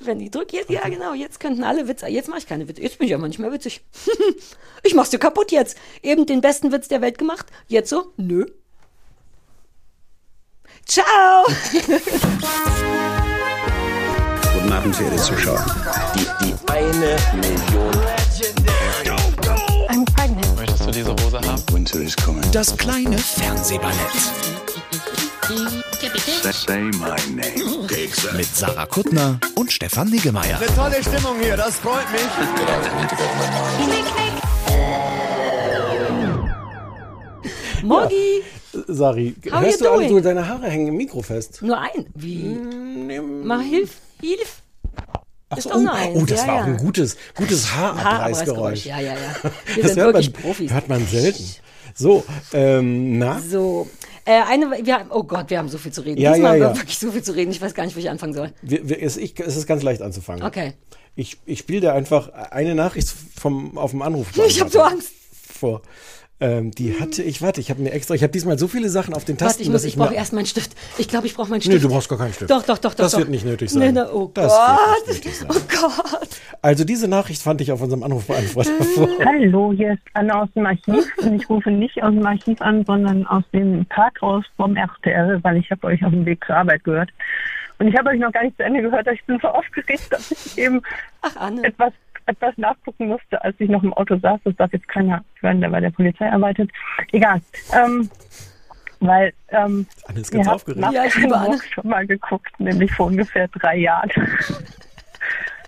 Wenn ich drücke jetzt, ja genau, jetzt könnten alle Witze, jetzt mache ich keine Witze, jetzt bin ich aber nicht mehr witzig. ich mach's dir kaputt jetzt. Eben den besten Witz der Welt gemacht, jetzt so, nö. Ciao. Guten Abend, verehrte Zuschauer. Die, die eine Million. I'm pregnant. Möchtest du diese Hose haben? Winter is coming. Das kleine Fernsehballett Say my name. mit Sarah Kuttner und Stefan Niggemeier. Tolle Stimmung hier, das freut mich. Morgi. Sari, How hörst you du doing? so, deine Haare hängen im Mikro fest? Nur ein. Wie? Mm, Mal hilf, hilf. Ach Ist so, doch oh, nur eins. oh, das Ja, war ja. auch ein gutes, gutes Haarabreißgeräusch. Ja, ja, ja. Wir Das sind hört wirklich man, Profis. hört man selten. So, ähm, na? So, äh, eine, wir haben, oh Gott, wir haben so viel zu reden. Ja, Diesmal ja, haben wir wirklich so viel zu reden. Ich weiß gar nicht, wo ich anfangen soll. Wir, wir, es, ich, es ist ganz leicht anzufangen. Okay. Ich, ich spiele dir einfach eine Nachricht vom, auf dem Anruf. Ich habe so Angst. Vor. Ähm, die hatte ich, warte, ich habe mir extra, ich habe diesmal so viele Sachen auf den Tasten, Warte, ich muss, dass ich brauche erst meinen Stift. Ich glaube, ich brauche meinen Nee, Stift. du brauchst gar keinen Stift. Doch, doch, doch, doch. Das doch. wird nicht nötig sein. Nee, nee, oh Das Gott. wird nicht nötig sein. Oh Gott. Also diese Nachricht fand ich auf unserem Anrufbeantworter vor. Hallo, hier ist Anna aus dem Archiv und ich rufe nicht aus dem Archiv an, sondern aus dem Parkhaus vom RTL, weil ich habe euch auf dem Weg zur Arbeit gehört. Und ich habe euch noch gar nicht zu Ende gehört, ich bin so aufgeregt, dass ich eben Ach, Anne. etwas, etwas nachgucken musste, als ich noch im Auto saß. Das darf jetzt keiner hören, der bei der Polizei arbeitet. Egal. Ähm, weil ähm, Anne ist ganz aufgeregt. nach Ja, ich. Walk schon mal geguckt, nämlich vor ungefähr drei Jahren.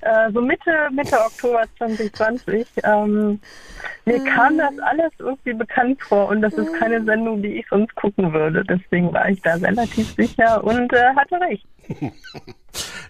Äh, so Mitte, Mitte Oktober 2020. Ähm, mir kam das alles irgendwie bekannt vor und das ist keine Sendung, die ich sonst gucken würde. Deswegen war ich da relativ sicher und äh, hatte recht.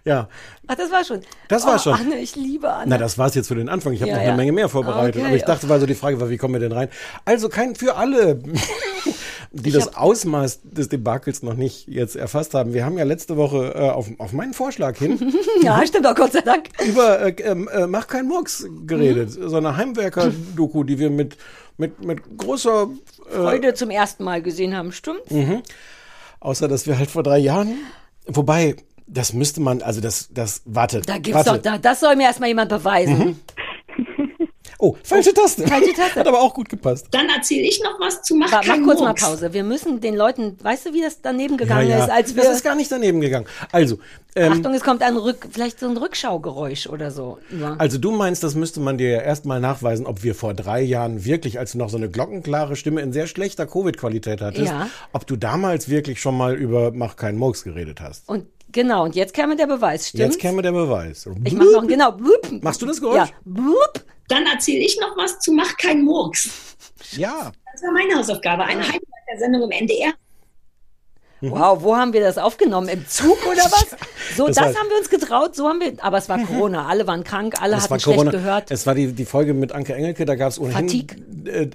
Ja, Ach, das war schon. Das war oh, schon. Anne, ich liebe Anne. na, das war's jetzt für den Anfang. Ich habe Ja, noch ja. eine Menge mehr vorbereitet. Okay. Aber ich dachte, weil so die Frage war, wie kommen wir denn rein? Also kein für alle, die das Ausmaß des Debakels noch nicht jetzt erfasst haben. Wir haben ja letzte Woche äh, auf, auf meinen Vorschlag hin ja, stimmt auch, Gott sei Dank. über äh, ähm, äh, Mach keinen Murks geredet. Mhm. So eine Heimwerker-Doku, die wir mit, mit, mit großer, äh, Heute zum ersten Mal gesehen haben, stimmt? außer dass wir halt vor drei Jahren, wobei, das müsste man, also das, das, warte, Da gibt's warte. doch, da, das soll mir erstmal jemand beweisen. Oh, falsche Taste. Falsche Taste. Hat aber auch gut gepasst. Dann erzähle ich noch was zu Mach Mach, mach kurz mal Murks. Pause. Wir müssen den Leuten, weißt du, wie das daneben Ja, gegangen ja. ist, als wir. das ist gar nicht daneben gegangen. Also, ähm, Achtung, es kommt ein Rück, vielleicht so ein Rückschaugeräusch oder so. Ja. also du meinst, das müsste man dir ja erstmal nachweisen, ob wir vor drei Jahren wirklich, als du noch so eine glockenklare Stimme in sehr schlechter Covid-Qualität hattest, Ja. ob du damals wirklich schon mal über Mach keinen Murks geredet hast. Und genau, und jetzt käme der Beweis, stimmt? Jetzt käme der Beweis. ich mach noch, genau. Blub. Machst du das Geräusch? Ja. Blub. Dann erzähle ich noch was zu Mach kein Murks. Ja. Das war meine Hausaufgabe. Eine Heimwerker-Sendung im NDR. Wow, wo haben wir das aufgenommen? Im Zug oder was? So, Das das, war- haben wir uns getraut, so haben wir, aber es war Corona, alle waren krank, alle hatten schlecht Corona. gehört. Es war die, die Folge mit Anke Engelke, da gab es ohnehin. Fatigue. Äh,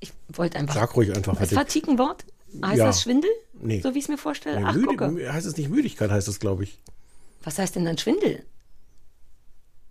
Ich wollte einfach. sag ruhig einfach. ist Fatigue. Fatigue ein Wort? Heißt Ja. das Schwindel? Nee. So wie ich es mir vorstelle? Nee, Ach, müde, gucke. heißt es nicht Müdigkeit, heißt es, glaube ich. Was heißt denn dann Schwindel?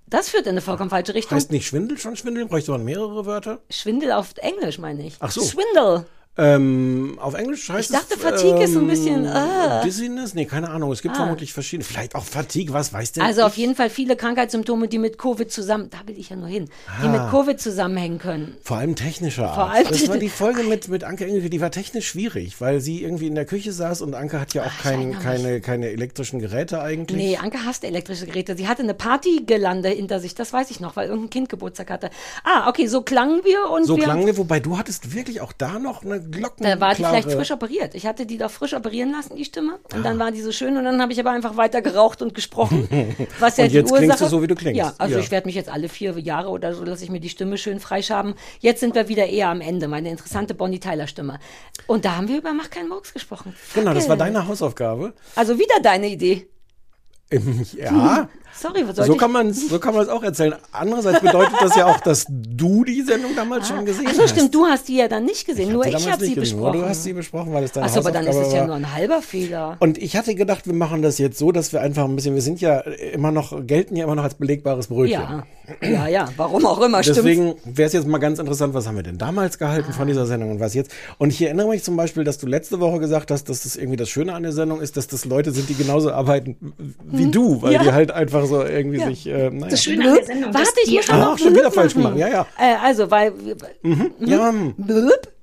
Das führt in eine vollkommen falsche Richtung. Heißt nicht Schwindel schon Schwindel? Bräuchte man mehrere Wörter? Schwindel auf Englisch, meine ich. Ach so. Schwindel. Ähm, auf Englisch heißt Ich dachte, es. Fatigue ist so ein bisschen, ah. Dizziness? Nee, keine Ahnung. Es gibt vermutlich verschiedene. Vielleicht auch Fatigue, was weiß der? Also auf jeden Fall viele Krankheitssymptome, die mit Covid zusammen, da will ich ja nur hin, die mit Covid zusammenhängen können. Vor allem technischer Art. Vor allem- das war die Folge mit, mit Anke Engelke, die war technisch schwierig, weil sie irgendwie in der Küche saß und Anke hat ja auch kein, erinnere keine, keine elektrischen Geräte eigentlich. Nee, Anke hasste elektrische Geräte. Sie hatte eine Partygelande hinter sich, das weiß ich noch, weil irgendein Kind Geburtstag hatte. Ah, okay, so klangen wir und So wir klangen wir, wobei du hattest wirklich auch da noch eine Glocken. Da war die vielleicht frisch operiert. Ich hatte die da frisch operieren lassen, die Stimme. Und dann war die so schön und dann habe ich aber einfach weiter geraucht und gesprochen. Was ja Und die jetzt Ursache, klingst du so, wie du klingst. Ja, also Ja. ich werde mich jetzt alle vier Jahre oder so, lasse ich mir die Stimme schön freischaben. Jetzt sind wir wieder eher am Ende, meine interessante Bonnie Tyler Stimme. Und da haben wir über Mach keinen Murks gesprochen. Genau, das war Fackel. deine Hausaufgabe. Also wieder deine Idee. Ja, Sorry, was soll so ich? kann man so kann man es auch erzählen. Andererseits bedeutet das ja auch, dass du die Sendung damals schon gesehen Ach so, hast. stimmt, du hast die ja dann nicht gesehen, nur ich habe sie gesehen. besprochen. Du hast sie besprochen, weil es deine Achso, aber dann ist es ja nur ein halber Fehler. Und ich hatte gedacht, wir machen das jetzt so, dass wir einfach ein bisschen, wir sind ja immer noch, gelten ja immer noch als belegbares Brötchen. Ja, ja, ja, warum auch immer, stimmt. Deswegen wäre es jetzt mal ganz interessant, was haben wir denn damals gehalten von dieser Sendung und was jetzt. Und ich erinnere mich zum Beispiel, dass du letzte Woche gesagt hast, dass das irgendwie das Schöne an der Sendung ist, dass das Leute sind, die genauso arbeiten wie du, weil Hm. Ja. die halt einfach so irgendwie Ja. sich, äh, naja. Das Schöne an der Sendung, dass Warte, ich muss schon Ah, noch schon wieder blöd falsch machen. gemacht, ja, ja. Äh, also, weil, ja, hm.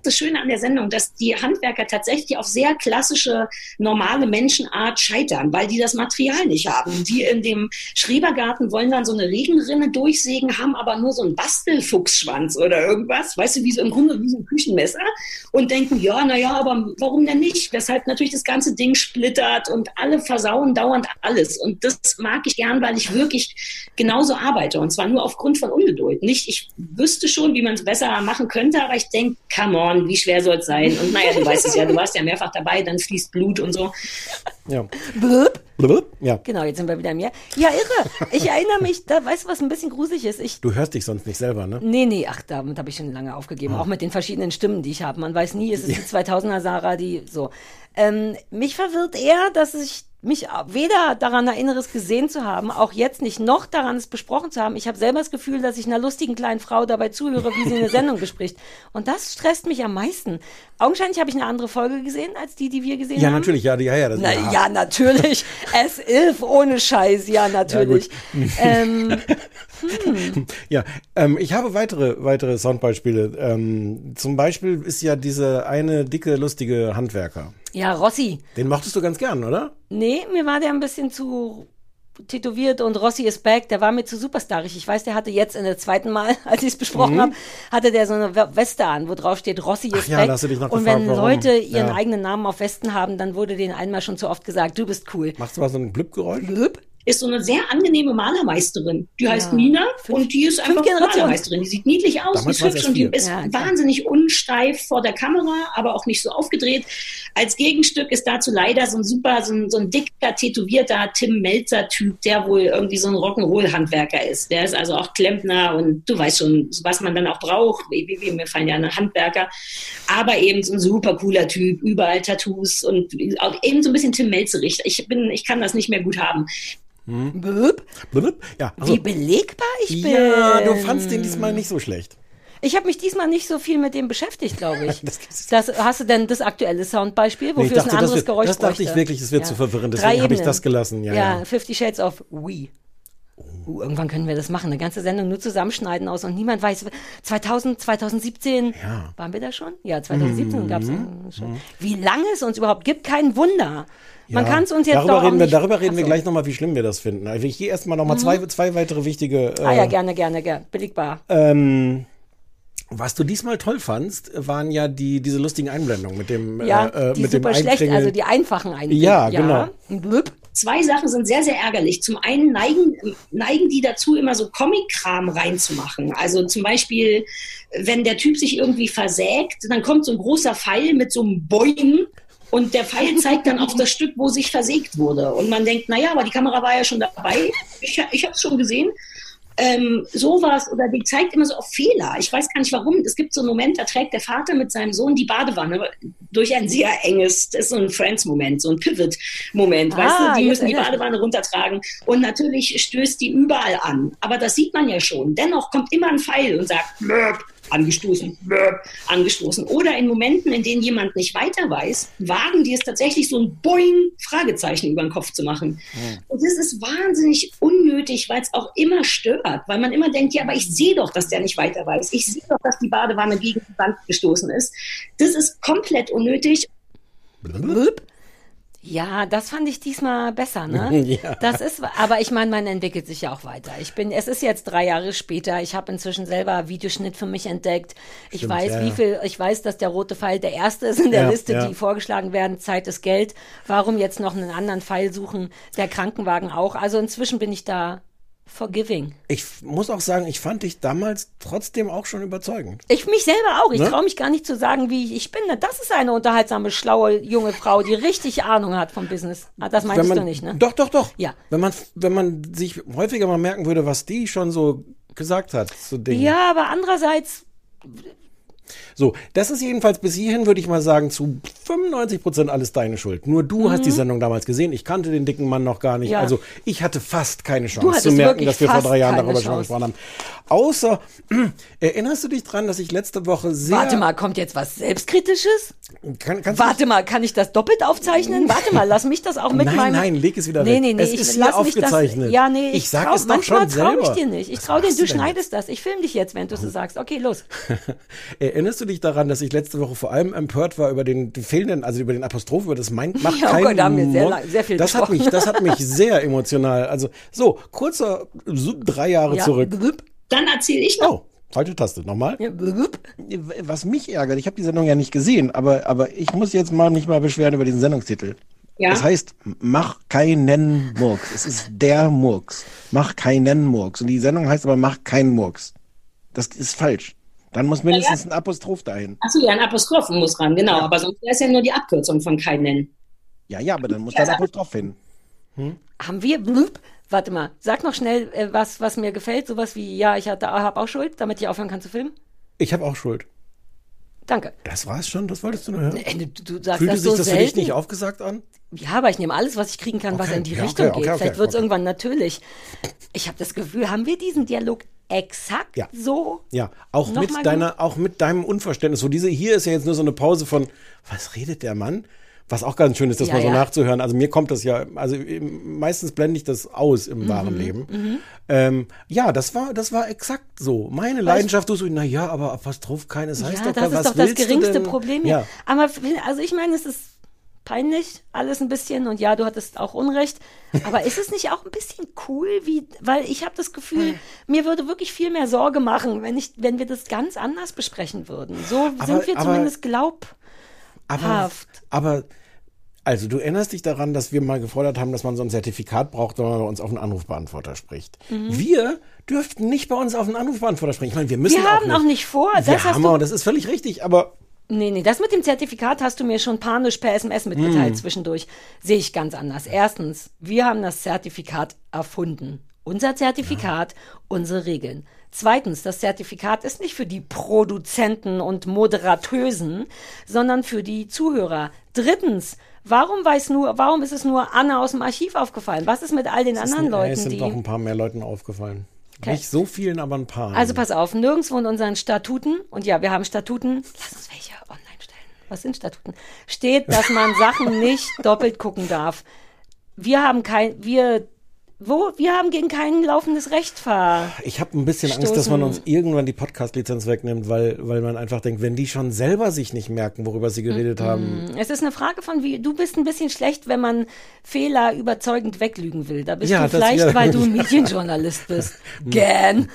Das Schöne an der Sendung, dass die Handwerker tatsächlich auf sehr klassische, normale Menschenart scheitern, weil die das Material nicht haben. Die in dem Schrebergarten wollen dann so eine Regenrinne durchsägen, haben aber nur so einen Bastelfuchsschwanz oder irgendwas, weißt du, wie so im Grunde wie so ein Küchenmesser und denken, ja, naja, aber warum denn nicht? Weshalb natürlich das ganze Ding splittert und alle versauen dauernd alles. Und das mag ich gern, weil ich wirklich genauso arbeite und zwar nur aufgrund von Ungeduld. Nicht, ich wüsste schon, wie man es besser machen könnte, aber ich denke, come on, wie schwer soll es sein? Und naja, du weißt es ja, du warst ja mehrfach dabei, dann fließt Blut und so. ja. Blöd? Blub, ja. Genau, jetzt sind wir wieder mehr. Ja, irre. Ich erinnere mich, da weißt du, was ein bisschen gruselig ist? Ich Du hörst dich sonst nicht selber, ne? Nee, nee, ach, damit habe ich schon lange aufgegeben. Ah. Auch mit den verschiedenen Stimmen, die ich habe. Man weiß nie, ist es die 2000er Sarah, die so. Ähm, mich verwirrt eher, dass ich mich weder daran erinnere, es gesehen zu haben, auch jetzt nicht, noch daran, es besprochen zu haben. Ich habe selber das Gefühl, dass ich einer lustigen kleinen Frau dabei zuhöre, wie sie eine Sendung bespricht. Und das stresst mich am meisten. Augenscheinlich habe ich eine andere Folge gesehen, als die, die wir gesehen Ja, haben. natürlich, ja, ja, ja. Das, Na, ja, natürlich. S11 ohne Scheiß, ja, natürlich. ähm, Ja, ähm, ich habe weitere, weitere Soundbeispiele. Ähm, zum Beispiel ist ja diese eine dicke, lustige Handwerker. ja, Rossi. Den mochtest du ganz gern, oder? Nee, mir war der ein bisschen zu tätowiert und Rossi ist back, der war mir zu superstarig. Ich weiß, der hatte jetzt in der zweiten Mal, als ich es besprochen habe, hatte der so eine We- Weste an, wo drauf steht, Rossi ist Mhm. ja, back. und gefragt, wenn warum. Leute ihren Ja. eigenen Namen auf Westen haben, dann wurde denen einmal schon zu oft gesagt, du bist cool. Machst du mal so ein Blüppgeräusch? Blöb. Ist so eine sehr angenehme Malermeisterin. Die heißt Ja. Nina Fünf- und die ist einfach. Malermeisterin. Die sieht niedlich aus, Damals ist hübsch und die ist Ja, klar. wahnsinnig unsteif vor der Kamera, aber auch nicht so aufgedreht. Als Gegenstück ist dazu leider so ein super, so ein, so ein dicker, tätowierter Tim Melzer-Typ, der wohl irgendwie so ein Rock'n'Roll-Handwerker ist. Der ist also auch Klempner und du weißt schon, was man dann auch braucht. Wie, wie, wie, mir fallen ja eine Handwerker. Aber eben so ein super cooler Typ, überall Tattoos und auch eben so ein bisschen Tim Melzerig. Ich bin, ich kann das nicht mehr gut haben. Blöb. Blüpp? Ja, also, Wie belegbar ich bin. ja, du fandst den diesmal nicht so schlecht. Ich habe mich diesmal nicht so viel mit dem beschäftigt, glaube ich. Das hast du denn das aktuelle Soundbeispiel, Nee, ich wofür es dachte, ein das anderes wird- Geräusch das dachte ich bräuchte? wirklich, es wird zu verwirrend, deswegen habe ich das gelassen, ja, ja. Fifty Shades of We. Uh, irgendwann können wir das machen, eine ganze Sendung nur zusammenschneiden aus und niemand weiß. 2000, 2017, Ja. waren wir da schon? Ja, 2017 Mhm. gab es schon. Wie lange es uns überhaupt gibt, kein Wunder. Man Ja. kann es uns jetzt darüber reden wir, Darüber reden wir Ach so. gleich nochmal, wie schlimm wir das finden. Also ich gehe erstmal nochmal zwei, zwei weitere wichtige. Äh, Ah ja, gerne, gerne, gerne. Billigbar. ähm, was du diesmal toll fandst, waren ja die, diese lustigen Einblendungen mit dem, Ja, äh, äh, die mit dem super schlecht, Einkringeln. also die einfachen Einblendungen. Ja, genau. Blüpp. Zwei Sachen sind sehr, sehr ärgerlich. Zum einen neigen, neigen die dazu, immer so Comic-Kram reinzumachen. Also zum Beispiel, wenn der Typ sich irgendwie versägt, dann kommt so ein großer Pfeil mit so einem Boing und der Pfeil zeigt dann auf das Stück, wo sich versägt wurde. Und man denkt, naja, aber die Kamera war ja schon dabei. Ich, ich habe es schon gesehen. Ähm, sowas oder die zeigt immer so auf Fehler. Ich weiß gar nicht warum. Es gibt so einen Moment, da trägt der Vater mit seinem Sohn die Badewanne durch ein sehr enges, das ist so ein Friends-Moment, so ein Pivot-Moment. weißt Ah, du, die müssen die. Badewanne runtertragen und natürlich stößt die überall an. Aber das sieht man ja schon. Dennoch kommt immer ein Pfeil und sagt, Möp, angestoßen, angestoßen. Oder in Momenten, in denen jemand nicht weiter weiß, wagen die es tatsächlich so ein Boing, Fragezeichen über den Kopf zu machen. Und das ist wahnsinnig unnötig, weil es auch immer stört, weil man immer denkt, ja, aber ich sehe doch, dass der nicht weiter weiß. Ich sehe doch, dass die Badewanne gegen die Wand gestoßen ist. Das ist komplett unnötig. Blüpp. Ja, das fand ich diesmal besser, ne? Ja. Das ist, aber ich meine, man entwickelt sich ja auch weiter. Ich bin, es ist jetzt drei Jahre später. Ich habe inzwischen selber Videoschnitt für mich entdeckt. Ich Stimmt, weiß, ja, wie viel, ich weiß, dass der rote Pfeil der erste ist in der Ja, Liste, die vorgeschlagen werden. Zeit ist Geld. Warum jetzt noch einen anderen Pfeil suchen? Der Krankenwagen auch. Also inzwischen bin ich da forgiving. Ich muss auch sagen, ich fand dich damals trotzdem auch schon überzeugend. Ich mich selber auch. Ich Ne? traue mich gar nicht zu sagen, wie ich, ich bin. Das ist eine unterhaltsame, schlaue junge Frau, die richtig Ahnung hat vom Business. Ah, das meinst man, du nicht, ne? Doch, doch, doch. Ja. Wenn man, wenn man sich häufiger mal merken würde, was die schon so gesagt hat zu Dingen. Ja, aber andererseits, So, das ist jedenfalls bis hierhin, würde ich mal sagen, zu 95 Prozent alles deine Schuld. Nur du hast die Sendung damals gesehen. Ich kannte den dicken Mann noch gar nicht. Mhm. Ja. Also ich hatte fast keine Chance zu merken, dass wir vor drei Jahren darüber schon gesprochen haben. Außer, erinnerst du dich dran, dass ich letzte Woche sehr... warte mal, kommt jetzt was Selbstkritisches? Kann, Warte mal, kann ich das doppelt aufzeichnen? Warte mal, lass mich das auch mit Nein, meinem... nein, leg es wieder nee, weg. Nee, nee, Es ich ist hier lass mich aufgezeichnet. Das, ja, nee, Ich sag trau, es doch manchmal schon trau ich selber. dir nicht. Ich trau dir, du schneidest das. Ich film dich jetzt, wenn du es sagst. Okay, los. Erinnerst du dich daran, dass ich letzte Woche vor allem empört war über den fehlenden, also über den Apostroph, über das mein, macht Ja, oh keinen Gott, da haben wir sehr lang- sehr viel das hat mich, das hat mich sehr emotional. Also so kurzer, so drei Jahre Ja. zurück. Dann erzähle ich noch. Oh, falsche Taste. Nochmal. Ja. Was mich ärgert, ich habe die Sendung ja nicht gesehen, aber, aber ich muss jetzt mal mich mal beschweren über diesen Sendungstitel. Ja. Das heißt, mach keinen Murks. Es ist der Murks. Mach keinen Murks. Und die Sendung heißt aber mach keinen Murks. Das ist falsch. Dann muss mindestens ein Apostroph dahin. Achso, ja, ein Apostroph muss ran, genau. Aber sonst wäre es ja nur die Abkürzung von kein nennen. Ja, ja, aber dann muss da ein Apostroph hin. Haben wir blub? Warte mal, sag noch schnell, äh, was, was mir gefällt. Sowas wie, ja, ich hatte, hab auch Schuld, damit ich aufhören kann zu filmen. Ich habe auch Schuld. Danke. Das war's schon, das wolltest du nur hören. Äh, Du, du sagst Fühlte das sich so das für dich selten. nicht aufgesagt an? Ja, aber ich nehme alles, was ich kriegen kann, was Okay, in die ja, Richtung okay, okay, geht. Vielleicht wird es irgendwann natürlich. Ich habe das Gefühl, haben wir diesen Dialog exakt Ja. so? Ja, auch mit deiner, auch mit deinem Unverständnis. So diese, hier ist ja jetzt nur so eine Pause von, was redet der Mann? Was auch ganz schön ist, das Ja, mal so ja. nachzuhören. Also mir kommt das ja, also ähm, meistens blende ich das aus im Mhm, wahren Leben. Ähm, ja, das war, das war exakt so. Meine Leidenschaft, du so, na ja, aber Apostroph keines heißt ja, doch, das was ist doch das geringste? Problem hier. Ja. Aber also ich meine, es ist peinlich, alles ein bisschen und ja, du hattest auch Unrecht. Aber ist es nicht auch ein bisschen cool, wie, weil ich habe das Gefühl, mir würde wirklich viel mehr Sorge machen, wenn ich, wenn wir das ganz anders besprechen würden. So Aber- sind wir aber- zumindest glaubhaft. Aber, aber, also du erinnerst dich daran, dass wir mal gefordert haben, dass man so ein Zertifikat braucht, wenn man bei uns auf einen Anrufbeantworter spricht. Mhm. Wir dürften nicht bei uns auf einen Anrufbeantworter sprechen. Ich meine, wir müssen Wir haben auch auch nicht vor. Wir Das hast haben du auch, das ist völlig richtig, aber Nee, nee, das mit dem Zertifikat hast du mir schon panisch per SMS mitgeteilt Hm. zwischendurch. Sehe ich ganz anders. Erstens, wir haben das Zertifikat erfunden. Unser Zertifikat, unsere Regeln. Zweitens, das Zertifikat ist nicht für die Produzenten und Moderatösen, sondern für die Zuhörer. Drittens, warum weiß nur, warum ist es nur Anna aus dem Archiv aufgefallen? Was ist mit all den anderen es Leuten, sind die noch ein paar mehr Leuten aufgefallen. Okay. Nicht so vielen, aber ein paar. Also pass auf, nirgendwo in unseren Statuten, und ja, wir haben Statuten, lass uns welche online stellen. Was sind Statuten? Steht, dass man Sachen nicht doppelt gucken darf. Wir haben kein, wir, wo, wir haben gegen kein laufendes Recht ver. ich habe ein bisschen Angst, dass man uns irgendwann die Podcast-Lizenz wegnimmt, weil, weil man einfach denkt, wenn die schon selber sich nicht merken, worüber sie geredet haben. Es ist eine Frage von wie, du bist ein bisschen schlecht, wenn man Fehler überzeugend weglügen will. Da bist Ja, du vielleicht, wäre- weil du ein Medienjournalist bist. Gern.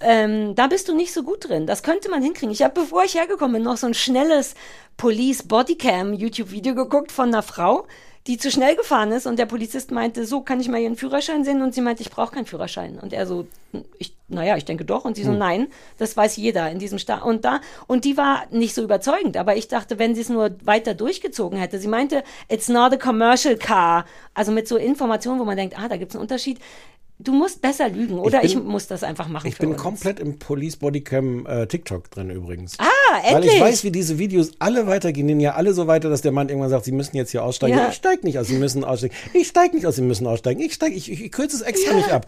Ähm, da bist du nicht so gut drin. Das könnte man hinkriegen. Ich habe, bevor ich hergekommen bin, noch so ein schnelles Police Bodycam YouTube-Video geguckt von einer Frau, die zu schnell gefahren ist und der Polizist meinte, so kann ich mal ihren Führerschein sehen? Und sie meinte, ich brauche keinen Führerschein. Und er so, ich, naja, ich denke doch. Und sie so, nein, das weiß jeder in diesem Staat und da und die war nicht so überzeugend, aber ich dachte, wenn sie es nur weiter durchgezogen hätte, sie meinte, it's not a commercial car, also mit so Informationen, wo man denkt, ah, da gibt's einen Unterschied. Du musst besser lügen oder ich, bin- muss das einfach machen Ich bin uns. komplett im Police Bodycam äh, TikTok drin übrigens. Ah, Weil endlich. ich weiß, wie diese Videos alle weitergehen, gehen ja alle so weiter, dass der Mann irgendwann sagt, sie müssen jetzt hier aussteigen. Ja. Ich steig nicht aus, sie müssen aussteigen. Ich steig nicht aus, sie müssen aussteigen. Ich steig, ich, ich, ich kürze es extra nicht ab.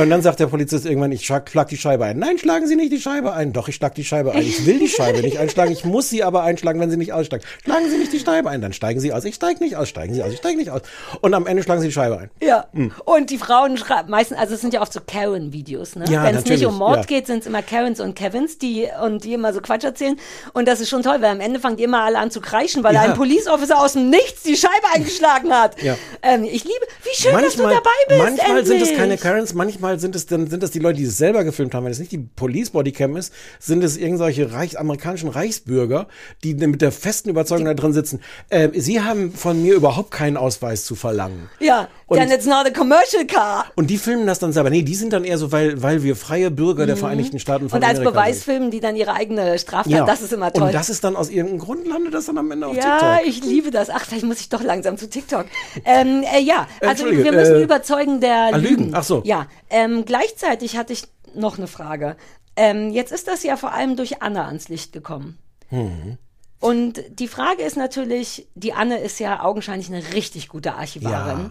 Und dann sagt der Polizist irgendwann, ich schlag, schlag die Scheibe ein. Nein, schlagen Sie nicht die Scheibe ein. Doch, ich schlag die Scheibe ein. Ich will die Scheibe nicht einschlagen. Ich muss sie aber einschlagen, wenn sie nicht aussteigen. Schlagen Sie nicht die Scheibe ein. Dann steigen Sie aus. Ich steig nicht aus. Steigen Sie aus. Ich steig nicht aus. Und am Ende schlagen Sie die Scheibe ein. Ja. Und die Frauen schreiben meistens, also es sind ja oft so Karen-Videos, ne? Ja, Wenn es nicht um Mord ja. geht, sind es immer Karens und Kevins, die und die immer so Quatsch erzählen. Und das ist schon toll, weil am Ende fangen die immer alle an zu kreischen, weil Ja. ein Police Officer aus dem Nichts die Scheibe eingeschlagen hat. Ja. Ähm, ich liebe, wie schön, dass du dabei bist. manchmal sind es endlich. keine Karens, manchmal sind es dann sind es die Leute, die es selber gefilmt haben. Wenn es nicht die Police Bodycam ist, sind es irgendwelche Reich, amerikanischen Reichsbürger, die mit der festen Überzeugung da drin sitzen. Äh, sie haben von mir überhaupt keinen Ausweis zu verlangen. Ja, Und- then it's not a commercial car. Und die filmen filmen das dann selber. Nee, die sind dann eher so, weil, weil wir freie Bürger der Vereinigten Staaten von Mhm. Und als Amerika Beweis sind. filmen die dann ihre eigene Straftat. Ja. Das ist immer toll. Und das ist dann aus irgendeinem Grund landet das dann am Ende auf ja, TikTok. ich liebe das. Ach, vielleicht muss ich doch langsam zu TikTok. Ähm, äh, ja, also wir müssen äh, überzeugen der ah, Lügen. Lügen, ach so. Ja, ähm, gleichzeitig hatte ich noch eine Frage. Ähm, jetzt ist das ja vor allem durch Anne ans Licht gekommen. Mhm. Und die Frage ist natürlich, die Anne ist ja augenscheinlich eine richtig gute Archivarin. Ja.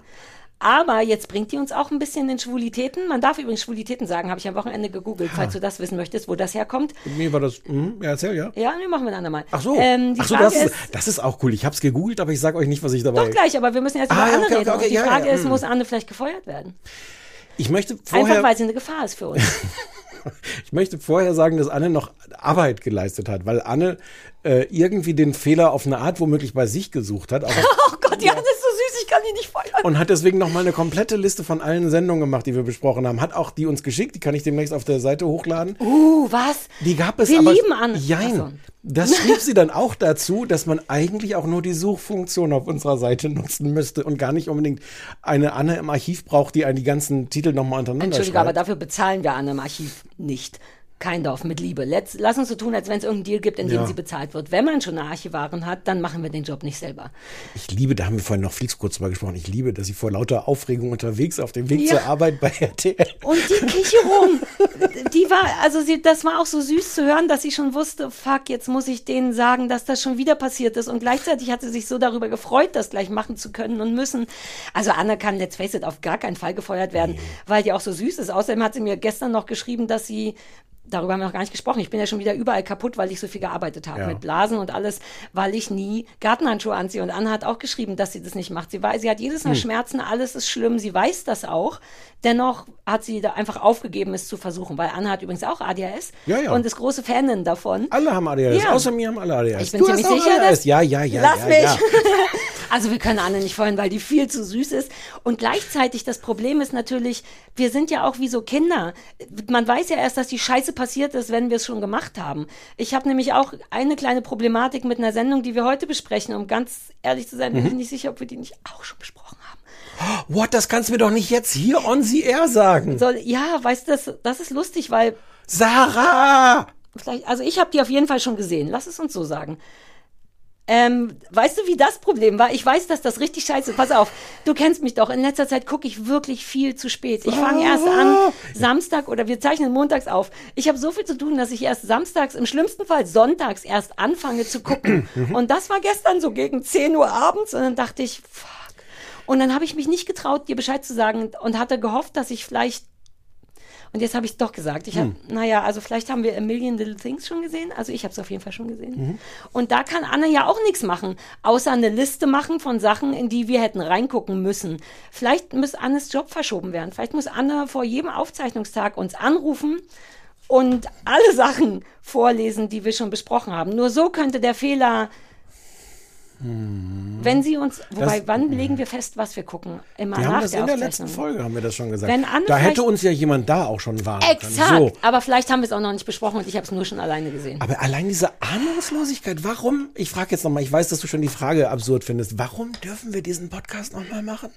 Aber jetzt bringt die uns auch ein bisschen in Schwulitäten. Man darf übrigens Schwulitäten sagen, habe ich am Wochenende gegoogelt, falls du das wissen möchtest, wo das herkommt. Mir war das, hm, ja, erzähl, ja. Ja, nee, machen wir ein andermal. Ach so, Ähm, die Ach so das, ist, das ist auch cool. Ich hab's gegoogelt, aber ich sag euch nicht, was ich dabei... Doch gleich, aber wir müssen jetzt Ah, über Anne okay, reden. okay, und die ja, Frage ja, ist, hm. muss Anne vielleicht gefeuert werden? Ich möchte Einfach vorher, weil sie eine Gefahr ist für uns. ich möchte vorher sagen, dass Anne noch Arbeit geleistet hat, weil Anne äh, irgendwie den Fehler auf eine Art womöglich bei sich gesucht hat. Aber oh Gott, die Anne ist so süß, ich kann die nicht feuern. und hat deswegen noch mal eine komplette Liste von allen Sendungen gemacht, die wir besprochen haben. Hat auch die uns geschickt, die kann ich demnächst auf der Seite hochladen. Uh, was? Die gab es Wir aber. lieben Anne. Jein. So. Das schrieb sie dann auch dazu, dass man eigentlich auch nur die Suchfunktion auf unserer Seite nutzen müsste und gar nicht unbedingt eine Anne im Archiv braucht, die einen die ganzen Titel nochmal untereinander Entschuldige, aber schreibt. dafür bezahlen wir Anne im Archiv nicht. Kein Dorf mit Liebe. Let's, lass uns so tun, als wenn es irgendeinen Deal gibt, in dem Ja. sie bezahlt wird. Wenn man schon eine Archivarin hat, dann machen wir den Job nicht selber. Ich liebe, da haben wir vorhin noch Flix kurz drüber gesprochen, ich liebe, dass sie vor lauter Aufregung unterwegs auf dem Weg Ja. zur Arbeit bei RTL. Und die Kicherung, die war, also sie, das war auch so süß zu hören, dass sie schon wusste, fuck, jetzt muss ich denen sagen, dass das schon wieder passiert ist. Und gleichzeitig hat sie sich so darüber gefreut, das gleich machen zu können und müssen. Also Anna kann, let's face it, auf gar keinen Fall gefeuert werden, weil die auch so süß ist. Außerdem hat sie mir gestern noch geschrieben, dass sie Darüber haben wir noch gar nicht gesprochen. Ich bin ja schon wieder überall kaputt, weil ich so viel gearbeitet habe Ja. mit Blasen und alles, weil ich nie Gartenhandschuhe anziehe. Und Anna hat auch geschrieben, dass sie das nicht macht. Sie weiß, sie hat jedes Hm. Mal Schmerzen, alles ist schlimm. Sie weiß das auch. Dennoch hat sie da einfach aufgegeben, es zu versuchen, weil Anna hat übrigens auch ADHS Ja, ja. und ist große Fanin davon. Alle haben ADHS, außer mir haben alle ADHS. Ich bin du ziemlich sicher, ADHS. dass- Ja, ja, ja, Lass ja, mich. Also wir können Anne nicht freuen, weil die viel zu süß ist. Und gleichzeitig das Problem ist natürlich, wir sind ja auch wie so Kinder. Man weiß ja erst, dass die Scheiße passiert ist, wenn wir es schon gemacht haben. Ich habe nämlich auch eine kleine Problematik mit einer Sendung, die wir heute besprechen. Um ganz ehrlich zu sein, bin ich Mhm. nicht sicher, ob wir die nicht auch schon besprochen haben. What, das kannst du mir doch nicht jetzt hier on the air sagen. Soll, ja, weißt du, das, das ist lustig, weil Sarah! vielleicht, also ich habe die auf jeden Fall schon gesehen. Lass es uns so sagen. Ähm, weißt du, wie das Problem war? Ich weiß, dass das richtig scheiße ist. Pass auf, du kennst mich doch. In letzter Zeit gucke ich wirklich viel zu spät. Ich fange erst an, Samstag oder wir zeichnen montags auf. Ich habe so viel zu tun, dass ich erst samstags, im schlimmsten Fall sonntags erst anfange zu gucken. Und das war gestern so gegen 10 Uhr abends und dann dachte ich, fuck. Und dann habe ich mich nicht getraut, dir Bescheid zu sagen und hatte gehofft, dass ich vielleicht und jetzt habe ich es doch gesagt. Ich habe, naja, also vielleicht haben wir A Million Little Things schon gesehen. Also ich habe es auf jeden Fall schon gesehen. Und da kann Anne ja auch nichts machen, außer eine Liste machen von Sachen, in die wir hätten reingucken müssen. Vielleicht muss Annes Job verschoben werden. Vielleicht muss Anne vor jedem Aufzeichnungstag uns anrufen und alle Sachen vorlesen, die wir schon besprochen haben. Nur so könnte der Fehler, wenn sie uns, wobei, Das- wann legen wir fest, was wir gucken? Immer Wir nach haben das der in der letzten Folge, haben wir das schon gesagt. Da hätte uns ja jemand da auch schon warnen Exakt. können. So. Aber vielleicht haben wir es auch noch nicht besprochen und ich habe es nur schon alleine gesehen. Aber allein diese Ahnungslosigkeit, warum, ich frage jetzt nochmal, ich weiß, dass du schon die Frage absurd findest, warum dürfen wir diesen Podcast nochmal machen?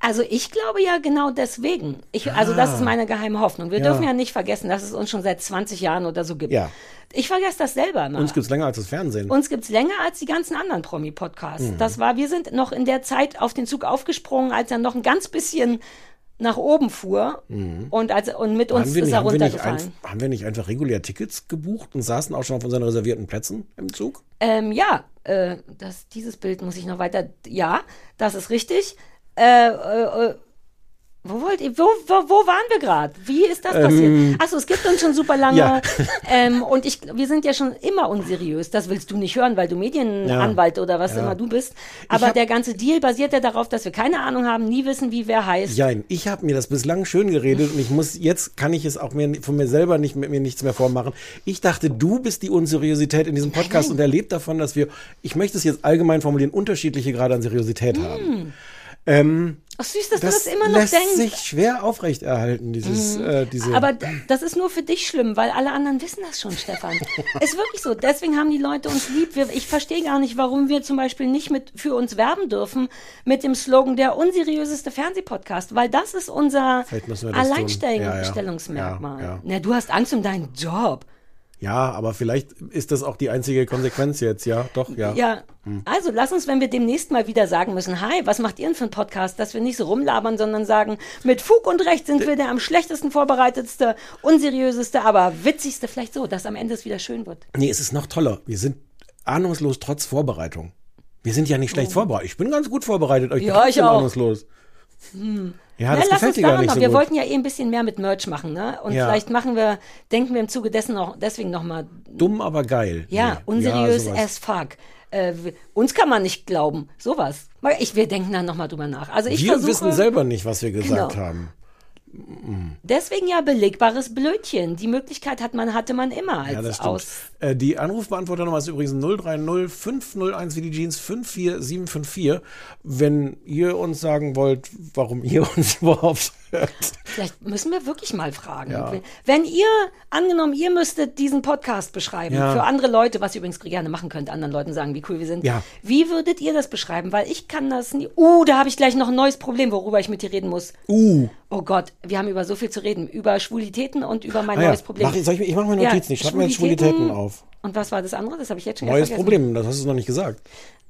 Also ich glaube ja genau deswegen. Ich, also das ist meine geheime Hoffnung. Wir Ah. Ja. dürfen ja nicht vergessen, dass es uns schon seit 20 Jahren oder so gibt. Ja. Ich vergesse das selber immer. Uns gibt's länger als das Fernsehen. Uns gibt's länger als die ganzen anderen Promi-Podcasts. Mhm. Das war, wir sind noch in der Zeit auf den Zug aufgesprungen, als er noch ein ganz bisschen nach oben fuhr und, als, und mit uns wir ist nicht, er haben, wir nicht runtergefallen. haben wir nicht einfach regulär Tickets gebucht und saßen auch schon auf unseren reservierten Plätzen im Zug? Ähm, ja, äh, das, dieses Bild muss ich noch weiter. Ja, das ist richtig. Äh, äh, äh, wo wollt ihr, wo, wo, wo waren wir gerade? Wie ist das passiert? Achso, es gibt uns schon super lange. Ja. Ähm, und ich, wir sind ja schon immer unseriös. Das willst du nicht hören, weil du Medienanwalt oder was immer du bist. Aber hab- der ganze Deal basiert ja darauf, dass wir keine Ahnung haben, nie wissen, wie wer heißt. Jein, ich habe mir das bislang schön geredet und ich muss, jetzt kann ich es auch mir, von mir selber nicht, mit mir nichts mehr vormachen. Ich dachte, du bist die Unseriosität in diesem Podcast und er lebt davon, dass wir, ich möchte es jetzt allgemein formulieren, unterschiedliche Grade an Seriosität haben. Ähm, Ach süß, dass das du das immer noch lässt denkst. sich schwer aufrechterhalten, dieses, äh, diese. Aber das ist nur für dich schlimm, weil alle anderen wissen das schon, Stefan. ist wirklich so. Deswegen haben die Leute uns lieb. Wir, ich verstehe gar nicht, warum wir zum Beispiel nicht mit für uns werben dürfen mit dem Slogan der unseriöseste Fernsehpodcast, weil das ist unser. Alleinstellungsmerkmal. Ja, ja, ja. Na, du hast Angst um deinen Job. Ja, aber vielleicht ist das auch die einzige Konsequenz jetzt, ja, doch, ja. Ja, also lass uns, wenn wir demnächst mal wieder sagen müssen, hi, was macht ihr denn für einen Podcast, dass wir nicht so rumlabern, sondern sagen, mit Fug und Recht sind wir der am schlechtesten vorbereitetste, unseriöseste, aber witzigste vielleicht so, dass am Ende es wieder schön wird. Nee, es ist noch toller. Wir sind ahnungslos trotz Vorbereitung. Wir sind ja nicht schlecht vorbereitet. Ich bin ganz gut vorbereitet. Ich bin Oh. Ja, ich trotzdem auch. Hm. Ja, Na, das lass uns daran noch. so wir gut. wollten ja eh ein bisschen mehr mit Merch machen, ne? Und Ja. vielleicht machen wir, denken wir im Zuge dessen noch, deswegen nochmal, Dumm, aber geil. ja, Nee. unseriös sowas. as fuck. Äh, uns kann man nicht glauben, sowas. Ich, wir denken dann nochmal drüber nach. Also ich Wir versuche, wissen selber nicht, was wir gesagt Genau. haben. deswegen ja belegbares Blödchen. Die Möglichkeit hat man, hatte man immer als Ja, das stimmt. aus. Äh, die Anrufbeantworternummer ist übrigens 030 501 wie die Jeans 54754. Wenn ihr uns sagen wollt, warum ihr uns überhaupt hört. Vielleicht müssen wir wirklich mal fragen. Ja. Wenn- ihr, angenommen, ihr müsstet diesen Podcast beschreiben Ja. für andere Leute, was ihr übrigens gerne machen könnt, anderen Leuten sagen, wie cool wir sind. Ja. Wie würdet ihr das beschreiben? Weil ich kann das nie. Uh, da habe ich gleich noch ein neues Problem, worüber ich mit dir reden muss. Uh. Oh Gott, wir haben über so viel zu reden. Über Schwulitäten und über mein Ah neues Problem. Mach ich, ich mache mir Notizen. ich schreibe mir jetzt Schwulitäten auf. Und was war das andere? Das habe ich jetzt schon wieder Neues. Problem, das hast du noch nicht gesagt.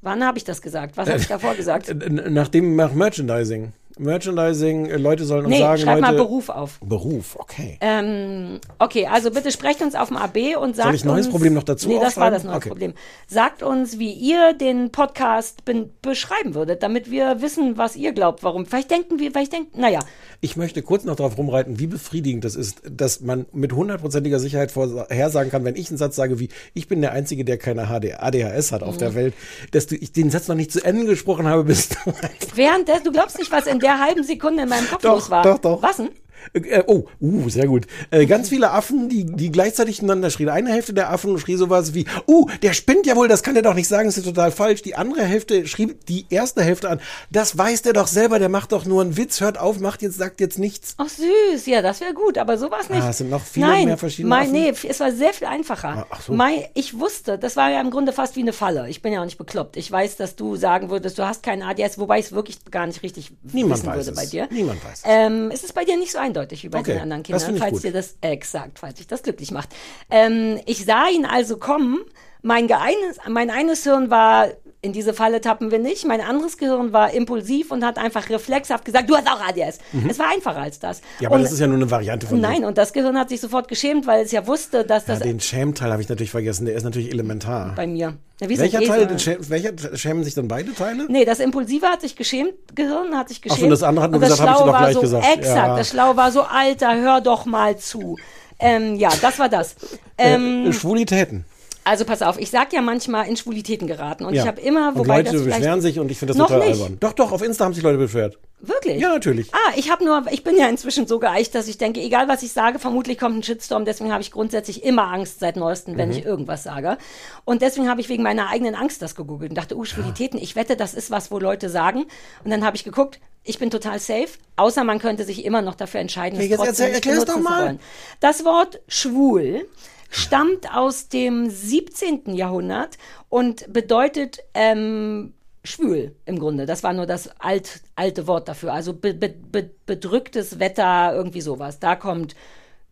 Wann habe ich das gesagt? Was habe ich davor gesagt? Nachdem nach Merchandising. Merchandising, äh, Leute sollen uns Nee, sagen, schreib mal Leute, Beruf auf. Beruf, okay. Ähm, okay, also bitte sprecht uns auf dem AB und sagt Soll ich neues uns, Problem noch dazu Nee, das war das neue Okay. Problem. Sagt uns, wie ihr den Podcast ben- beschreiben würdet, damit wir wissen, was ihr glaubt, warum. Vielleicht denken wir, vielleicht denken, naja, Ich möchte kurz noch darauf rumreiten, wie befriedigend das ist, dass man mit hundertprozentiger Sicherheit vorhersagen kann, wenn ich einen Satz sage wie, ich bin der Einzige, der keine HD, ADHS hat auf Mhm. der Welt, dass du, ich den Satz noch nicht zu Ende gesprochen habe, bis du währenddessen, du glaubst nicht, was in der halben Sekunde in meinem Kopf Doch, los war. doch, doch. Was denn? Äh, oh, uh, sehr gut. Äh, ganz viele Affen, die, die gleichzeitig miteinander schrien. Eine Hälfte der Affen schrie sowas wie, uh, der spinnt ja wohl, das kann er doch nicht sagen, das ist total falsch. Die andere Hälfte schrieb die erste Hälfte an, das weiß der doch selber, der macht doch nur einen Witz, hört auf, macht jetzt, sagt jetzt nichts. Ach süß, ja, das wäre gut, aber sowas nicht. Ah, es sind noch viele Nein, mehr verschiedene mein, Affen? Nee, es war sehr viel einfacher. Ah, ach so. Mein, ich wusste, das war ja im Grunde fast wie eine Falle. Ich bin ja auch nicht bekloppt. Ich weiß, dass du sagen würdest, du hast keinen ADS, wobei ich es wirklich gar nicht richtig Niemand wissen weiß würde es. bei dir. Niemand weiß es. Ähm, es ist bei dir nicht so eindeutig wie bei Okay, den anderen Kindern, falls dir das exakt, falls dich das glücklich macht. Ähm, ich sah ihn also kommen. Mein, geeines, mein eines Hirn war, in diese Falle tappen wir nicht. Mein anderes Gehirn war impulsiv und hat einfach reflexhaft gesagt, du hast auch ADS. Es war einfacher als das. Mhm. Ja, aber und, das ist ja nur eine Variante von Nein, und das Gehirn hat sich sofort geschämt, weil es ja wusste, dass Ja, das den Schämteil habe ich natürlich vergessen, der ist natürlich elementar. bei mir. Ja, Welcher Teil, so- den schäm, welcher schämen sich dann beide Teile? Nee, das Impulsive hat sich geschämt, Gehirn hat sich so, geschämt. das andere hat nur und das gesagt, hab ich Schlaue doch war gleich so, gesagt. Exakt, Ja. das Schlaue war so, Alter, hör doch mal zu. Ähm, ja, das war das. Ähm, Äh, Schwulitäten. Also pass auf, ich sag ja manchmal in Schwulitäten geraten und Ja. ich habe immer, und wobei Leute das beschweren sich und ich finde das total nicht. albern. Doch, doch, auf Insta haben sich Leute beschwert. wirklich. Ja, natürlich. Ah, ich habe nur, ich bin ja inzwischen so geeicht, dass ich denke, egal was ich sage, vermutlich kommt ein Shitstorm. Deswegen habe ich grundsätzlich immer Angst seit neuestem, wenn Mhm. ich irgendwas sage. Und deswegen habe ich wegen meiner eigenen Angst das gegoogelt und dachte, uh, Schwulitäten, ich wette, das ist was, wo Leute sagen. Und dann habe ich geguckt, ich bin total safe, außer man könnte sich immer noch dafür entscheiden, es Ja, jetzt trotzdem erzähl- nicht erklär's benutzen doch zu mal. wollen. Das Wort schwul stammt aus dem 17. Jahrhundert und bedeutet ähm, schwül im Grunde. Das war nur das alt, alte Wort dafür. Also be, be, be, bedrücktes Wetter, irgendwie sowas. Da kommt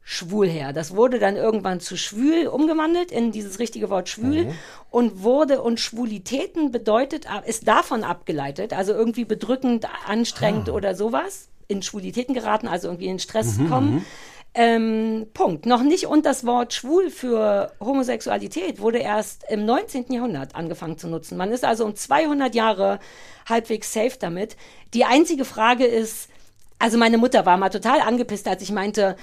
schwul her. Das wurde dann irgendwann zu schwül umgewandelt in dieses richtige Wort schwül und wurde und Schwulitäten bedeutet, ist davon abgeleitet, also irgendwie bedrückend, anstrengend oder sowas, in Schwulitäten geraten, also irgendwie in Stress kommen. Ähm, Punkt. Noch nicht und das Wort schwul für Homosexualität wurde erst im 19. Jahrhundert angefangen zu nutzen. Man ist also um 200 Jahre halbwegs safe damit. Die einzige Frage ist, also meine Mutter war mal total angepisst, als ich meinte,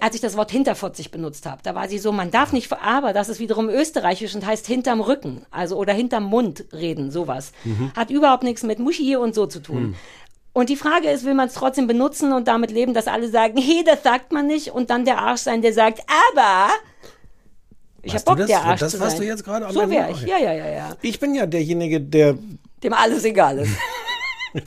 als ich das Wort hinterfotzig benutzt habe. Da war sie so, man darf nicht, aber das ist wiederum österreichisch und heißt hinterm Rücken, also oder hinterm Mund reden, sowas. Hat überhaupt nichts mit Muschi und so zu tun. Und die Frage ist, will man es trotzdem benutzen und damit leben, dass alle sagen, hey, das sagt man nicht und dann der Arsch sein, der sagt, aber ich Warst hab Bock, das? der Arsch Das zu warst sein. du jetzt gerade? So wäre ich, ja, ja, ja, ja. Ich bin ja derjenige, der Dem alles egal ist.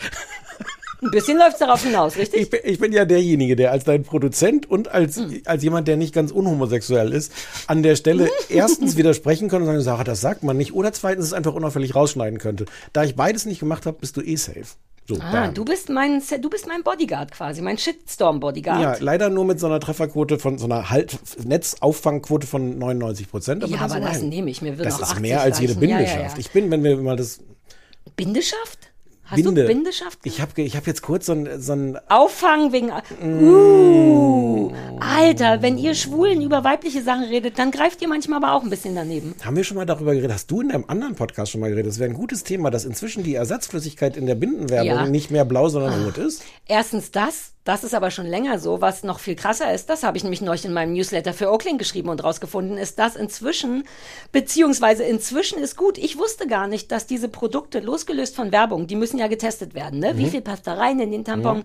Ein bisschen läuft's darauf hinaus, richtig? Ich bin, ich bin ja derjenige, der als dein Produzent und als, Hm. als jemand, der nicht ganz unhomosexuell ist, an der Stelle erstens widersprechen kann und sagen, Sarah, das sagt man nicht. Oder zweitens es einfach unauffällig rausschneiden könnte. Da ich beides nicht gemacht habe, bist du eh safe. So, Ah, bam. du bist mein, du bist mein Bodyguard quasi, mein Shitstorm-Bodyguard. Ja, leider nur mit so einer Trefferquote von so einer halt Netzauffangquote von 99 Prozent. Ja, aber das nehme ich. Mir würden Das ist 80 mehr als jede reichen. Ja, ja, Bindeschaft. ja. Ich bin, wenn wir mal das Bindeschaft? Hast Binde. du Bindeschaft? Ich habe ich hab jetzt kurz so ein, so ein Auffangen wegen. Uh, Alter, wenn ihr Schwulen über weibliche Sachen redet, dann greift ihr manchmal aber auch ein bisschen daneben. Haben wir schon mal darüber geredet? Hast du in einem anderen Podcast schon mal geredet? Das wäre ein gutes Thema, dass inzwischen die Ersatzflüssigkeit in der Bindenwerbung Ja. nicht mehr blau, sondern rot ist. Erstens das, das ist aber schon länger so. Was noch viel krasser ist, das habe ich nämlich neulich in meinem Newsletter für Oakland geschrieben und rausgefunden, ist, dass inzwischen, beziehungsweise inzwischen ist gut, ich wusste gar nicht, dass diese Produkte, losgelöst von Werbung, die müssen ja getestet werden, ne? Wie viel passt da rein in den Tampon?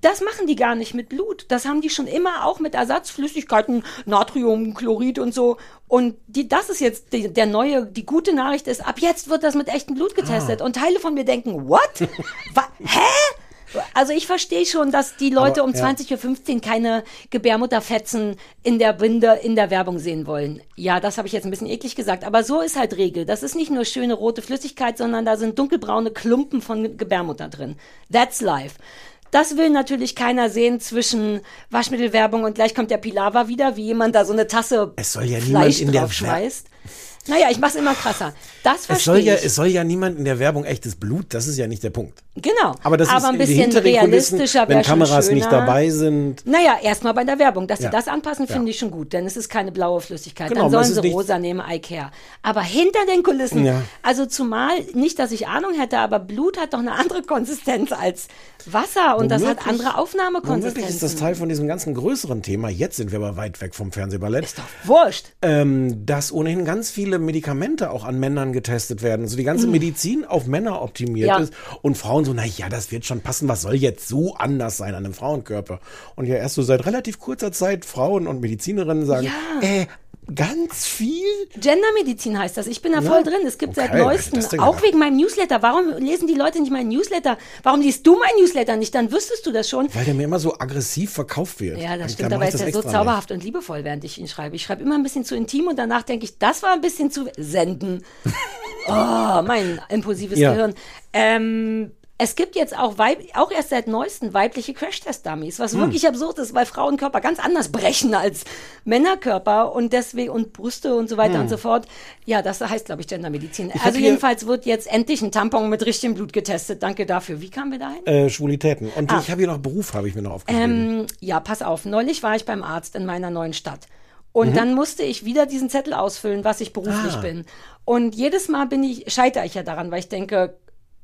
Das machen die gar nicht mit Blut. Das haben die schon immer auch mit Ersatzflüssigkeiten, Natrium, Chlorid und so. Und die, das ist jetzt die, der neue, die gute Nachricht ist, ab jetzt wird das mit echtem Blut getestet. Und Teile von mir denken, what? Wa hä? Also ich verstehe schon, dass die Leute Aber, um ja. 20.15 Uhr keine Gebärmutterfetzen in der Binde, in der Werbung sehen wollen. Ja, das habe ich jetzt ein bisschen eklig gesagt, aber so ist halt Regel. Das ist nicht nur schöne rote Flüssigkeit, sondern da sind dunkelbraune Klumpen von Gebärmutter drin. That's life. Das will natürlich keiner sehen zwischen Waschmittelwerbung und gleich kommt der Pilava wieder, wie jemand da so eine Tasse Es soll ja Fleisch niemand in der schmeißt. Naja, ich mach's immer krasser. Das Es verstehe soll, ja, ich. es soll ja niemand in der Werbung echtes Blut, das ist ja nicht der Punkt. genau. Aber das ist ein in- bisschen Kulissen, realistischer wenn Kameras nicht dabei sind. Naja, erstmal bei der Werbung. Dass Ja. sie das anpassen, Ja. finde ich schon gut, denn es ist keine blaue Flüssigkeit. Genau, Dann sollen es sie rosa nehmen, I care. Aber hinter den Kulissen, Ja. also zumal, nicht, dass ich Ahnung hätte, aber Blut hat doch eine andere Konsistenz als Wasser und das hat Womöglich- andere Womöglich Aufnahmekonsistenzen. ist das Teil von diesem ganzen größeren Thema. Jetzt sind wir aber weit weg vom Fernsehballett. Ist doch wurscht. ähm, dass ohnehin ganz viele Medikamente auch an Männern getestet werden. Also die ganze Medizin auf Männer optimiert Mm. Ja. ist und Frauen so, na ja, das wird schon passen. Was soll jetzt so anders sein an einem Frauenkörper? Und ja, erst so seit relativ kurzer Zeit Frauen und Medizinerinnen sagen, Ja. äh, ganz viel? Gendermedizin heißt das. Ich bin da voll drin. Es gibt seit Okay, hätte neuestem, auch gedacht? wegen meinem Newsletter. Warum lesen die Leute nicht meinen Newsletter? Warum liest du meinen Newsletter nicht? Dann wüsstest du das schon. Weil der mir immer so aggressiv verkauft wird. Ja, das Und stimmt, mach ist das so zauberhaft und liebevoll, während ich ihn schreibe. Ich schreibe immer ein bisschen zu intim und danach denke ich, das war ein bisschen zu senden. Oh, mein impulsives Ja. Gehirn. Ähm, es gibt jetzt auch, Weib auch erst seit neuestem weibliche Crash-Test-Dummies, Hm. was wirklich absurd ist, weil Frauenkörper ganz anders brechen als Männerkörper und deswegen und Brüste und so weiter und so fort. Ja, das heißt, glaube ich, Gendermedizin. Hm. hab Also jedenfalls wird jetzt endlich ein Tampon mit richtigem Blut getestet. Danke dafür. Wie kamen wir dahin? Äh, Schwulitäten. Und ich habe hier noch Beruf, habe ich mir noch aufgeschrieben. Ähm, ja, pass auf. Neulich war ich beim Arzt in meiner neuen Stadt. Und dann musste ich wieder diesen Zettel ausfüllen, was ich beruflich Ah. bin. Und jedes Mal bin ich, scheitere ich ja daran, weil ich denke,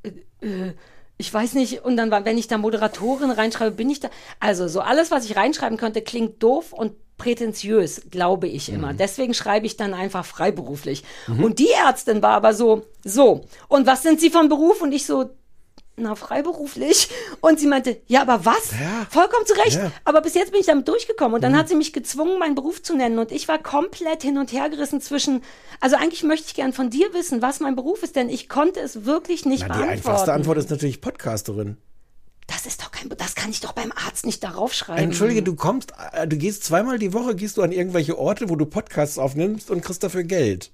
äh, äh, ich weiß nicht, und dann, war- wenn ich da Moderatorin reinschreibe, bin ich da. Also, so alles, was ich reinschreiben könnte, klingt doof und prätentiös, glaube ich immer. Deswegen schreibe ich dann einfach freiberuflich. Und die Ärztin war aber so, so, und was sind Sie von Beruf? Und ich so, na, freiberuflich. Und sie meinte, ja, aber was? Ja. Vollkommen zu Recht. Ja. Aber bis jetzt bin ich damit durchgekommen. Und dann hat sie mich gezwungen, meinen Beruf zu nennen. Und ich war komplett hin und her gerissen zwischen, also eigentlich möchte ich gern von dir wissen, was mein Beruf ist, denn ich konnte es wirklich nicht Na, die beantworten. einfachste Antwort ist natürlich Podcasterin. Das ist doch kein, das kann ich doch beim Arzt nicht darauf schreiben. Entschuldige, du kommst, äh, du gehst zweimal die Woche, gehst du an irgendwelche Orte, wo du Podcasts aufnimmst und kriegst dafür Geld.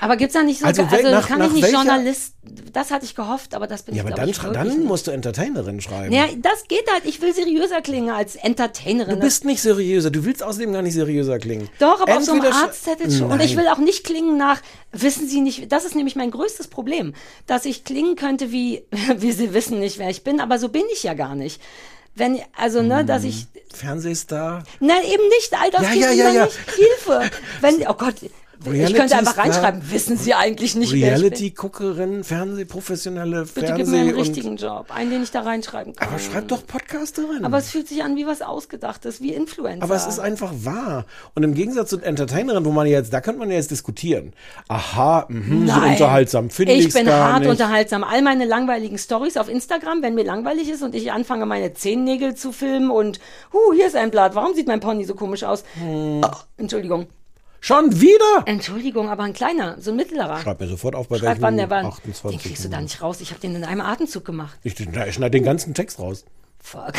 Aber gibt's da nicht so, Also also, wel- nach- kann nach ich nicht welcher- Journalist, das hatte ich gehofft, aber das bin Ja, ich aber dann, ich dann musst du Entertainerin schreiben. Ja, das geht halt. Ich will seriöser klingen als Entertainerin. Du bist nicht seriöser, du willst außerdem gar nicht seriöser klingen. Doch, aber auf so einem Entweder Arztzettel schon. Und ich will auch nicht klingen nach, wissen Sie nicht, das ist nämlich mein größtes Problem, dass ich klingen könnte wie, wie Sie wissen nicht, wer ich bin, aber so bin ich ja gar nicht. Wenn, also, ne, dass Hm. ich, Fernsehstar. nein, eben nicht, all das Ja, geht ja, ja, ja. nicht. Hilfe. Wenn, oh Gott, ich Reality könnte einfach Star. reinschreiben, wissen Sie eigentlich nicht, ich. Reality-Guckerin, Fernsehprofessionelle Bitte Fernseh gib mir einen richtigen Job, einen, den ich da reinschreiben kann. Aber schreib doch Podcasterin. Aber es fühlt sich an wie was Ausgedachtes, wie Influencer. Aber es ist einfach wahr. Und im Gegensatz zu Entertainerin, wo man jetzt, da könnte man ja jetzt diskutieren. Aha, mh, so unterhaltsam finde ich ich's bin gar hart nicht. unterhaltsam. All meine langweiligen Stories auf Instagram, wenn mir langweilig ist und ich anfange, meine Zehennägel zu filmen und, huh, hier ist ein Blatt. Warum sieht mein Pony so komisch aus? Hm. Oh, Entschuldigung. Schon wieder? Entschuldigung, aber ein kleiner, so ein mittlerer. Schreib mir sofort auf, bei Schreib, welchem wann der war. 28. Den kriegst du da nicht raus. Ich habe den in einem Atemzug gemacht. Ich, ich schneide den ganzen Text raus. Fuck.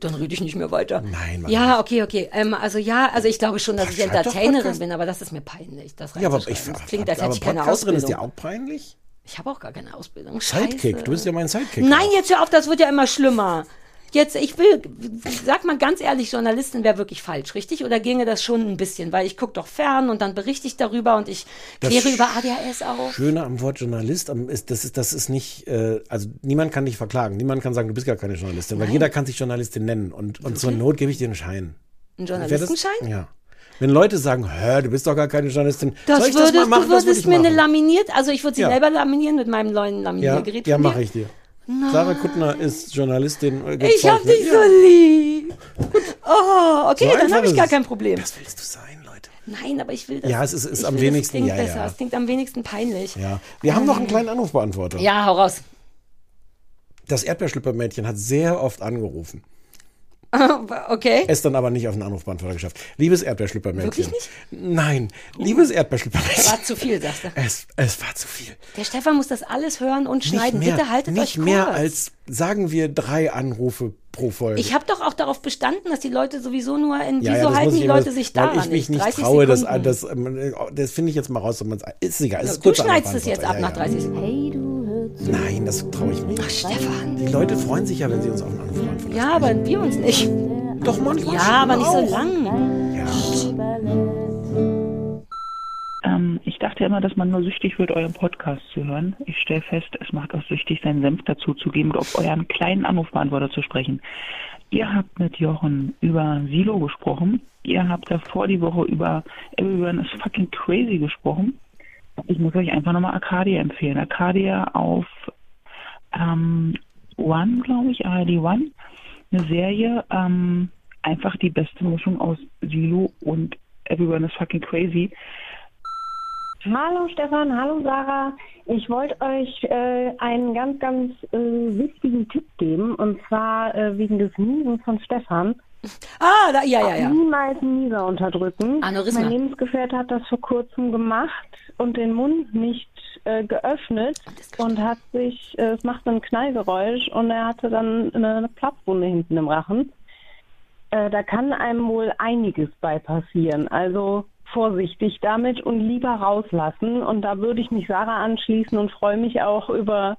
Dann rede ich nicht mehr weiter. Nein, Mann. Ja, okay, okay. Ähm, also ja, also ich glaube schon, dass ich schreib doch Entertainerin bin, aber das ist mir peinlich. Das Ja, aber ich das klingt, als hätte ich keine Podcasterin ist Ausbildung. dir auch peinlich? Ich habe auch gar keine Ausbildung. Sidekick, Scheiße. du bist ja mein Sidekick. Nein, jetzt hör auf, das wird ja immer schlimmer. Jetzt, ich will, sag mal ganz ehrlich, Journalistin wäre wirklich falsch, richtig? Oder ginge das schon ein bisschen? Weil ich gucke doch fern und dann berichte ich darüber und ich Das kläre Sch- über ADHS auf. Schöne am Wort Journalist ist, das ist, das ist nicht, äh, also niemand kann dich verklagen. Niemand kann sagen, du bist gar keine Journalistin, weil jeder kann sich Journalistin nennen. Und, und zur Not gebe ich dir einen Schein. Ein Wer das- Journalistenschein? Ja. Wenn Leute sagen, hä, du bist doch gar keine Journalistin, Das soll ich würdest, das mal machen? du Das würd würdest mir eine machen. laminiert, also ich würde sie Ja. selber laminieren mit meinem neuen Ja, Laminiergerät. ja dir. mache ich dir. Sarah Kuttner ist Journalistin. äh, Ich hab dich Ja. so lieb. Oh, okay, So dann habe ich gar es. kein Problem. Das willst du sein, Leute. Nein, aber ich will das. Ja, es ist- ist am will, wenigsten- Das klingt ja, besser. ja. Es klingt am wenigsten peinlich. Ja. Wir haben noch einen kleinen Anrufbeantworter. Ja, hau raus. Das Erdbeerschlüppermädchen hat sehr oft angerufen. Okay. Es dann aber nicht auf den Anrufbeantworter geschafft. Liebes Erdbeerschlüppermädchen. Wirklich nicht? Nein. Liebes Erdbeerschlüppermädchen. War zu viel, sagst du. Es, es war zu viel. Der Stefan muss das alles hören und schneiden. mehr, Bitte haltet nicht euch mehr kurz. als, sagen wir, drei Anrufe pro Folge. Ich habe doch auch darauf bestanden, dass die Leute sowieso nur in. ja, ja, wieso das halten die immer- Leute sich daran Weil ich mich nicht 30 traue, das, das, ähm, das finde ich jetzt mal raus. ob man's- Ist egal. Es ist du schneidest es jetzt ab Anrufbeantworter. nach Ja, 30 Sekunden. Ja. Nein, das traue ich mir nicht. Ach, Stefan. Die Leute freuen sich ja, wenn sie uns auf den Anrufbeantworter Ja, aber wir uns nicht. Doch manchmal Ja, aber nicht so auch. lang. Ja. Ähm, ich dachte immer, dass man nur süchtig wird, euren Podcast zu hören. Ich stelle fest, es macht auch süchtig, seinen Senf dazu zu geben und auf euren kleinen Anrufbeantworter zu sprechen. Ihr habt mit Jochen über Silo gesprochen. Ihr habt davor die Woche über Everyone is fucking crazy gesprochen. Ich muss euch einfach nochmal Arcadia empfehlen. Arcadia auf ähm, One, glaube ich, ARD One. Eine Serie, ähm, einfach die beste Mischung aus Silo und Everyone is fucking crazy. Hallo Stefan, hallo Sarah. Ich wollte euch äh, einen ganz, ganz äh, wichtigen Tipp geben und zwar äh, wegen des Niesen von Stefan. Ah, da, ja, ja, ja. Niemals Nieser unterdrücken. Aneurysma. Mein Lebensgefährte hat das vor kurzem gemacht und den Mund nicht äh, geöffnet und hat sich, äh, es macht so ein Knallgeräusch und er hatte dann eine, eine Platzwunde hinten im Rachen. Äh, da kann einem wohl einiges bei passieren. Also vorsichtig damit und lieber rauslassen. Und da würde ich mich Sarah anschließen und freue mich auch über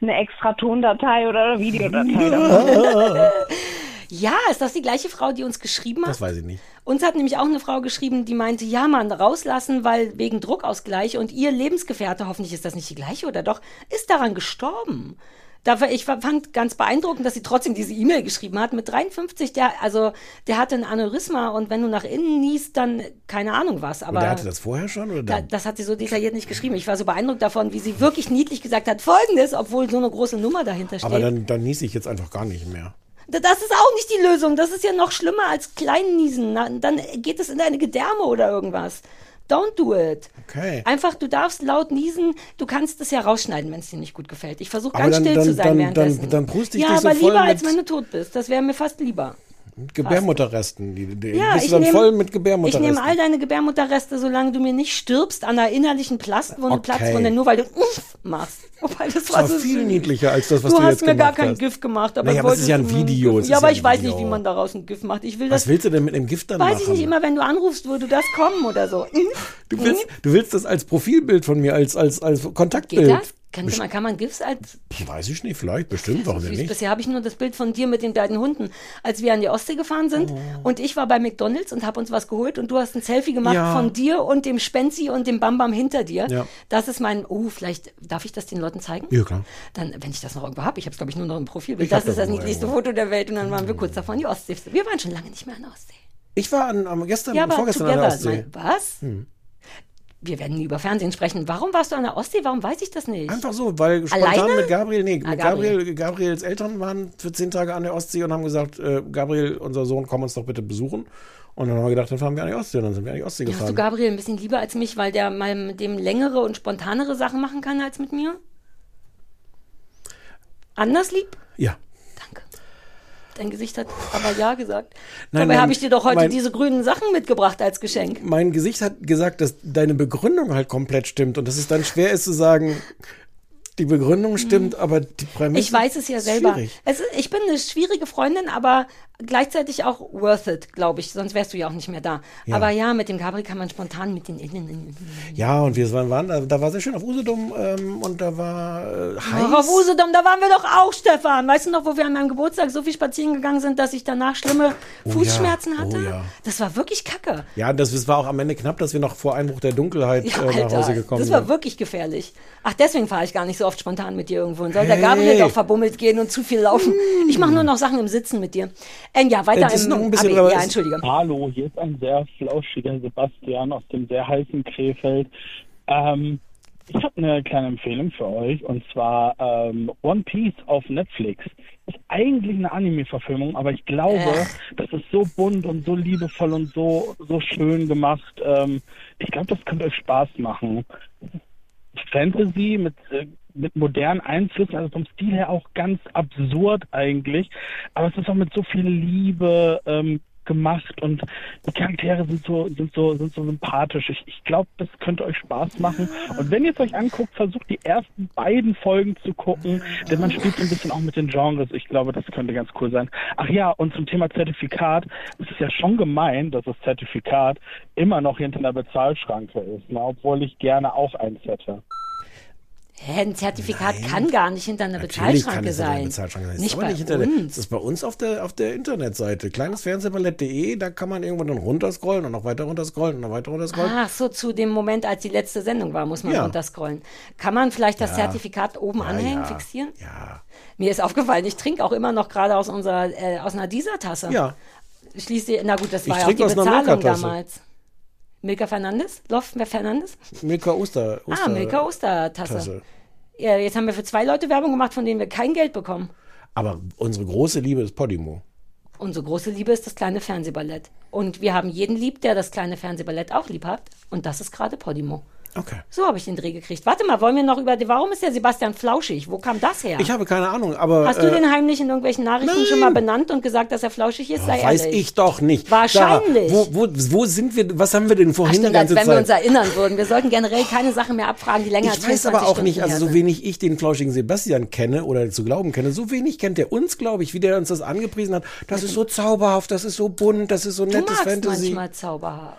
eine extra Tondatei oder Videodatei. Ja, ist das die gleiche Frau, die uns geschrieben hat? Das weiß ich nicht. Uns hat nämlich auch eine Frau geschrieben, die meinte, ja, man, rauslassen, weil wegen Druckausgleich und ihr Lebensgefährte, hoffentlich ist das nicht die gleiche oder doch, ist daran gestorben. Da war, ich fand ganz beeindruckend, dass sie trotzdem diese E-Mail geschrieben hat. Mit 53, der, also, der hatte ein Aneurysma und wenn du nach innen niest, dann keine Ahnung was. Aber Und der hatte das vorher schon? Oder da, das hat sie so detailliert nicht geschrieben. Ich war so beeindruckt davon, wie sie wirklich niedlich gesagt hat, folgendes, obwohl so eine große Nummer dahinter steht. Aber dann, dann niese ich jetzt einfach gar nicht mehr. Das ist auch nicht die Lösung. Das ist ja noch schlimmer als Kleinniesen. Na, Dann geht es in deine Gedärme oder irgendwas. Don't do it. Okay. Einfach, du darfst laut niesen. Du kannst es ja rausschneiden, wenn es dir nicht gut gefällt. Ich versuche ganz dann- still dann- zu sein dann- währenddessen. dann- dann puste ich ja, dich so aber lieber, als wenn du tot bist. Das wäre mir fast lieber. Gebärmutterresten. Die, die, Ja, bist ich du dann nehm- voll mit Ich Gebärmutterresten. nehme all deine Gebärmutterreste, solange du mir nicht stirbst an einer innerlichen Plastwunde, Okay. Platzwunde, nur weil du uff machst. Wobei, das das war so viel niedlicher als das, was du du, hast jetzt mir gar gemacht kein hast. GIF gemacht, aber Naja, aber es ist ja ein du Video, GIF- Ja, aber ja ich weiß Video. nicht, wie man daraus ein GIF macht. Ich will Was das. willst du denn mit dem Gift dann Weiß machen? ich nicht immer, wenn du anrufst, würde das kommen oder so. Hm? Du willst, du willst das als Profilbild von mir, als, als, als Geht Kontaktbild. das? Kann, man, kann man GIFs als. Weiß ich nicht, vielleicht, bestimmt, warum nicht? Bisher habe ich nur das Bild von dir mit den beiden Hunden, als wir an die Ostsee gefahren sind. Oh. Und ich war bei McDonalds und habe uns was geholt und du hast ein Selfie gemacht Ja. von dir und dem Spenzi und dem Bambam hinter dir. Ja. Das ist mein. Oh, vielleicht darf ich das den Leuten zeigen? Ja, klar. Dann, wenn ich das noch irgendwo habe, ich habe es glaube ich nur noch im Profilbild. Das ist das niedlichste. Foto der Welt und dann waren wir kurz davor an die Ostsee. Wir waren schon lange nicht mehr an der Ostsee. Ich war an, am gestern, Ja, vorgestern an der together. Ostsee. Hm. Mein, was? Wir werden nie über Fernsehen sprechen. Warum warst du an der Ostsee? Warum weiß ich das nicht? Einfach so, weil spontan Alleine? mit Gabriel, nee, Ah, mit Gabriel. Gabriel. Gabriels Eltern waren für zehn Tage an der Ostsee und haben gesagt, äh, Gabriel, unser Sohn, komm uns doch bitte besuchen. Und dann haben wir gedacht, dann fahren wir an die Ostsee und dann sind wir an die Ostsee Ja, hast du gefahren. Gabriel ein bisschen lieber als mich, weil der mal mit dem längere und spontanere Sachen machen kann als mit mir? Anders lieb? Ja. Danke. Dein Gesicht hat aber ja gesagt. Nein, Dabei habe ich dir doch heute mein- diese grünen Sachen mitgebracht als Geschenk. Mein Gesicht hat gesagt, dass deine Begründung halt komplett stimmt und dass es dann schwer ist zu sagen, die Begründung stimmt, aber die Prämisse Ich weiß es ja selber. Es ich bin eine schwierige Freundin, aber gleichzeitig auch worth it, glaube ich. Sonst wärst du ja auch nicht mehr da. Ja. Aber ja, mit dem Gabri kann man spontan mit den Innen. Ja, und wir waren, waren da, da war sehr schön auf Usedom ähm, und da war äh, heiß. Ach, auf Usedom, da waren wir doch auch, Stefan. Weißt du noch, wo wir an meinem Geburtstag so viel spazieren gegangen sind, dass ich danach schlimme Oh Fußschmerzen ja, hatte? oh ja. Das war wirklich kacke. Ja, das, das war auch am Ende knapp, dass wir noch vor Einbruch der Dunkelheit Ja, äh, nach Alter, Hause gekommen das war sind. wirklich gefährlich. Ach, deswegen fahre ich gar nicht so oft spontan mit dir irgendwo. Und soll der Hey. Gabriel doch verbummelt gehen und zu viel laufen. Ich mache nur noch Sachen im Sitzen mit dir. Ähm, ja, weiter ist im noch ein bisschen, AB. aber Ja, entschuldige. Hallo, hier ist ein sehr flauschiger Sebastian aus dem sehr heißen Krefeld. Ähm, ich habe eine kleine Empfehlung für euch und zwar ähm, One Piece auf Netflix. Ist eigentlich eine Anime-Verfilmung, aber ich glaube, das ist so bunt und so liebevoll und so so schön gemacht. Ähm, ich glaube, das könnte euch Spaß machen. Fantasy mit, äh, mit modernen Einflüssen, also vom Stil her auch ganz absurd eigentlich, aber es ist auch mit so viel Liebe ähm, gemacht und die Charaktere sind so sind so sind so sympathisch. Ich, ich glaube, das könnte euch Spaß machen. Und wenn ihr es euch anguckt, versucht die ersten beiden Folgen zu gucken, denn man spielt so ein bisschen auch mit den Genres. Ich glaube, das könnte ganz cool sein. Ach ja, und zum Thema Zertifikat, es ist ja schon gemein, dass das Zertifikat immer noch hinter einer Bezahlschranke ist, ne? obwohl ich gerne auch eins hätte. Hä, ein Zertifikat kann gar nicht hinter einer Natürlich Bezahlschranke der sein. Bezahlschranke sein. Nicht aber bei nicht hinter der, uns. das ist bei uns auf der, auf der Internetseite. Kleinesfernsehballett.de, da kann man irgendwann dann runterscrollen und noch weiter runterscrollen und noch weiter runterscrollen. Ach so, zu dem Moment, als die letzte Sendung war, muss man Ja. runterscrollen. Kann man vielleicht das Ja. Zertifikat oben anhängen, ja. fixieren? Ja. Mir ist aufgefallen, ich trinke auch immer noch gerade aus unserer, äh, aus einer dieser-Tasse. Ja. Schließlich, na gut, das Ich war ja auch die Bezahlung damals. Milka Fernandes? Lof Fernandes? Milka Oster. Oster ah, Milka Ostertasse. Tasse. Ja, jetzt haben wir für zwei Leute Werbung gemacht, von denen wir kein Geld bekommen. Aber unsere große Liebe ist Podimo. Unsere große Liebe ist das kleine Fernsehballett. Und wir haben jeden lieb, der das kleine Fernsehballett auch lieb hat. Und das ist gerade Podimo. Okay. So habe ich den Dreh gekriegt. Warte mal, wollen wir noch über. Warum ist der Sebastian flauschig? Wo kam das her? Ich habe keine Ahnung, aber. Hast du äh, den heimlich in irgendwelchen Nachrichten schon mal benannt und gesagt, dass er flauschig ist? Sei Weiß ehrlich. ich doch nicht. Wahrscheinlich. Sarah, wo, wo, wo sind wir, was haben wir denn Ach, vorhin stimmt, die als ganze wenn wir uns Zeit? erinnern würden. Wir sollten generell keine Sachen mehr abfragen, die länger als Ich weiß 24 aber auch Stunden nicht, also so wenig ich den flauschigen Sebastian kenne oder zu glauben kenne, so wenig kennt er uns, glaube ich, wie der uns das angepriesen hat. Das ist so zauberhaft, das ist so bunt, das ist so Du nettes magst Fantasy. manchmal zauberhaft.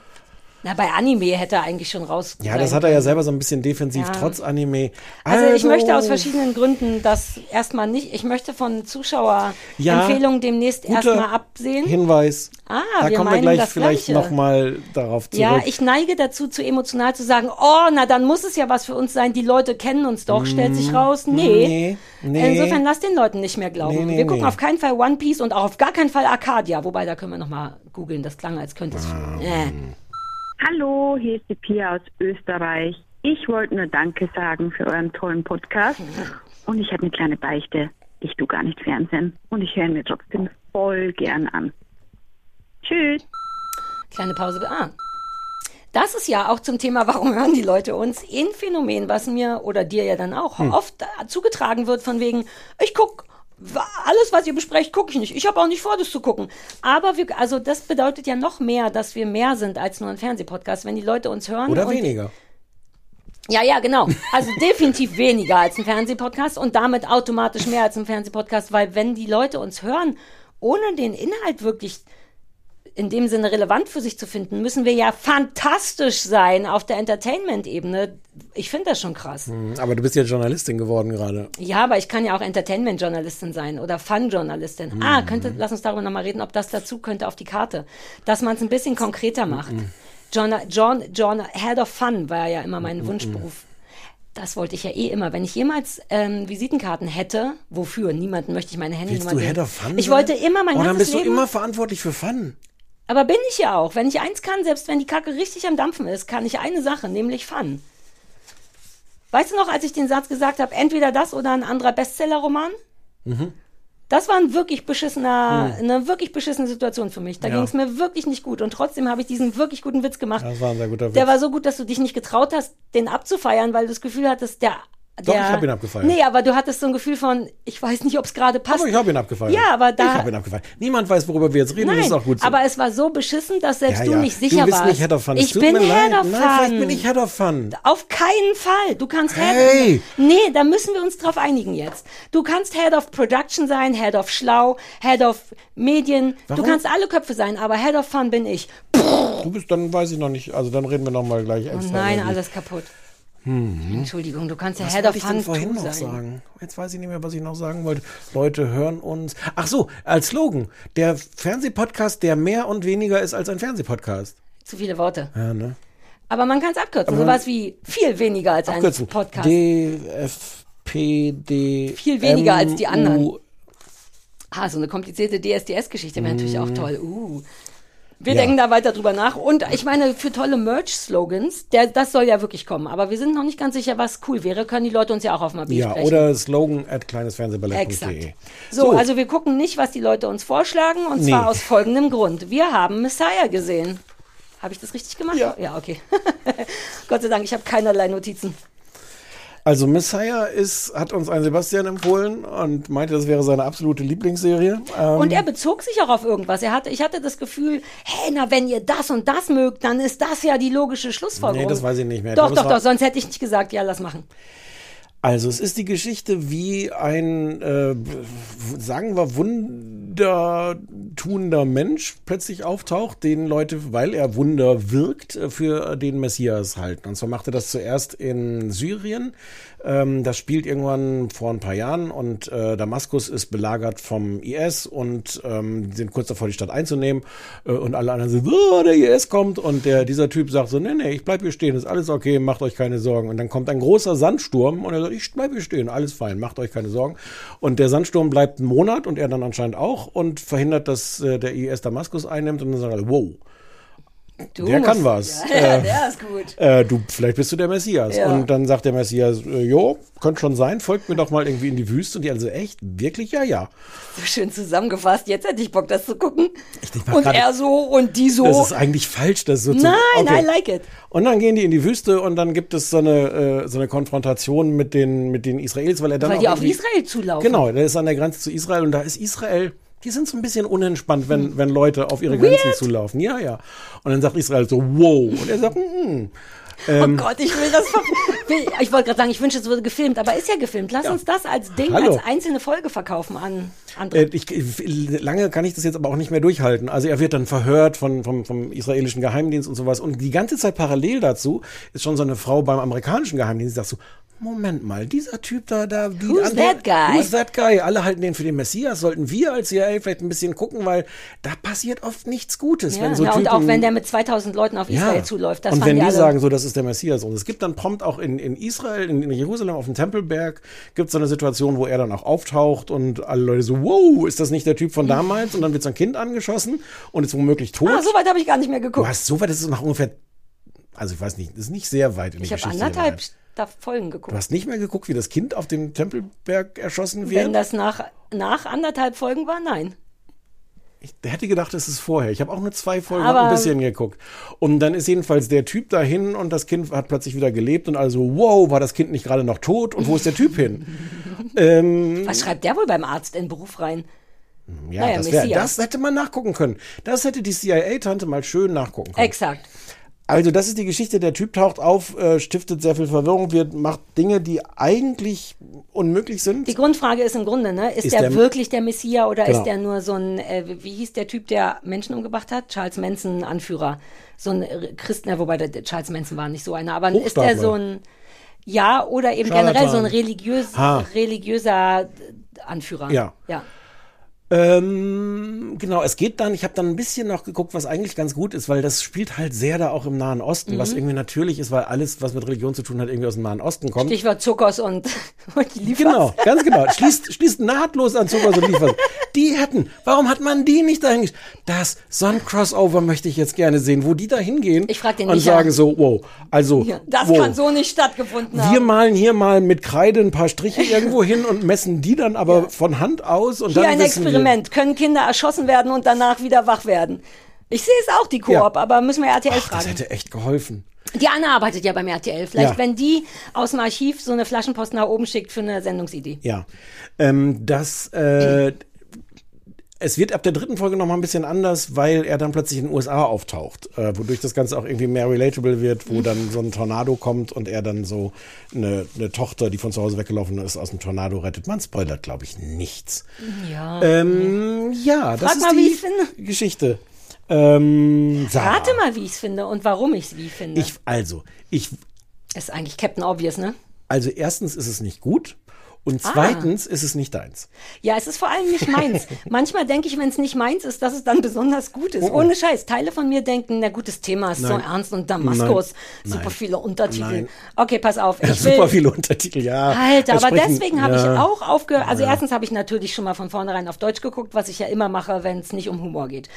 Na, bei Anime hätte er eigentlich schon raus. Ja, das hat er ja selber so ein bisschen defensiv, Ja. trotz Anime. Also, ich möchte aus verschiedenen Gründen das erstmal nicht. Ich möchte von Zuschauerempfehlungen demnächst guter erstmal absehen. Hinweis. Ah, da wir kommen wir gleich vielleicht nochmal darauf zurück. Ja, ich neige dazu, zu emotional zu sagen, oh, na dann muss es ja was für uns sein. Die Leute kennen uns doch, stellt sich raus. Nee. Nee, nee. Insofern lass den Leuten nicht mehr glauben. Nee, nee, wir gucken auf keinen Fall One Piece und auch auf gar keinen Fall Arcadia. Wobei, da können wir nochmal googeln. Das klang, als könnte es schon. Äh. Hallo, hier ist die Pia aus Österreich. Ich wollte nur Danke sagen für euren tollen Podcast. Und ich habe eine kleine Beichte. Ich tue gar nicht Fernsehen. Und ich höre mir trotzdem voll gern an. Tschüss. Kleine Pause. Ah. Das ist ja auch zum Thema, warum hören die Leute uns? Ein Phänomen, was mir oder dir ja dann auch Hm. oft zugetragen wird, von wegen, ich guck wa- alles, was ihr besprecht, gucke ich nicht. Ich habe auch nicht vor, das zu gucken. Aber wir, also das bedeutet ja noch mehr, dass wir mehr sind als nur ein Fernsehpodcast. Wenn die Leute uns hören Oder weniger. ja, ja, genau. Also definitiv weniger als ein Fernsehpodcast und damit automatisch mehr als ein Fernsehpodcast, weil wenn die Leute uns hören, ohne den Inhalt wirklich in dem Sinne relevant für sich zu finden, müssen wir ja fantastisch sein auf der Entertainment-Ebene. Ich finde das schon krass. Hm, Aber du bist ja Journalistin geworden gerade. Ja, aber ich kann ja auch Entertainment-Journalistin sein oder Fun-Journalistin. Mhm. Ah, könnte, lass uns darüber nochmal reden, ob das dazu könnte auf die Karte. Dass man es ein bisschen konkreter macht. Mhm. John, John, John, Head of Fun war ja immer Mhm, mein Wunschberuf. Das wollte ich ja eh immer. Wenn ich jemals ähm, Visitenkarten hätte, wofür? Niemanden möchte ich meine Handynummer Willst du geben. Head of Fun Ich wollte immer mein Oh, dann ganzes bist du Leben. immer verantwortlich für Fun. Aber bin ich ja auch. Wenn ich eins kann, selbst wenn die Kacke richtig am Dampfen ist, kann ich eine Sache, nämlich Fun. Weißt du noch, als ich den Satz gesagt habe, entweder das oder ein anderer Bestseller-Roman? Mhm. Das war ein wirklich beschissener, eine wirklich beschissene Situation für mich. Da Ja. ging es mir wirklich nicht gut. Und trotzdem habe ich diesen wirklich guten Witz gemacht. Das war ein sehr guter Witz. Der war so gut, dass du dich nicht getraut hast, den abzufeiern, weil du das Gefühl hattest, der Doch, der, ich hab ihn abgefeiert. Nee, aber du hattest so ein Gefühl von, ich weiß nicht, ob es gerade passt. Aber ich habe ihn abgefeiert. Ja, aber da. Ich habe ihn abgefeiert. Niemand weiß, worüber wir jetzt reden, Nein, das ist auch gut so. aber es war so beschissen, dass selbst ja, du ja. nicht sicher du bist warst. nicht Head of Fun. Ich bin Head of Nein, Fun. vielleicht bin ich Head of Fun. Auf keinen Fall. Du kannst Hey! Head. Nee, da müssen wir uns drauf einigen jetzt. Du kannst Head of Production sein, Head of Schlau, Head of Medien. Warum? Du kannst alle Köpfe sein, aber Head of Fun bin ich. Du bist, dann weiß ich noch nicht. Also dann reden wir noch mal gleich Oh extra. nein, über die- alles kaputt. Mhm. Entschuldigung, du kannst ja Was ich denn Fun vorhin noch sein. sagen? Jetzt weiß ich nicht mehr, was ich noch sagen wollte. Leute hören uns. Ach so, als Slogan. Der Fernsehpodcast, der mehr und weniger ist als ein Fernsehpodcast. Zu viele Worte. Ja, ne? Aber man kann es abkürzen. Aber- Sowas wie viel weniger als ein Abkürzen. Podcast. DFPD. Viel weniger als die anderen. Ah, so eine komplizierte DSDS-Geschichte wäre natürlich auch toll. Uh. Wir Ja. denken da weiter drüber nach. Und ich meine, für tolle Merch-Slogans, der, das soll ja wirklich kommen. Aber wir sind noch nicht ganz sicher, was cool wäre. Können die Leute uns ja auch auf mal Ja, sprechen. oder Slogan at kleinesfernsehballett.de. Exakt. So, also wir gucken nicht, was die Leute uns vorschlagen. Und Nee. zwar aus folgendem Grund. Wir haben Messiah gesehen. Habe ich das richtig gemacht? Ja. Ja, okay. Gott sei Dank, ich habe keinerlei Notizen. Also Messiah ist, hat uns ein Sebastian empfohlen und meinte, das wäre seine absolute Lieblingsserie. Ähm, Und er bezog sich auch auf irgendwas. Er hatte, ich hatte das Gefühl, hey, na, wenn ihr das und das mögt, dann ist das ja die logische Schlussfolgerung. Nee, das weiß ich nicht mehr. Doch, doch, doch, sonst hätte ich nicht gesagt, ja, lass machen. Also es ist die Geschichte, wie ein, äh, sagen wir, wundertuender Mensch plötzlich auftaucht, den Leute, weil er Wunder wirkt, äh, für den Messias halten. Und zwar machte das zuerst in Syrien. Ähm, das spielt irgendwann vor ein paar Jahren und äh, Damaskus ist belagert vom IS und ähm, sind kurz davor, die Stadt einzunehmen. Äh, und alle anderen sind, oh, der IS kommt. Und der, dieser Typ sagt so, nee, nee, ich bleib hier stehen, ist alles okay, macht euch keine Sorgen. Und dann kommt ein großer Sandsturm und er sagt, ich bleib hier stehen, alles fein, macht euch keine Sorgen. Und der Sandsturm bleibt einen Monat und er dann anscheinend auch und verhindert, dass äh, der IS Damaskus einnimmt. Und dann sagen alle, wow. Du der musst- kann was. Ja, Äh, der ist gut. Äh, du, vielleicht bist du der Messias. Ja. Und dann sagt der Messias, äh, jo, könnte schon sein, folgt mir doch mal irgendwie in die Wüste. Und die also, echt? Wirklich? Ja, ja. So schön zusammengefasst. Jetzt hätte ich Bock, das zu gucken. mach Und grade- er so und die so. Das ist eigentlich falsch, das so zu... Nein, Okay. I like it. Und dann gehen die in die Wüste und dann gibt es so eine, äh, so eine Konfrontation mit den, mit den Israelis, weil er dann Weil auch die auf Israel zulaufen. Genau, der ist an der Grenze zu Israel und da ist Israel, die sind so ein bisschen unentspannt, wenn, wenn Leute auf ihre Hm. Weird. Grenzen zulaufen. Ja, ja. Und dann sagt Israel so, wow. Und er sagt, mm, ähm, oh Gott, ich will das. Ich wollte gerade sagen, ich wünsche, es würde gefilmt, aber ist ja gefilmt. Lass uns das als Ding, Hallo. als einzelne Folge verkaufen an andere. Äh, ich, lange kann ich das jetzt aber auch nicht mehr durchhalten. Also er wird dann verhört von, vom, vom israelischen Geheimdienst und sowas. Und die ganze Zeit parallel dazu ist schon so eine Frau beim amerikanischen Geheimdienst, die sagt so, Moment mal, dieser Typ da, da, die Who's that guy? Who's that guy? Alle halten den für den Messias. Sollten wir als CIA vielleicht ein bisschen gucken, weil da passiert oft nichts Gutes, ja, wenn so ja, und Typen, auch wenn der mit 2000 Leuten auf Israel zuläuft. Das und wenn die die sagen, so, das ist der Messias. Und es gibt dann prompt auch in, in Israel, in, in Jerusalem auf dem Tempelberg, gibt es so eine Situation, wo er dann auch auftaucht und alle Leute so, wow, ist das nicht der Typ von damals? Und dann wird so ein Kind angeschossen und ist womöglich tot. ah, so weit habe ich gar nicht mehr du geguckt. hast so weit, das ist noch ungefähr, also ich weiß nicht, das ist nicht sehr weit in Ich die habe Geschichte. anderthalb hinein. Sta- Folgen geguckt. Du hast nicht mehr geguckt, wie das Kind auf dem Tempelberg erschossen wird? Wenn das nach, nach anderthalb Folgen war, nein. Der hätte gedacht, es ist vorher. Ich habe auch nur zwei Folgen ein bisschen geguckt. Und dann ist jedenfalls der Typ dahin und das Kind hat plötzlich wieder gelebt und also, wow, war das Kind nicht gerade noch tot und wo ist der Typ hin? ähm, Was schreibt der wohl beim Arzt in den Beruf rein? ja, naja, das, wär, das hätte man nachgucken können. Das hätte die CIA-Tante mal schön nachgucken können. Exakt. Also das ist die Geschichte, der Typ taucht auf, äh, stiftet sehr viel Verwirrung, wird, macht Dinge, die eigentlich unmöglich sind. Die Grundfrage ist im Grunde, ne, ist, Ist der, der- wirklich der Messias oder Genau. ist der nur so ein, äh, wie hieß der Typ, der Menschen umgebracht hat? Charles Manson, Anführer. So ein äh, Christen, ja, wobei der, der Charles Manson war nicht so einer, aber ist der so ein, ja, oder eben Scharlatan. generell so ein religiös, Ha. religiöser äh, Anführer. Ja. Ja. Ähm, genau, es geht dann, ich habe dann ein bisschen noch geguckt, was eigentlich ganz gut ist, weil das spielt halt sehr da auch im Nahen Osten, was Mhm. irgendwie natürlich ist, weil alles, was mit Religion zu tun hat, irgendwie aus dem Nahen Osten kommt. Stichwort Zuckers und, und Liefers. Genau, ganz genau. Schließt, schließt nahtlos an Zucker und Liefers. Die hätten, warum hat man die nicht dahin gesch- Das, so ein Crossover möchte ich jetzt gerne sehen, wo die da hingehen Ich frag den und sagen so, wow, also, Ja, das wow. kann so nicht stattgefunden wir haben. malen hier mal mit Kreide ein paar Striche irgendwo hin und messen die dann aber von Hand aus und Hier dann wissen wir- Experiment. Können Kinder erschossen werden und danach wieder wach werden? Ich sehe es auch, die Koop, Ja. aber müssen wir RTL Ach, das fragen. hätte echt geholfen. Die Anna arbeitet ja beim RTL. Vielleicht, Ja. wenn die aus dem Archiv so eine Flaschenpost nach oben schickt für eine Sendungsidee. Ja. Ähm, das, äh, es wird ab der dritten Folge noch mal ein bisschen anders, weil er dann plötzlich in den USA auftaucht, äh, wodurch das Ganze auch irgendwie mehr relatable wird, wo dann so ein Tornado kommt und er dann so eine, eine Tochter, die von zu Hause weggelaufen ist, aus dem Tornado rettet. Man spoilert, glaube ich, nichts. Ja. Ähm, ja, das Frag ist mal, wie die. Geschichte. Ähm, Sarah, Rate mal, wie ich es finde und warum ich es wie finde. ich, also, ich, ist eigentlich Captain Obvious, ne? also erstens ist es nicht gut und Ah. zweitens ist es nicht deins. Ja, es ist vor allem nicht meins. Manchmal denke ich, wenn es nicht meins ist, dass es dann besonders gut ist. Oh, oh. Ohne Scheiß. Teile von mir denken, na gut, das Thema ist so Nein. ernst und Damaskus, Nein. super Nein. viele Untertitel. Okay, pass auf. Ich will, Super viele Untertitel, ja. Alter, aber deswegen habe ich ja. auch aufgehört. Also Ja. erstens habe ich natürlich schon mal von vornherein auf Deutsch geguckt, was ich ja immer mache, wenn es nicht um Humor geht.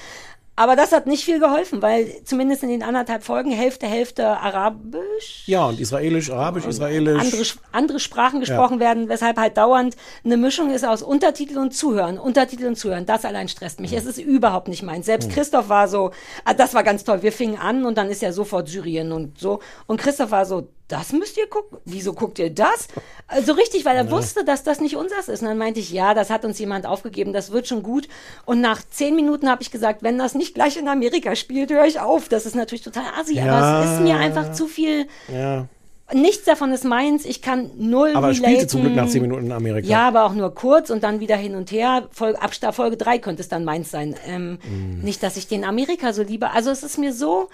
Aber das hat nicht viel geholfen, weil zumindest in den anderthalb Folgen Hälfte, Hälfte Arabisch, Ja, und Israelisch, Arabisch, Israelisch. andere, andere Sprachen gesprochen werden, weshalb halt dauernd eine Mischung ist aus Untertitel und Zuhören. Untertitel und Zuhören, das allein stresst mich. Es ist überhaupt nicht meins. Selbst Hm. Christoph war so, ah, das war ganz toll. Wir fingen an und dann ist ja sofort Syrien und so. Und Christoph war so, das müsst ihr gucken. Wieso guckt ihr das? Also richtig, weil er wusste, dass das nicht unseres ist. Und dann meinte ich, ja, das hat uns jemand aufgegeben, das wird schon gut. Und nach zehn Minuten habe ich gesagt, wenn das nicht gleich in Amerika spielt, höre ich auf. Das ist natürlich total assi, aber Ja. es ist mir einfach zu viel. Ja. Nichts davon ist meins. Ich kann null Aber er spielte zum Glück relaten. nach zehn Minuten in Amerika. Ja, aber auch nur kurz und dann wieder hin und her. Folge, ab Folge 3 könnte es dann meins sein. Ähm, Mm. Nicht, dass ich den Amerika so liebe. Also es ist mir so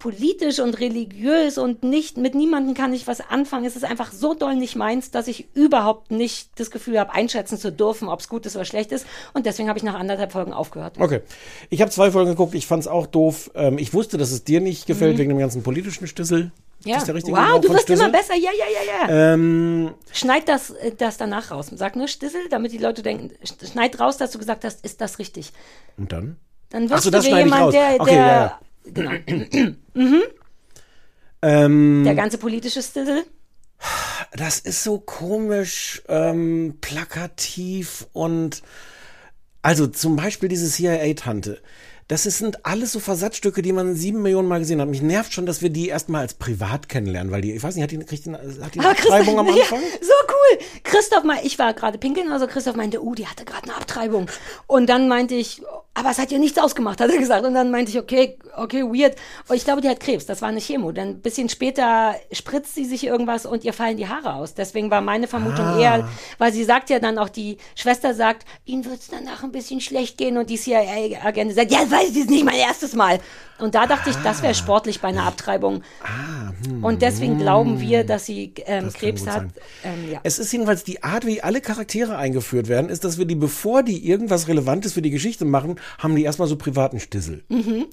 politisch und religiös und nicht mit niemandem kann ich was anfangen. Es ist einfach so doll nicht meins, dass ich überhaupt nicht das Gefühl habe, einschätzen zu dürfen, ob es gut ist oder schlecht ist. Und deswegen habe ich nach anderthalb Folgen aufgehört. Okay. Ich habe zwei Folgen geguckt, ich fand es auch doof. Ähm, ich wusste, dass es dir nicht gefällt Mhm. wegen dem ganzen politischen Stüssel. Ja. Ist der richtige wow, Gebrauch du wirst immer besser. Ja, ja, ja, ja. Ähm, Schneid das, äh, das danach raus. Sag nur Stissel, damit die Leute denken, sch- schneid raus, dass du gesagt hast, ist das richtig. und dann? Dann wirst so, du ich jemand, raus. der, Okay, der, ja, ja. Genau. mhm. Ähm, Der ganze politische Stissel. das ist so komisch, ähm, plakativ und also zum Beispiel diese CIA-Tante. Das sind alles so Versatzstücke, die man sieben Millionen Mal gesehen hat. Mich nervt schon, dass wir die erstmal als privat kennenlernen, weil die, ich weiß nicht, hat die, kriegt die, hat die eine Abtreibung am ja, Anfang? so cool. Christoph, mal, ich war gerade pinkeln, also Christoph meinte, uh, die hatte gerade eine Abtreibung. Und dann meinte ich, aber es hat ihr nichts ausgemacht, hat er gesagt. Und dann meinte ich, okay, okay, weird. Und ich glaube, die hat Krebs, das war eine Chemo. Dann ein bisschen später spritzt sie sich irgendwas und ihr fallen die Haare aus. Deswegen war meine Vermutung Ah. eher, weil sie sagt ja dann auch, die Schwester sagt, ihnen wird es danach ein bisschen schlecht gehen. Und die CIA-Agentin sagt, ja, weiß ich, das ist nicht mein erstes Mal. Und da dachte ich, das Ah. wäre sportlich bei einer Abtreibung. Und deswegen glauben wir, dass sie ähm, Das Krebs hat. Ähm, ja. Es ist jedenfalls die Art, wie alle Charaktere eingeführt werden, ist, dass wir die, bevor die irgendwas Relevantes für die Geschichte machen, haben die erstmal so privaten Stissel. Mhm.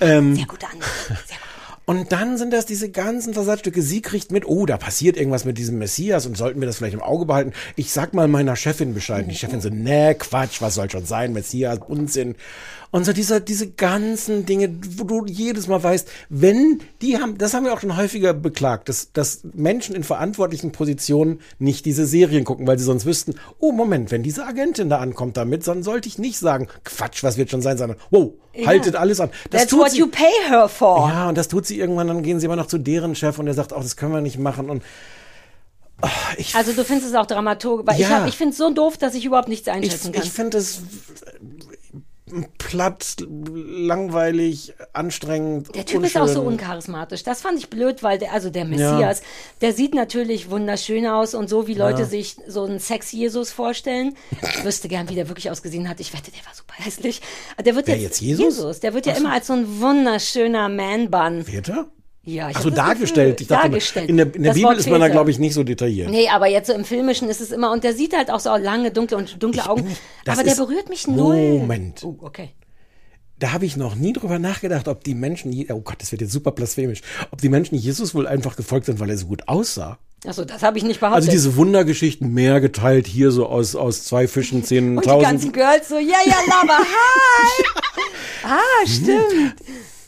Ähm, Sehr gute Antwort. Sehr gut. und dann sind das diese ganzen Versatzstücke. Sie kriegt mit, oh, da passiert irgendwas mit diesem Messias und sollten wir das vielleicht im Auge behalten. Ich sag mal meiner Chefin Bescheid. Die Chefin so, nee, Quatsch, was soll schon sein, Messias, Unsinn. Und so diese, diese ganzen Dinge, wo du jedes Mal weißt, wenn die haben, das haben wir auch schon häufiger beklagt, dass, dass Menschen in verantwortlichen Positionen nicht diese Serien gucken, weil sie sonst wüssten, oh Moment, wenn diese Agentin da ankommt damit, dann sollte ich nicht sagen, Quatsch, was wird schon sein, sondern, wow, Ja. haltet alles an. Das That's what sie- you pay her for. ja, und das tut sie irgendwann, dann gehen sie immer noch zu deren Chef und der sagt, oh, das können wir nicht machen. Und oh, ich, Also du findest es auch dramaturgisch. Weil ich, Ja. hab- ich finde es so doof, dass ich überhaupt nichts ich, einschätzen kann. ich finde es platt, langweilig, anstrengend. Der Typ ist auch so unschön. uncharismatisch. Das fand ich blöd, weil der, also der Messias, der sieht natürlich wunderschön aus und so, wie Leute Ja. sich so einen Sex-Jesus vorstellen. Ich wüsste gern, wie der wirklich ausgesehen hat. Ich wette, der war super hässlich. Der wird Wer jetzt, jetzt Jesus? Der wird ja Ach immer als so ein wunderschöner Man-Bun. Wird er? Ja, ich Ach so, dargestellt. Gefühl, Ich dachte, dargestellt. in der, in der Das Bibel Wort ist man da, fehlte. glaube ich, nicht so detailliert. Nee, aber jetzt so im Filmischen ist es immer, und der sieht halt auch so lange, dunkle und dunkle Augen. das Aber der berührt mich null. Moment. Oh, okay. Da habe ich noch nie drüber nachgedacht, ob die Menschen, oh Gott, das wird jetzt super blasphemisch, ob die Menschen Jesus wohl einfach gefolgt sind, weil er so gut aussah. Achso, das habe ich nicht behauptet. Also diese Wundergeschichten, mehr geteilt, hier so aus, aus zwei Fischen, und die ganzen Girls so, ja, ja, Lava, hi! ah, stimmt.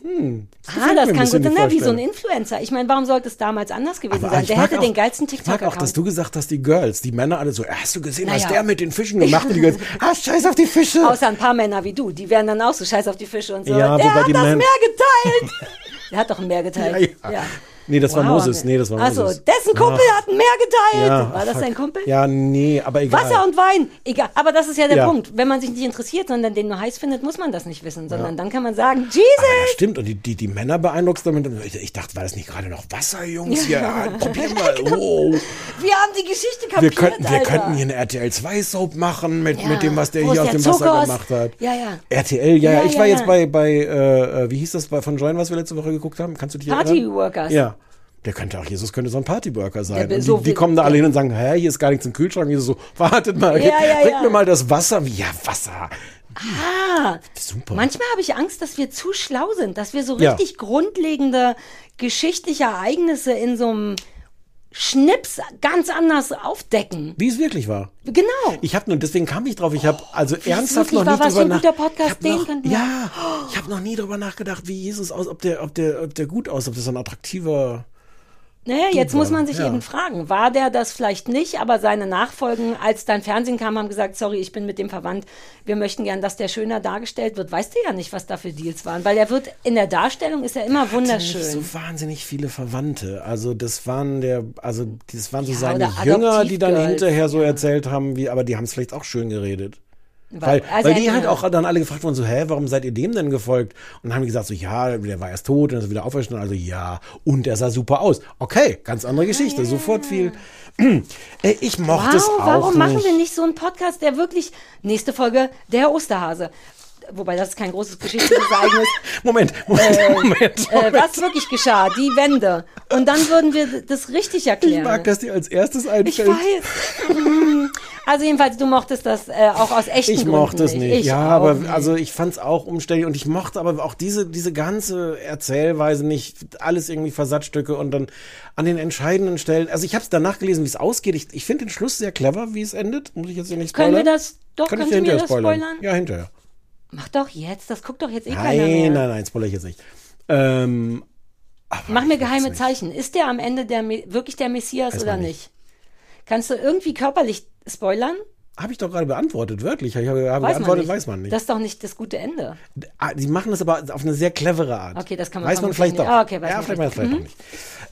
Ah, gefällt mir das kann gut sein, wie so ein. Influencer. Ich meine, warum sollte es damals anders gewesen Aber sein? Der hätte auch- den geilsten Ich mag auch, dass du gesagt hast, die Girls, die Männer alle so, "Äh, hast du gesehen, was Naja. der mit den Fischen gemacht hat? Die Girls, ah, scheiß auf die Fische. Außer ein paar Männer wie du, die wären dann auch so scheiß auf die Fische und so. Ja, der hat das Meer geteilt. Der hat doch ein Meer geteilt. Ja, ja. Nee, das war Wow, Moses. okay. Nee, das war Ach so, Moses. dessen Kumpel hat ein Meer geteilt. Ja, War das fuck. dein Kumpel? Ja, nee, aber egal. Wasser und Wein, egal. Aber das ist ja der Ja. Punkt. Wenn man sich nicht interessiert, sondern den nur heiß findet, muss man das nicht wissen, sondern Ja. dann kann man sagen, Jesus! das stimmt. Und die, die, die Männer beeindruckst damit. Ich, dachte, war das nicht gerade noch Wasser, Jungs? Ja, Ja. probier mal. Oh. Wir haben die Geschichte Wir, kapiert, könnten, wir Alter. könnten hier eine RTL 2 Soap machen mit, Ja. mit dem, was der Wo hier aus dem Wasser Zucker aus- gemacht hat. Ja, ja. RTL, ja, ja. Ja, Ich ja, war jetzt ja. bei, bei äh, äh, wie hieß das bei von Join, was wir letzte Woche geguckt haben? Kannst du dich Party erinnern? Workers. Ja. Der könnte auch, Jesus könnte so ein Partyworker sein. Und so die, die kommen da alle hin und sagen, hä, hier ist gar nichts im Kühlschrank. Jesus so, wartet mal, Ja, ja, bringt ja. mir mal das Wasser. Ja, Wasser. Ah, Super. manchmal habe ich Angst, dass wir zu schlau sind, dass wir so Ja. richtig grundlegende geschichtliche Ereignisse in so einem Schnips ganz anders aufdecken. Wie es wirklich war. Genau. Ich habe nur, deswegen kam ich drauf, ich habe also wie es ernsthaft noch war, für drüber ein guter nach- Podcast, ich hab den noch, könnten wir- Ja, ich habe noch nie drüber nachgedacht, wie Jesus aus, ob der, ob der, ob der gut aussieht, ob das so ein attraktiver. Naja, jetzt muss man sich Ja. eben fragen, war der das vielleicht nicht, aber seine Nachfolgen, als dein Fernsehen kam, haben gesagt, sorry, ich bin mit dem verwandt, wir möchten gern, dass der schöner dargestellt wird. Weißt du ja nicht, was da für Deals waren, weil er wird, in der Darstellung ist er immer wunderschön. Nicht so wahnsinnig viele Verwandte. Also das waren der, also das waren so Ja, seine Jünger, die dann hinterher so erzählt haben, wie, aber die haben es vielleicht auch schön geredet. Weil, also weil die halt auch dann alle gefragt wurden, so, hä, warum seid ihr dem denn gefolgt? Und dann haben die gesagt, so, ja, der war erst tot und ist er wieder auferstanden, also ja, und er sah super aus. Okay, ganz andere Geschichte, sofort viel. Ich mochte Wow, es auch warum nicht. machen wir nicht so einen Podcast, der wirklich, nächste Folge, der Osterhase. Wobei das ist kein großes geschichtliches Ereignis. Moment, Moment, Äh, Moment, Äh, Moment. was wirklich geschah, die Wende. Und dann würden wir das richtig erklären. ich mag, dass dir als erstes Ich einfällt. weiß. Also jedenfalls, du mochtest das äh, auch aus echten Ich Gründen mochte es nicht. Ich ja, aber nicht. also ich fand es auch umständlich und ich mochte aber auch diese, diese ganze Erzählweise nicht, alles irgendwie Versatzstücke und dann an den entscheidenden Stellen. Also ich habe es danach gelesen, wie es ausgeht. Ich, ich finde den Schluss sehr clever, wie es endet. Muss ich jetzt hier nicht spoilern? Können wir das, doch, Kann ich dir hinterher das spoilern? spoilern? Ja, hinterher. Mach doch jetzt, das guckt doch jetzt eh keiner mehr. Nein, nein, nein, spoilere ich jetzt nicht. Ähm, Mach mir geheime Zeichen. Ist der am Ende der, wirklich der Messias Weiß oder nicht? nicht. Kannst du irgendwie körperlich spoilern? habe ich doch gerade beantwortet, wirklich. Ich habe, habe Weiß nicht. weiß man nicht. Das ist doch nicht das gute Ende. Ah, Die machen das aber auf eine sehr clevere Art. Okay, das kann man Weiß man vielleicht doch. Ah, okay, weiß ja, man vielleicht vielleicht. vielleicht auch nicht.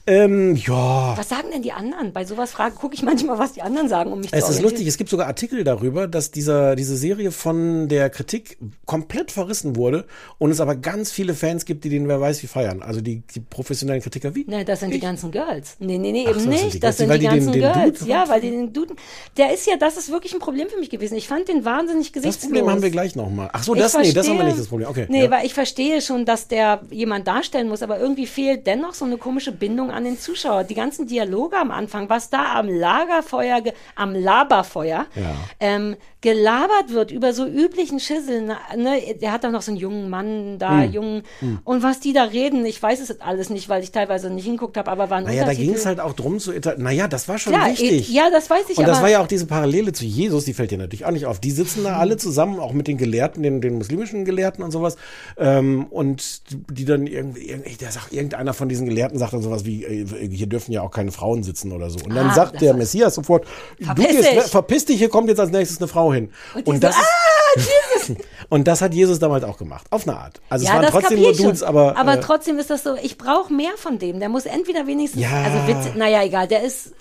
Ähm, ja. Was sagen denn die anderen? Bei sowas fragen, gucke ich manchmal, was die anderen sagen, um mich zu Es ist lustig, es gibt sogar Artikel darüber, dass dieser, diese Serie von der Kritik komplett verrissen wurde und es aber ganz viele Fans gibt, die den wer weiß wie feiern. Also die, die professionellen Kritiker wie? Ne, das sind die ganzen Girls. Nee, nee, nee, Ach eben das nicht. das sind die die ganzen den Girls. Dude ja, weil die den Duden. Der ist ja, das ist wirklich ein Problem für mich gewesen. Ich fand den wahnsinnig Das gesichtslos. Problem haben wir gleich nochmal. Ach so, Ich das, nee, das haben wir verstehe- nicht das Problem. Okay. Nee, ja. weil ich verstehe schon, dass der jemand darstellen muss, aber irgendwie fehlt dennoch so eine komische Bindung an den Zuschauer. Die ganzen Dialoge am Anfang, was da am Lagerfeuer, ge- am Laberfeuer Ja. ähm, gelabert wird über so üblichen Schissel. na- Ne? Der hat doch noch so einen jungen Mann da, Hm. jungen. Hm. Und was die da reden, ich weiß es alles nicht, weil ich teilweise nicht hinguckt habe, aber waren Naja, da ging es halt auch drum zu. Naja, das war schon Klar, wichtig. eh, ja, das weiß ich, Und das aber- war ja auch diese Parallele zu Jesus, die fällt dir natürlich auch nicht auf. Die sitzen da alle zusammen, auch mit den Gelehrten, den, den muslimischen Gelehrten und sowas. Ähm, und die dann irgendwie, der sagt, irgendeiner von diesen Gelehrten sagt dann sowas wie, hier dürfen ja auch keine Frauen sitzen oder so. Und dann Ah, sagt der Messias sofort, du Verpiss gehst, dich. verpiss dich, hier kommt jetzt als nächstes eine Frau hin. Und, Und, das so, ist, ah, Jesus! und das hat Jesus damals auch gemacht. Auf eine Art. Also es ja, waren das trotzdem nur ich schon. Dudes, aber. aber äh, trotzdem ist das so, ich brauche mehr von dem. Der muss entweder wenigstens, Ja. also Witz, naja, egal, der ist,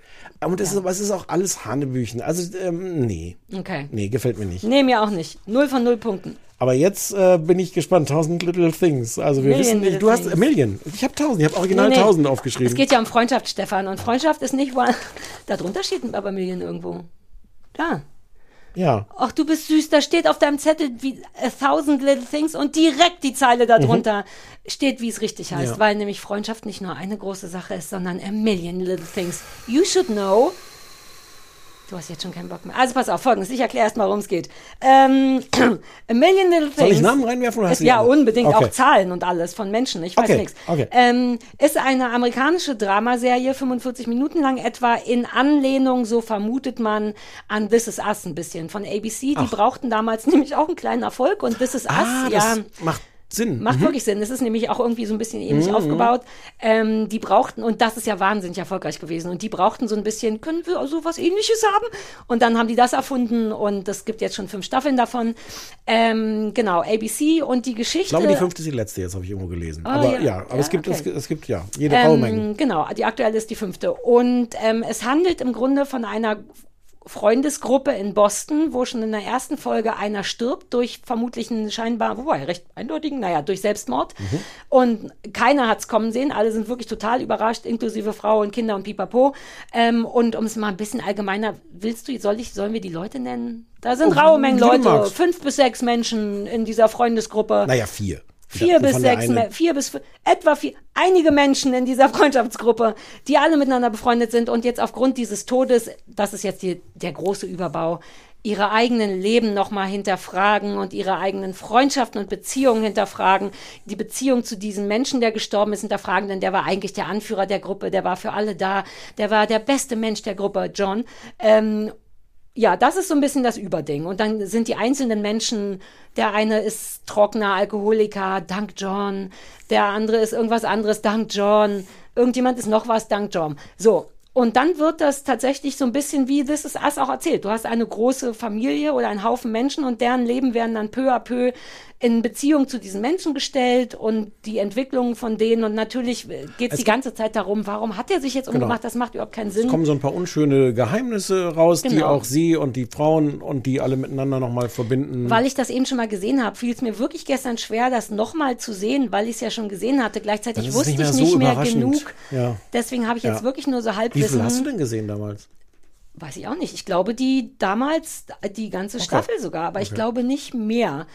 und es, ist, aber es ist auch alles Hanebüchen. Also, ähm, nee. okay. Nee, gefällt mir nicht. Nee, mir auch nicht. Null von null Punkten. Aber jetzt äh, bin ich gespannt. 1000 Little Things. Also wir Million wissen nicht. Du hast äh, Million. Ich habe 1000. Ich habe original Nee, nee. 1000 aufgeschrieben. Es geht ja um Freundschaft, Stefan. Und Freundschaft ist nicht, one- da drunter steht aber Million irgendwo. Da. Ja. Ach, du bist süß, da steht auf deinem Zettel wie a thousand little things und direkt die Zeile darunter steht, wie es richtig heißt, Mhm. Ja. weil nämlich Freundschaft nicht nur eine große Sache ist, sondern a million little things. You should know. Du hast jetzt schon keinen Bock mehr. Also pass auf, folgendes, ich erkläre erst mal, worum es geht. Ähm, a million little things. Soll ich Namen reinwerfen oder hast ist, du die Ja, unbedingt, Okay. auch Zahlen und alles von Menschen, ich weiß Okay, nichts. okay. Ähm, ist eine amerikanische Dramaserie, 45 Minuten lang etwa, in Anlehnung, so vermutet man, an This Is Us ein bisschen von ABC. Die Ach. brauchten damals nämlich auch einen kleinen Erfolg und This Is Us, Ah, ja. das macht Sinn. Macht Mhm. wirklich Sinn. Es ist nämlich auch irgendwie so ein bisschen ähnlich Mhm. aufgebaut. Ähm, die brauchten, und das ist ja wahnsinnig erfolgreich gewesen, und die brauchten so ein bisschen, können wir so was ähnliches haben? Und dann haben die das erfunden und es gibt jetzt schon fünf Staffeln davon. Ähm, genau, ABC und die Geschichte. Ich glaube, die fünfte ist die letzte, jetzt habe ich irgendwo gelesen. Ah, aber ja. ja, aber es Ja, gibt, okay. es, es gibt ja jede. Ähm, genau, die aktuelle ist die fünfte. Und ähm, es handelt im Grunde von einer Freundesgruppe in Boston, wo schon in der ersten Folge einer stirbt durch vermutlich einen scheinbar, wobei recht eindeutigen, naja, durch Selbstmord. Und keiner hat's kommen sehen. Alle sind wirklich total überrascht, inklusive Frau und Kinder und Pipapo. Ähm, und um es mal ein bisschen allgemeiner, willst du, soll ich, sollen wir die Leute nennen? Da sind Oh, raue Mengen Leute. magst. Fünf bis sechs Menschen in dieser Freundesgruppe. Naja, vier. Vier bis sechs, vier bis, etwa vier, einige Menschen in dieser Freundschaftsgruppe, die alle miteinander befreundet sind und jetzt aufgrund dieses Todes, das ist jetzt die, der große Überbau, ihre eigenen Leben nochmal hinterfragen und ihre eigenen Freundschaften und Beziehungen hinterfragen, die Beziehung zu diesem Menschen, der gestorben ist, hinterfragen, denn der war eigentlich der Anführer der Gruppe, der war für alle da, der war der beste Mensch der Gruppe, John. Ähm, ja, das ist so ein bisschen das Überding. Und dann sind die einzelnen Menschen, der eine ist trockener Alkoholiker, dank John. Der andere ist irgendwas anderes, dank John. Irgendjemand ist noch was, dank John. So. Und dann wird das tatsächlich so ein bisschen wie This is Us auch erzählt. Du hast eine große Familie oder einen Haufen Menschen und deren Leben werden dann peu à peu in Beziehung zu diesen Menschen gestellt und die Entwicklung von denen. Und natürlich geht es Es- die ganze Zeit darum, warum hat er sich jetzt Genau. umgemacht? Das macht überhaupt keinen Es Sinn. kommen so ein paar unschöne Geheimnisse raus, die Genau. auch sie und die Frauen und die alle miteinander nochmal verbinden. Weil ich das eben schon mal gesehen habe, fiel es mir wirklich gestern schwer, das nochmal zu sehen, weil ich es ja schon gesehen hatte. Gleichzeitig es wusste nicht ich so nicht mehr genug. Ja. Deswegen habe ich jetzt Ja. wirklich nur so Wie viel hast du denn gesehen damals? Weiß ich auch nicht. Ich glaube, die damals, die ganze Staffel sogar, aber ich Okay. glaube nicht mehr.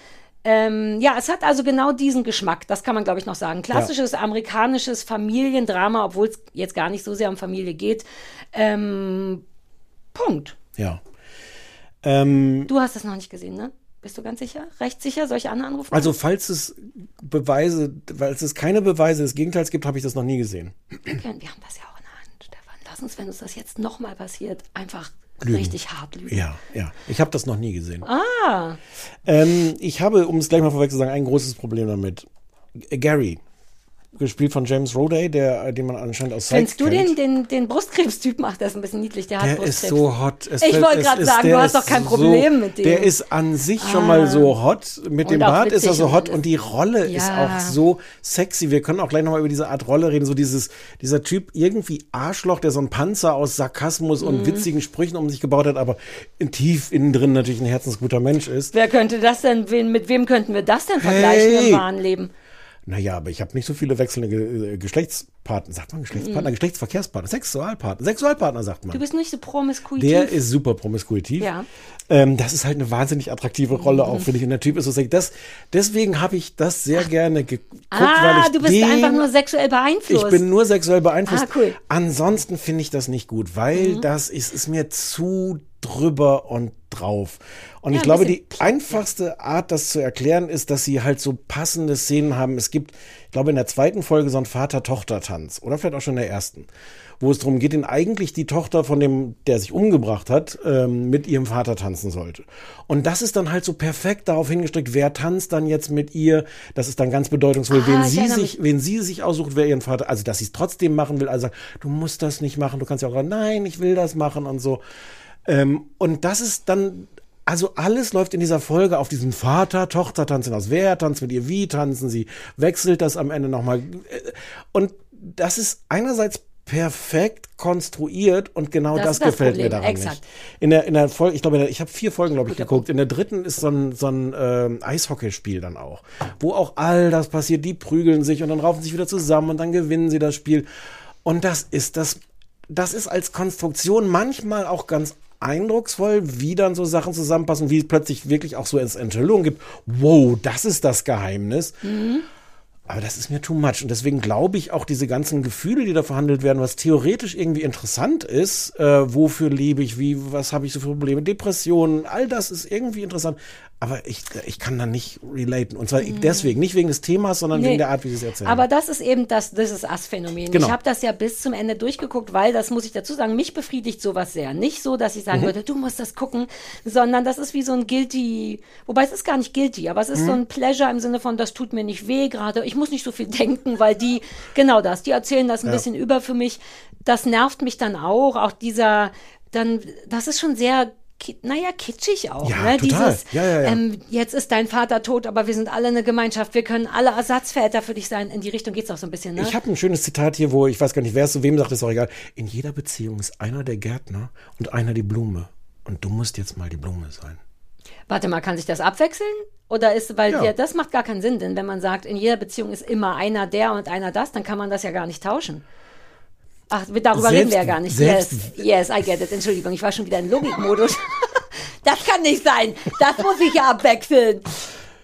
Ähm, ja, es hat also genau diesen Geschmack, das kann man, glaube ich, noch sagen. Klassisches amerikanisches Familiendrama, obwohl es jetzt gar nicht so sehr um Familie geht. Ähm, Punkt. Ja. Ähm, Du hast es noch nicht gesehen, ne? Bist du ganz sicher? Recht sicher? Soll ich andere anrufen? also falls es Beweise, falls es keine Beweise des Gegenteils gibt, habe ich das noch nie gesehen. Können- wir haben das ja auch in der Hand, Stefan. Lass uns, wenn uns das jetzt nochmal passiert, einfach Lügen. richtig hart lügen. Ja, ja. Ich habe das noch nie gesehen. Ah, Ähm, ich habe, um es gleich mal vorweg zu sagen, ein großes Problem damit. Gary, gespielt von James Roday, der, den man anscheinend aus Psych findest du kennt. den, den, den Brustkrebstypen? Ach, der ist ein bisschen niedlich, der, hat Der Brustkrebs. ist so hot. Es ich wollte gerade ist- sagen, der du hast ist doch kein so- Problem mit dem. Der ist an sich schon Ah. mal so hot. Mit Und dem Bart ist er so und hot alles. und die Rolle ist Ja. auch so sexy. Wir können auch gleich nochmal über diese Art Rolle reden. So dieses, dieser Typ irgendwie Arschloch, der so ein Panzer aus Sarkasmus und Mhm. witzigen Sprüchen um sich gebaut hat, aber in tief innen drin natürlich ein herzensguter Mensch ist. Wer könnte das denn, wen, mit wem könnten wir das denn vergleichen Hey. im wahren Leben? Naja, aber ich habe nicht so viele wechselnde äh, Geschlechtspartner. Sagt man Geschlechtspartner? Mhm. Geschlechtsverkehrspartner? Sexualpartner? Sexualpartner sagt man. Du bist nicht so promiskuitiv. Der ist super promiskuitiv. Ja. Ähm, das ist halt eine wahnsinnig attraktive Rolle auch, Mhm. finde ich. Und der Typ ist so sexy. Das, deswegen habe ich das sehr gerne geguckt, weil Ah, ich du bist den, einfach nur sexuell beeinflusst. Ich bin nur sexuell beeinflusst. Ah, cool. Ansonsten finde ich das nicht gut, weil Mhm. das ist, ist mir zu drüber und drauf. Und Ja, ich glaube, die einfachste Art, das zu erklären, ist, dass sie halt so passende Szenen haben. Es gibt, ich glaube, in der zweiten Folge so einen Vater-Tochter-Tanz oder vielleicht auch schon in der ersten, wo es darum geht, den eigentlich die Tochter von dem, der sich umgebracht hat, ähm, mit ihrem Vater tanzen sollte. Und das ist dann halt so perfekt darauf hingestrickt, wer tanzt dann jetzt mit ihr. Das ist dann ganz bedeutungsvoll, Ah, wen sie sich, wen sie sich aussucht, wer ihren Vater, also dass sie es trotzdem machen will, also sagt, du musst das nicht machen, du kannst ja auch sagen, nein, ich will das machen und so. Ähm, und das ist dann, also alles läuft in dieser Folge auf diesen Vater-Tochter-Tanz hinaus. Wer tanzt mit ihr, wie tanzen sie, wechselt das am Ende nochmal. Und das ist einerseits perfekt konstruiert und genau Das das, ist das gefällt mir daran exakt. nicht. In der, in der Folge, ich glaube, in der- ich habe vier Folgen, glaube ich, geguckt. In der dritten ist so ein, so ein ähm, Eishockeyspiel dann auch, wo auch all das passiert. Die prügeln sich und dann raufen sich wieder zusammen und dann gewinnen sie das Spiel. Und das ist das, das ist als Konstruktion manchmal auch ganz eindrucksvoll, wie dann so Sachen zusammenpassen, wie es plötzlich wirklich auch so ins Enthüllung gibt. Wow, das ist das Geheimnis. Aber das ist mir too much. Und deswegen glaube ich auch diese ganzen Gefühle, die da verhandelt werden, was theoretisch irgendwie interessant ist, äh, wofür lebe ich, wie, was habe ich so für Probleme, Depressionen, all das ist irgendwie interessant. Aber ich, ich kann da nicht relaten. Und zwar Mhm. deswegen, nicht wegen des Themas, sondern Nee. wegen der Art, wie sie es erzählen. Aber das ist eben das, das ist Ass-Phänomen. Genau. Ich habe das ja bis zum Ende durchgeguckt, weil, das muss ich dazu sagen, mich befriedigt sowas sehr. Nicht so, dass ich sagen Mhm. würde, du musst das gucken, sondern das ist wie so ein Guilty, wobei es ist gar nicht Guilty, aber es ist Mhm. so ein Pleasure im Sinne von, das tut mir nicht weh gerade. Ich muss nicht so viel denken, weil die, genau das, die erzählen das ein Ja. bisschen über für mich. Das nervt mich dann auch. Auch dieser, dann, das ist schon sehr, naja, kitschig auch. Ja, ne? total. Dieses, Ja, ja, ja. Ähm, jetzt ist dein Vater tot, aber wir sind alle eine Gemeinschaft. Wir können alle Ersatzväter für dich sein. In die Richtung geht's auch so ein bisschen, ne? Ich habe ein schönes Zitat hier, wo ich weiß gar nicht, wer es zu wem sagt, ist auch egal. In jeder Beziehung ist einer der Gärtner und einer die Blume. Und du musst jetzt mal die Blume sein. Warte mal, kann sich das abwechseln? Oder ist, weil Ja. wir, das macht gar keinen Sinn, denn wenn man sagt, in jeder Beziehung ist immer einer der und einer das, dann kann man das ja gar nicht tauschen. Ach, darüber Selbst- reden wir ja gar nicht. selbst- yes, yes, I get it. Entschuldigung, ich war schon wieder in Logikmodus. das kann nicht sein. Das muss ich ja abwechseln.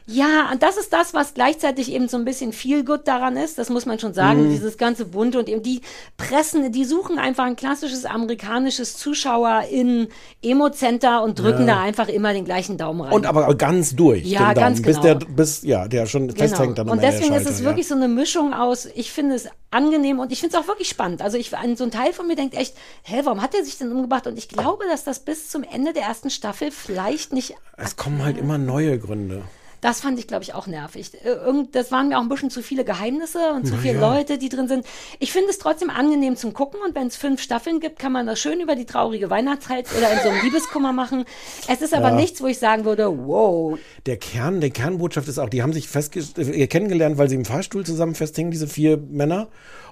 Ja, und das ist das, was gleichzeitig eben so ein bisschen viel gut daran ist. Das muss man schon sagen. Mhm. Dieses ganze Bunte und eben die Pressen, die suchen einfach ein klassisches amerikanisches Zuschauer in Emo-Center und drücken Ja. da einfach immer den gleichen Daumen rein. Und aber ganz durch. Ja, den Daumen, ganz Bis genau. der, bis, ja, der schon festhängt dann Und deswegen ist es wirklich so eine Mischung aus, ich finde es angenehm und ich finde es auch wirklich spannend. Also ich, so ein Teil von mir denkt echt, hä, warum hat er sich denn umgebracht? Und ich glaube, dass das bis zum Ende der ersten Staffel vielleicht nicht. Es kommen halt immer neue Gründe. Das fand ich, glaube ich, auch nervig. Irgend, das waren mir auch ein bisschen zu viele Geheimnisse und zu Na viele ja. Leute, die drin sind. Ich finde es trotzdem angenehm zum Gucken und wenn es fünf Staffeln gibt, kann man das schön über die traurige Weihnachtszeit oder in so einem Liebeskummer machen. Es ist aber Ja. nichts, wo ich sagen würde, wow, Der Kern, der Kernbotschaft ist auch, die haben sich festge äh, kennengelernt, weil sie im Fahrstuhl zusammen festhängen, diese vier Männer.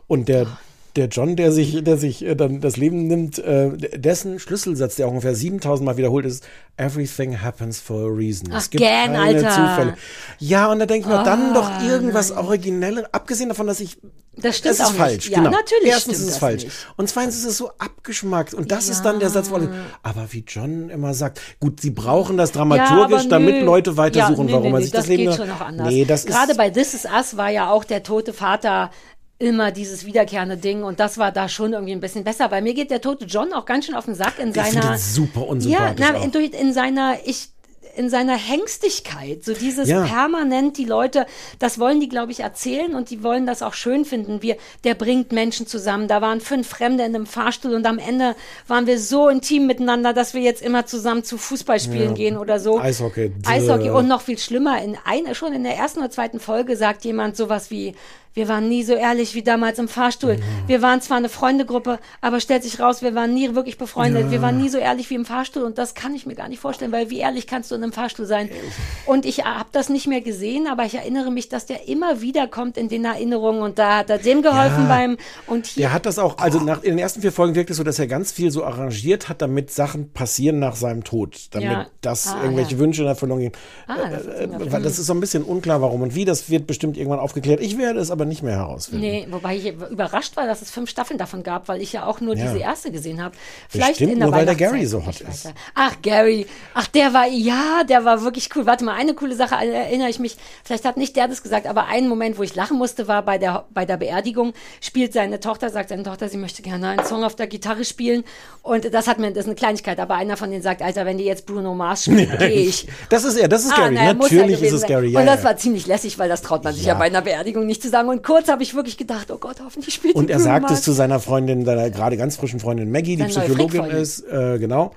Und der, der John, der sich, der sich äh, dann das Leben nimmt, äh, dessen Schlüsselsatz, der auch ungefähr 7000 Mal wiederholt ist, Everything happens for a reason. Ach, es gibt gern, keine Alter. Zufälle. Ja, und da denke ich mir, dann Ah, doch irgendwas Originelles, abgesehen davon, dass ich Das stimmt es ist auch falsch, Ja, genau. natürlich Erstens ist es falsch. nicht. Und zweitens ist es so abgeschmackt. Und das ist dann der Satz, wo alle, aber wie John immer sagt, gut, sie brauchen das dramaturgisch, aber damit nö. Leute weitersuchen, Ja, nee, warum man nee, sich das, das Leben geht schon noch anders. Nee, das Gerade ist bei This Is Us war ja auch der tote Vater immer dieses wiederkehrende Ding und das war da schon irgendwie ein bisschen besser, weil mir geht der tote John auch ganz schön auf den Sack in finde seiner super ja, unsympathisch na, auch. in, durch- in seiner ich in seiner Hengstigkeit, so dieses Ja. permanent die Leute, das wollen die, glaube ich, erzählen und die wollen das auch schön finden. Wir, der bringt Menschen zusammen. Da waren fünf Fremde in einem Fahrstuhl und am Ende waren wir so intim miteinander, dass wir jetzt immer zusammen zu Fußballspielen Ja. gehen oder so. Eishockey. Eishockey und noch viel schlimmer, in ein, schon in der ersten oder zweiten Folge sagt jemand sowas wie, wir waren nie so ehrlich wie damals im Fahrstuhl. Wir waren zwar eine Freundegruppe, aber stellt sich raus, wir waren nie wirklich befreundet. Ja. Wir waren nie so ehrlich wie im Fahrstuhl und das kann ich mir gar nicht vorstellen, weil wie ehrlich kannst du in einem Fahrstuhl sein? Und ich habe das nicht mehr gesehen, aber ich erinnere mich, dass der immer wieder kommt in den Erinnerungen und da hat er dem geholfen Ja. beim und hier Der hat das auch, also nach, in den ersten vier Folgen wirkt es so, dass er ganz viel so arrangiert hat, damit Sachen passieren nach seinem Tod. Damit Ja. das Ah, irgendwelche ja. Wünsche in Erfüllung gehen. Ah, das ist äh, weil das ist so ein bisschen unklar, warum und wie. Das wird bestimmt irgendwann aufgeklärt. Ich werde es aber nicht mehr herausfinden. Nee, wobei ich überrascht war, dass es fünf Staffeln davon gab, weil ich ja auch nur Ja. diese erste gesehen habe. Vielleicht Bestimmt in der nur, weil der Gary so hot ist. Ach, Gary. Ach, der war, ja, der war wirklich cool. Warte mal, eine coole Sache erinnere ich mich. Vielleicht hat nicht der das gesagt, aber ein Moment, wo ich lachen musste, war bei der, bei der Beerdigung. Spielt seine Tochter, sagt seine Tochter, sie möchte gerne einen Song auf der Gitarre spielen. Und das hat mir, das ist eine Kleinigkeit, aber einer von denen sagt, Alter, wenn die jetzt Bruno Mars spielt, gehe ich. Das ist er, das ist Ah, Gary. na, er muss ja Natürlich ist es sein. Gary. Ja, und das ja. war ziemlich lässig, weil das traut man sich ja, Ja. bei einer Beerdigung nicht zu sagen. Und kurz habe ich wirklich gedacht, oh Gott, hoffentlich spielt Und er sagt es zu seiner Freundin, seiner gerade ganz frischen Freundin Maggie, die Psychologin ist, äh, genau.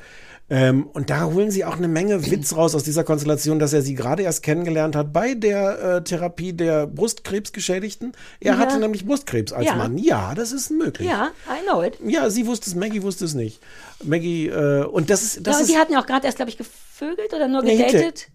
Ähm, und da holen sie auch eine Menge Witz raus aus dieser Konstellation, dass er sie gerade erst kennengelernt hat bei der äh, Therapie der Brustkrebsgeschädigten. Er Ja. hatte nämlich Brustkrebs als Ja. Mann. Ja, das ist möglich. Ja, I know it. Ja, sie wusste es, Maggie wusste es nicht. Maggie, äh, und das ist, das ja, und ist, die hatten ja auch gerade erst, glaube ich, gevögelt oder nur Nee, gedatet.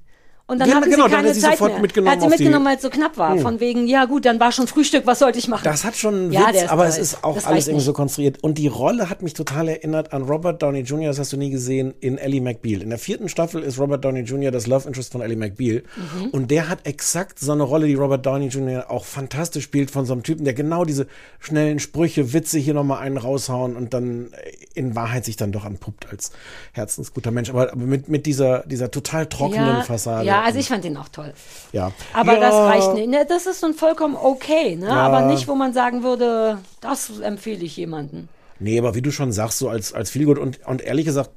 Und dann Genau, hatten genau, sie dann keine hat sie Zeit sofort mehr. mitgenommen er hat sie mitgenommen, weil es so knapp war. Hm. Von wegen, ja gut, dann war schon Frühstück, was sollte ich machen? Das hat schon einen Ja, Witz, aber toll. es ist auch Das alles irgendwie nicht. so konstruiert. Und die Rolle hat mich total erinnert an Robert Downey Jr., das hast du nie gesehen, in Ellie McBeal. In der vierten Staffel ist Robert Downey Jr. das Love Interest von Ellie McBeal. Mhm. Und der hat exakt so eine Rolle, die Robert Downey Jr. auch fantastisch spielt, von so einem Typen, der genau diese schnellen Sprüche, Witze hier nochmal einen raushauen und dann in Wahrheit sich dann doch anpuppt als herzensguter Mensch. Aber, aber mit, mit dieser, dieser total trockenen ja, Fassade. Ja, Ja, also ich fand den auch toll. Ja. Aber ja. das reicht nicht. Ne, Das ist so ein vollkommen okay, ne? Ja. aber nicht, wo man sagen würde, das empfehle ich jemandem. Nee, aber wie du schon sagst, so als, als Feelgood und, und ehrlich gesagt,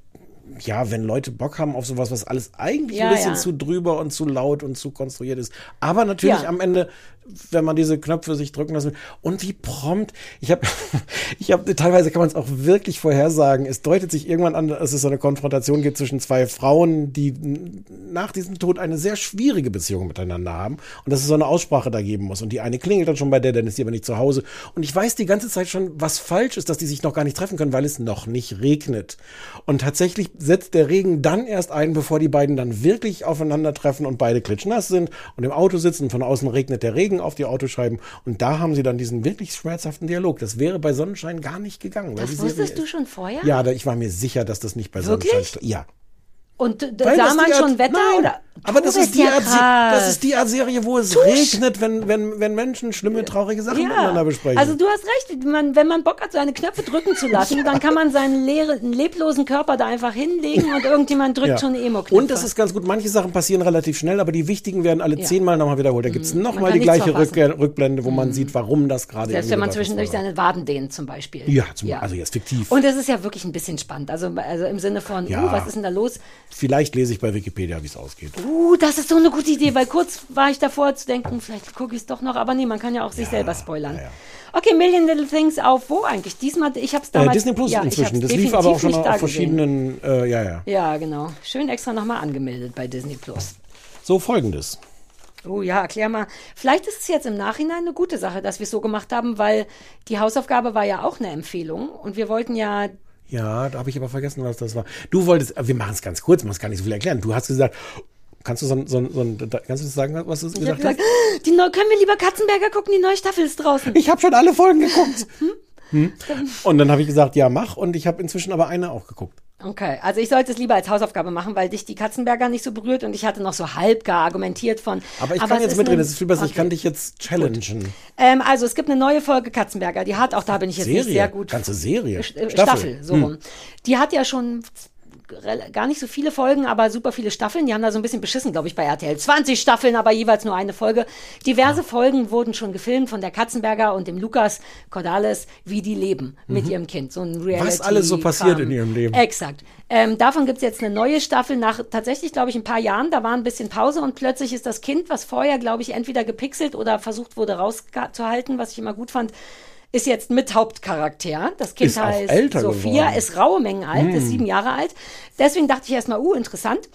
ja, wenn Leute Bock haben auf sowas, was alles eigentlich Ja, ein bisschen ja. zu drüber und zu laut und zu konstruiert ist. Aber natürlich Ja. am Ende, wenn man diese Knöpfe sich drücken lassen will. Und wie prompt. Ich habe, ich habe, teilweise kann man es auch wirklich vorhersagen. Es deutet sich irgendwann an, dass es so eine Konfrontation gibt zwischen zwei Frauen, die nach diesem Tod eine sehr schwierige Beziehung miteinander haben. Und dass es so eine Aussprache da geben muss. Und die eine klingelt dann schon bei der, dann ist sie aber nicht zu Hause. Und ich weiß die ganze Zeit schon, was falsch ist, dass die sich noch gar nicht treffen können, weil es noch nicht regnet. Und tatsächlich setzt der Regen dann erst ein, bevor die beiden dann wirklich aufeinandertreffen und beide klitschnass sind und im Auto sitzen. Von außen regnet der Regen auf die Autoscheiben. Und da haben sie dann diesen wirklich schmerzhaften Dialog. Das wäre bei Sonnenschein gar nicht gegangen. Das wusstest du schon vorher? Ja, da, ich war mir sicher, dass das nicht bei Wirklich? Sonnenschein Ja. Und d- d- Weil sah man schon Wetter Nein, oder? Aber das bist ist, die ja das ist die Art Serie, wo es regnet, wenn, wenn, wenn Menschen schlimme, traurige Sachen miteinander besprechen. Also du hast recht, man, wenn man Bock hat, seine Knöpfe drücken zu lassen, dann kann man seinen leeren, leblosen Körper da einfach hinlegen und irgendjemand drückt Ja. schon Emo-Knöpfe. Und das ist ganz gut, manche Sachen passieren relativ schnell, aber die wichtigen werden alle Ja. Mhm. zehnmal nochmal wiederholt. Da gibt's noch man nochmal die gleiche. Rück Rückblende, wo man sieht, warum das gerade Selbst wenn man zwischendurch seine Waden dehnt zum Beispiel. Ja, zum, also jetzt fiktiv. Und es ist ja wirklich ein bisschen spannend. Also, also im Sinne von, Ja. uh, was ist denn da los? Vielleicht lese ich bei Wikipedia, wie es ausgeht. Uh, das ist so eine gute Idee, weil kurz war ich davor zu denken, vielleicht gucke ich es doch noch, aber nee, man kann ja auch sich selber spoilern. Okay, Million Little Things auf wo eigentlich? Diesmal, ich hab's Äh, damals... Disney Plus ja, inzwischen. Das lief aber auch schon auf verschiedenen, äh, ja, ja. Ja, genau. Schön extra nochmal angemeldet bei Disney Plus. So folgendes. Oh ja, erklär mal. Vielleicht ist es jetzt im Nachhinein eine gute Sache, dass wir es so gemacht haben, weil die Hausaufgabe war ja auch eine Empfehlung und wir wollten ja Ja, da habe ich aber vergessen, was das war. Du wolltest, äh, wir machen es ganz kurz, man muss gar nicht so viel erklären. Du hast gesagt, kannst du so ein, so ein, so ein kannst du sagen, was du Ich gesagt hast? die neu, können wir lieber Katzenberger gucken, die neue Staffel ist draußen. Ich habe schon alle Folgen geguckt. Hm? Und dann habe ich gesagt, ja, mach. Und ich habe inzwischen aber eine auch geguckt. Okay, also ich sollte es lieber als Hausaufgabe machen, weil dich die Katzenberger nicht so berührt und ich hatte noch so halb gar argumentiert von. Aber ich es kann jetzt mitreden, das ist viel besser. Ich Okay. kann dich jetzt challengen. Ähm, also es gibt eine neue Folge Katzenberger, die hat auch, da bin ich jetzt Serie? nicht sehr gut. Ganze Serie? Äh, Staffel? Staffel, so Hm. rum. Die hat ja schon gar nicht so viele Folgen, aber super viele Staffeln. Die haben da so ein bisschen beschissen, glaube ich, bei RTL. 20 Staffeln, aber jeweils nur eine Folge. Diverse Folgen wurden schon gefilmt von der Katzenberger und dem Lukas Cordalis, wie die leben mit Mhm. ihrem Kind. So ein Reality Was alles so passiert in ihrem Leben. Exakt. Ähm, davon gibt's jetzt eine neue Staffel nach tatsächlich, glaube ich, ein paar Jahren. Da war ein bisschen Pause und plötzlich ist das Kind, was vorher, glaube ich, entweder gepixelt oder versucht wurde rauszuhalten, was ich immer gut fand, ist jetzt mit Hauptcharakter. Das Kind Ist heißt Sophia, geworden. ist raue Mengen alt, ist Hm. sieben Jahre alt. Deswegen dachte ich erstmal, uh, interessant.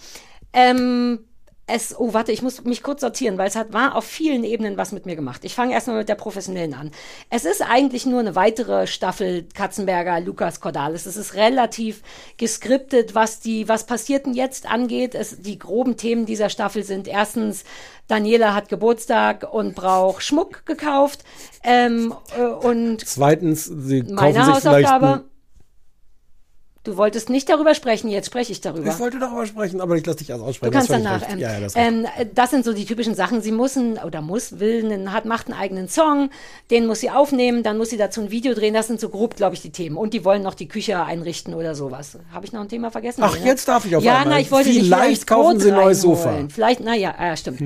Ähm, es, oh, warte, ich muss mich kurz sortieren, weil es hat, war auf vielen Ebenen was mit mir gemacht. Ich fange erstmal mit der professionellen an. Es ist eigentlich nur eine weitere Staffel Katzenberger, Lukas Cordalis. Es ist relativ geskriptet, was die, was passiert denn jetzt angeht. Es, die groben Themen dieser Staffel sind erstens, Daniela hat Geburtstag und braucht Schmuck gekauft. Ähm, äh, und Zweitens, sie kaufen meine sich vielleicht Du wolltest nicht darüber sprechen, jetzt spreche ich darüber. Ich wollte darüber sprechen, aber ich lasse dich erst Du aussprechen. kannst Das danach. Ähm, ja, ja, das ähm, das sind so die typischen Sachen. Sie müssen oder muss, will, einen, hat, macht einen eigenen Song, den muss sie aufnehmen, dann muss sie dazu ein Video drehen. Das sind so grob, glaube ich, die Themen. Und die wollen noch die Küche einrichten oder sowas. Habe ich noch ein Thema vergessen? Ach, Nee, ne? jetzt darf ich auf ja, einmal. Na, ich wollte Vielleicht kaufen sie ein neues. Sofa. Mhm. Vielleicht, naja, ja, stimmt.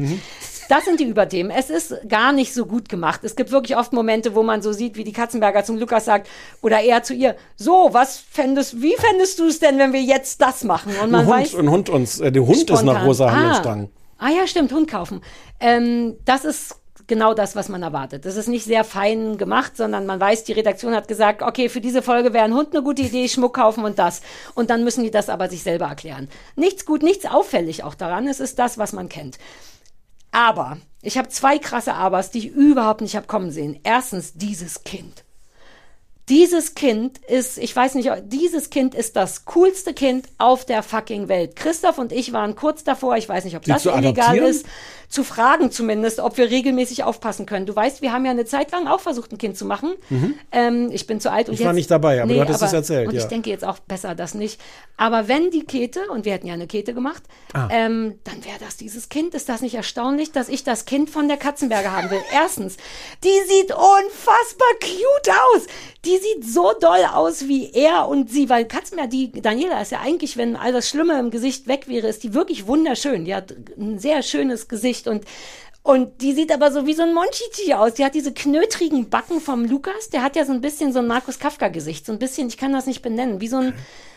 Das sind die Überthemen. Es ist gar nicht so gut gemacht. Es gibt wirklich oft Momente, wo man so sieht, wie die Katzenberger zum Lukas sagt, oder er zu ihr, so, was fändest, wie fändest du es denn, wenn wir jetzt das machen? Und man ein, Hund, weiß, ein Hund uns, äh, der Hund ist nach spontan. rosa ah. Handelsstangen. ah ja, stimmt, Hund kaufen. Ähm, das ist genau das, was man erwartet. Das ist nicht sehr fein gemacht, sondern man weiß, die Redaktion hat gesagt, okay, für diese Folge wäre ein Hund eine gute Idee, Schmuck kaufen und das. Und dann müssen die das aber sich selber erklären. Nichts gut, nichts auffällig auch daran. Es ist das, was man kennt. Aber ich habe zwei krasse Abers, die ich überhaupt nicht habe kommen sehen. Erstens dieses Kind. Dieses Kind ist, ich weiß nicht, dieses Kind ist das coolste Kind auf der fucking Welt. Christoph und ich waren kurz davor, ich weiß nicht, ob Sie das illegal ist, zu fragen zumindest, ob wir regelmäßig aufpassen können. Du weißt, wir haben ja eine Zeit lang auch versucht, ein Kind zu machen. Mhm. Ähm, ich bin zu alt und Ich jetzt, war nicht dabei, aber du hattest es erzählt, Und ja. ich denke jetzt auch besser das nicht. Aber wenn die Kete, und wir hätten ja eine Kete gemacht, Ah. ähm, dann wäre das dieses Kind. Ist das nicht erstaunlich, dass ich das Kind von der Katzenberger haben will? Erstens, die sieht unfassbar cute aus. Die die sieht so doll aus wie er und sie, weil Katzenberger, die Daniela ist ja eigentlich, wenn all das Schlimme im Gesicht weg wäre, ist die wirklich wunderschön. Die hat ein sehr schönes Gesicht und und die sieht aber so wie so ein Monchichi aus. Die hat diese knötrigen Backen vom Lukas. Der hat ja so ein bisschen so ein Markus Kafka-Gesicht. So ein bisschen, ich kann das nicht benennen, wie so ein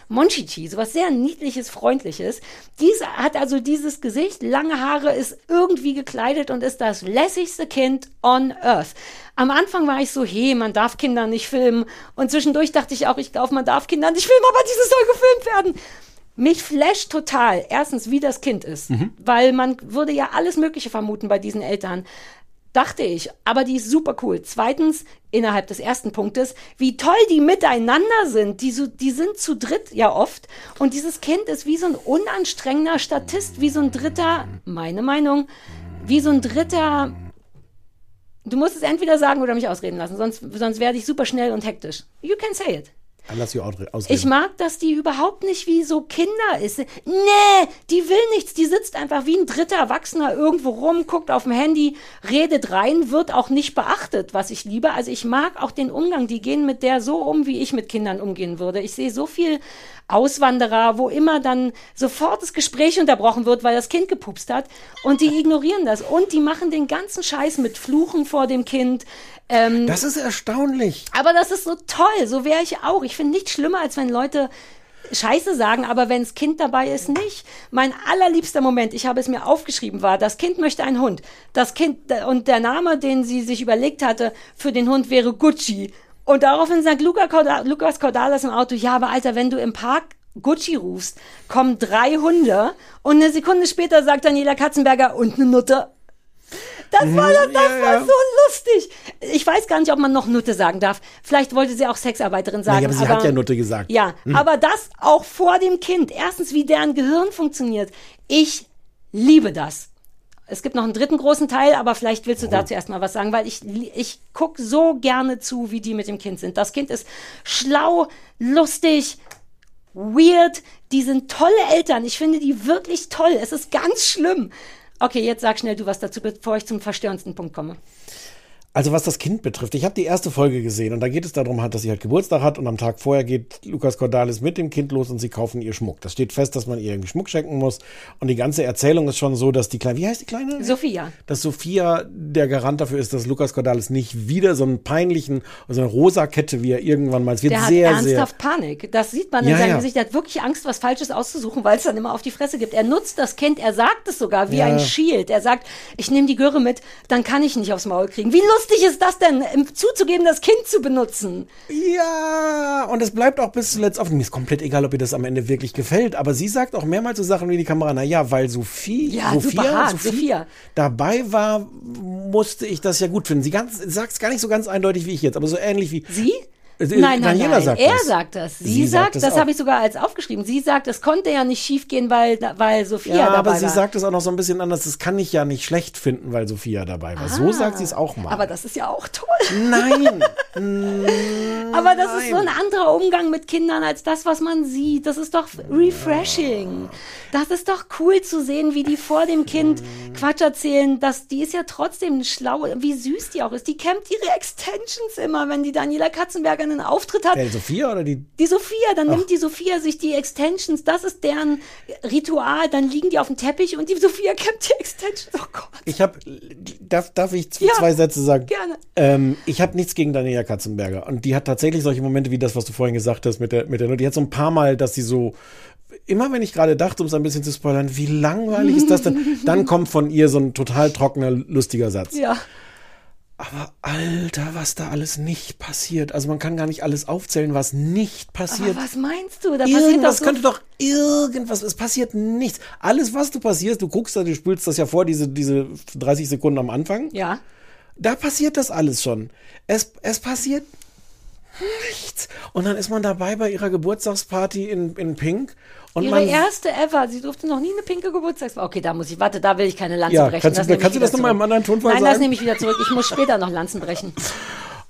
Monchichi, so was sehr niedliches, freundliches. Diese hat also dieses Gesicht, lange Haare, ist irgendwie gekleidet und ist das lässigste Kind on earth. Am Anfang war ich so, hey, man darf Kinder nicht filmen. Und zwischendurch dachte ich auch, ich glaube, man darf Kinder nicht filmen, aber dieses soll gefilmt werden. Mich flasht total, erstens, wie das Kind ist, Mhm. weil man würde ja alles Mögliche vermuten bei diesen Eltern. Dachte ich, aber die ist super cool. Zweitens, innerhalb des ersten Punktes, wie toll die miteinander sind. Die, so, die sind zu dritt ja oft. Und dieses Kind ist wie so ein unanstrengender Statist, wie so ein dritter, meine Meinung, wie so ein dritter. Du musst es entweder sagen oder mich ausreden lassen, sonst, sonst werde ich super schnell und hektisch. You can say it. Lass sie ausreden. Ich mag, dass die überhaupt nicht wie so Kinder ist. Nee, die will nichts. Die sitzt einfach wie ein dritter Erwachsener irgendwo rum, guckt auf dem Handy, redet rein, wird auch nicht beachtet, was ich liebe. Also ich mag auch den Umgang. Die gehen mit der so um, wie ich mit Kindern umgehen würde. Ich sehe so viel Auswanderer, wo immer dann sofort das Gespräch unterbrochen wird, weil das Kind gepupst hat. Und die ignorieren das. Und die machen den ganzen Scheiß mit Fluchen vor dem Kind. Ähm, Das ist erstaunlich. aber das ist so toll, so wäre ich auch. Ich finde nichts schlimmer, als wenn Leute Scheiße sagen, aber wenns Kind dabei ist, nicht. Mein allerliebster Moment, ich habe es mir aufgeschrieben, war, das Kind möchte einen Hund. Das Kind, und der Name, den sie sich überlegt hatte für den Hund wäre Gucci. Und daraufhin sagt Luca Corda Lukas Cordalis im Auto, ja, aber Alter, wenn du im Park Gucci rufst, kommen drei Hunde und eine Sekunde später sagt Daniela Katzenberger und eine Nutte. Das war, das, das Ja, war ja. so lustig. Ich weiß gar nicht, ob man noch Nutte sagen darf. Vielleicht wollte sie auch Sexarbeiterin sagen. Naja, aber sie hat ja Nutte gesagt. Ja, Hm. aber das auch vor dem Kind. Erstens, wie deren Gehirn funktioniert. Ich liebe das. Es gibt noch einen dritten großen Teil, aber vielleicht willst du dazu erstmal was sagen, weil ich, ich gucke so gerne zu, wie die mit dem Kind sind. Das Kind ist schlau, lustig, weird. Die sind tolle Eltern. Ich finde die wirklich toll. Es ist ganz schlimm. Okay, jetzt sag schnell du was dazu, bevor ich zum verstörendsten Punkt komme. Also was das Kind betrifft, ich habe die erste Folge gesehen und da geht es darum, halt, dass sie halt Geburtstag hat und am Tag vorher geht Lukas Cordalis mit dem Kind los und sie kaufen ihr Schmuck. Das steht fest, dass man ihr irgendwie Schmuck schenken muss und die ganze Erzählung ist schon so, dass die kleine, wie heißt die kleine? Sophia. Dass Sophia der Garant dafür ist, dass Lukas Cordalis nicht wieder so einen peinlichen, so eine rosa Kette, wie er irgendwann mal, es wird Der hat sehr, ernsthaft Panik. Das sieht man in Ja, seinem ja. Gesicht. Er hat wirklich Angst, was Falsches auszusuchen, weil es dann immer auf die Fresse gibt. Er nutzt das Kind, er sagt es sogar wie Ja. ein Shield. Er sagt, ich nehme die Göre mit, dann kann ich nicht aufs Maul kriegen. Wie lustig ist das denn, im- zuzugeben, das Kind zu benutzen? ja, und es bleibt auch bis zuletzt offen. Mir ist komplett egal, ob ihr das am Ende wirklich gefällt, aber sie sagt auch mehrmals so Sachen wie die Kamera, na ja, weil Sophie, Ja, Sophia, hart, Sophie Sophia. dabei war, musste ich das ja gut finden. Sie sagt es gar nicht so ganz eindeutig wie ich jetzt, aber so ähnlich wie. Sie? Nein, nein, Daniela nein. sagt er das. sagt das. Sie, Sie sagt, sagt das auch. habe ich sogar als aufgeschrieben. Sie sagt, es konnte ja nicht schiefgehen, weil, weil Sophia Ja, dabei aber sie war. sagt es auch noch so ein bisschen anders. Das kann ich ja nicht schlecht finden, weil Sophia dabei war. So Ah. sagt sie es auch mal. Aber das ist ja auch toll. Nein. Aber das ist so ein anderer Umgang mit Kindern als das, was man sieht. Das ist doch refreshing. Das ist doch cool zu sehen, wie die vor dem Kind Quatsch erzählen. Das, die ist ja trotzdem schlau, wie süß die auch ist. Die kämmt ihre Extensions immer, wenn die Daniela Katzenberger einen Auftritt hat. Äh, Sophia oder die? Die Sophia, dann Ach. nimmt die Sophia sich die Extensions, das ist deren Ritual, dann liegen die auf dem Teppich und die Sophia kämmt die Extensions. Oh Gott. Ich habe, darf, darf ich Ja, zwei Sätze sagen? gerne. Ähm, ich habe nichts gegen Daniela Katzenberger und die hat tatsächlich solche Momente wie das, was du vorhin gesagt hast mit der, mit der, die hat so ein paar Mal, dass sie so immer wenn ich gerade dachte, um es ein bisschen zu spoilern, wie langweilig ist das denn? Dann kommt von ihr so ein total trockener, lustiger Satz. Ja. Aber Alter, was da alles nicht passiert. Also man kann gar nicht alles aufzählen, was nicht passiert. Aber was meinst du? Da passiert doch Irgendwas so könnte doch irgendwas, es passiert nichts. Alles, was du passierst, du guckst da, du spülst das ja vor, diese, diese 30 Sekunden am Anfang. Ja. Da passiert das alles schon. Es, es passiert nichts. Und dann ist man dabei bei ihrer Geburtstagsparty in, in Pink. Und Ihre erste ever. Sie durfte noch nie eine pinke Geburtstagsfeier. Okay, da muss ich, warte, da will ich keine Lanze Ja, brechen. kannst du- nehme ich kannst du das wieder noch mal im anderen Tonfall Nein, das sagen? nehme ich wieder zurück. Ich muss später noch Lanzen brechen.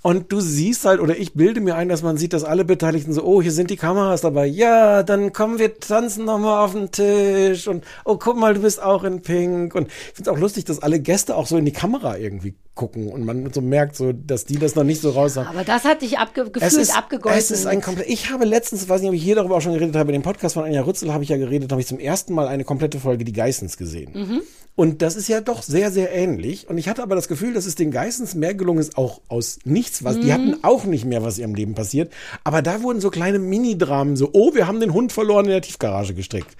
Und du siehst halt, oder ich bilde mir ein, dass man sieht, dass alle Beteiligten so, oh, hier sind die Kameras dabei. Ja, dann kommen wir tanzen nochmal auf den Tisch. Und oh, guck mal, du bist auch in Pink. Und ich finde es auch lustig, dass alle Gäste auch so in die Kamera irgendwie gucken und man so merkt, so, dass die das noch nicht so raus haben. Aber das hat dich abge gefühlt es ist, abgegolten. Es ist ein komplett. Ich habe letztens, weiß nicht, ob ich hier darüber auch schon geredet habe, in dem Podcast von Anja Rützel habe ich ja geredet, habe ich zum ersten Mal eine komplette Folge Die Geissens gesehen. Mhm. Und das ist ja doch sehr, sehr ähnlich. Und ich hatte aber das Gefühl, dass es den Geissens mehr gelungen ist, auch aus nichts was. Die Mhm. hatten auch nicht mehr, was ihrem Leben passiert. Aber da wurden so kleine Mini-Dramen, so, oh, wir haben den Hund verloren in der Tiefgarage gestrickt.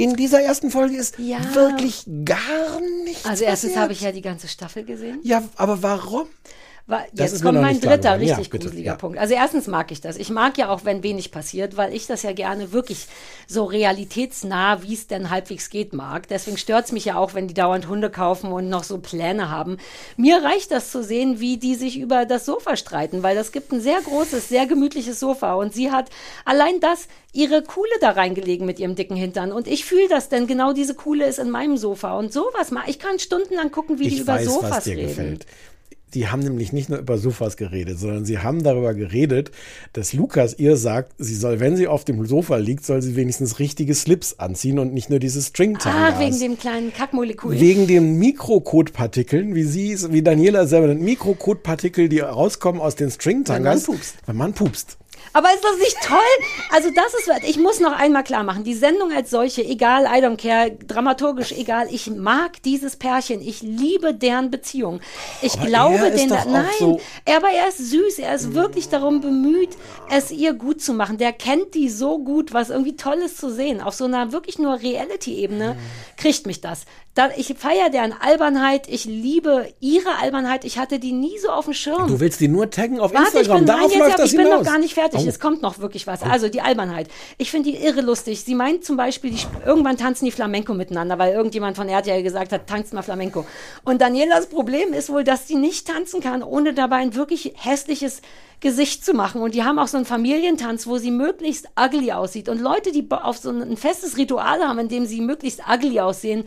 In dieser ersten Folge ist Ja. wirklich gar nichts Also erstens habe ich ja die ganze Staffel gesehen. Ja, aber warum? Wa- Das Jetzt kommt mein dritter. Ja, richtig bitte, gruseliger ja. Punkt. Also erstens mag ich das. Ich mag ja auch, wenn wenig passiert, weil ich das ja gerne wirklich so realitätsnah, wie es denn halbwegs geht, mag. Deswegen stört's mich ja auch, wenn die dauernd Hunde kaufen und noch so Pläne haben. Mir reicht das zu sehen, wie die sich über das Sofa streiten, weil das gibt ein sehr großes, sehr gemütliches Sofa und sie hat allein das ihre Kuhle da reingelegen mit ihrem dicken Hintern und ich fühle das, denn genau diese Kuhle ist in meinem Sofa und sowas mal. Ich kann stundenlang gucken, wie die ich über weiß, Sofas was dir reden. gefällt. Die haben nämlich nicht nur über Sofas geredet, sondern sie haben darüber geredet, dass Lukas ihr sagt, sie soll, wenn sie auf dem Sofa liegt, soll sie wenigstens richtige Slips anziehen und nicht nur diese string Ah, wegen dem kleinen Kackmolekül. Wegen den Mikrokotpartikeln, wie sie wie Daniela selber nennt, Mikrokotpartikel, die rauskommen aus den Stringtangas. Wenn man pupst. Wenn man pupst. Aber ist das nicht toll? Also das ist, ich muss noch einmal klar machen, die Sendung als solche, egal, I don't care, dramaturgisch egal, ich mag dieses Pärchen, ich liebe deren Beziehung. Ich Aber glaube den, nein, so- aber er ist süß, er ist wirklich darum bemüht, es ihr gut zu machen. Der kennt die so gut, was irgendwie toll ist zu sehen. Auf so einer wirklich nur Reality-Ebene kriegt mich das. Da, ich feiere deren Albernheit, ich liebe ihre Albernheit, ich hatte die nie so auf dem Schirm. Du willst die nur taggen auf Warte, ich Instagram. bin, nein, Darauf jetzt, läuft das ich bin noch gar nicht fertig. Oh. Es kommt noch wirklich was. Also die Albernheit. Ich finde die irre lustig. Sie meint zum Beispiel, die, irgendwann tanzen die Flamenco miteinander, weil irgendjemand von RTL gesagt hat, tanzt mal Flamenco. Und Danielas Problem ist wohl, dass sie nicht tanzen kann, ohne dabei ein wirklich hässliches Gesicht zu machen. Und die haben auch so einen Familientanz, wo sie möglichst ugly aussieht. Und Leute, die auf so ein festes Ritual haben, in dem sie möglichst ugly aussehen,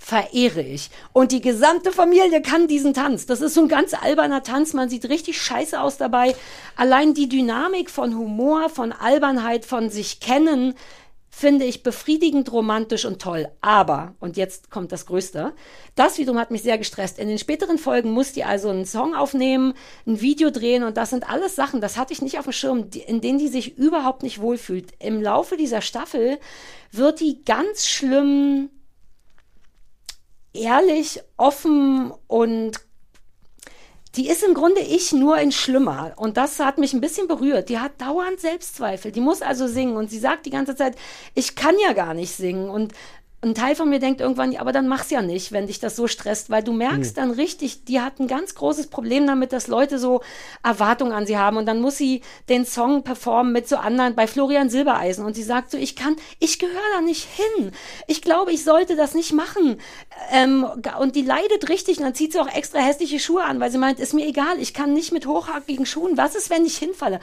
verehre ich. Und die gesamte Familie kann diesen Tanz. Das ist so ein ganz alberner Tanz. Man sieht richtig scheiße aus dabei. Allein die Dynamik von Humor, von Albernheit, von sich kennen, finde ich befriedigend romantisch und toll. Aber, und jetzt kommt das Größte, das wiederum hat mich sehr gestresst. In den späteren Folgen muss die also einen Song aufnehmen, ein Video drehen und das sind alles Sachen, das hatte ich nicht auf dem Schirm, in denen die sich überhaupt nicht wohlfühlt. Im Laufe dieser Staffel wird die ganz schlimm ehrlich, offen und die ist im Grunde ich nur in schlimmer. Und das hat mich ein bisschen berührt. Die hat dauernd Selbstzweifel. Die muss also singen. Und sie sagt die ganze Zeit, ich kann ja gar nicht singen. Und ein Teil von mir denkt irgendwann, ja, aber dann mach's ja nicht, wenn dich das so stresst, weil du merkst dann richtig, die hat ein ganz großes Problem damit, dass Leute so Erwartungen an sie haben und dann muss sie den Song performen mit so anderen, bei Florian Silbereisen und sie sagt so, ich kann, ich gehöre da nicht hin. Ich glaube, ich sollte das nicht machen. Ähm, und die leidet richtig und dann zieht sie auch extra hässliche Schuhe an, weil sie meint, ist mir egal, ich kann nicht mit hochhackigen Schuhen, was ist, wenn ich hinfalle?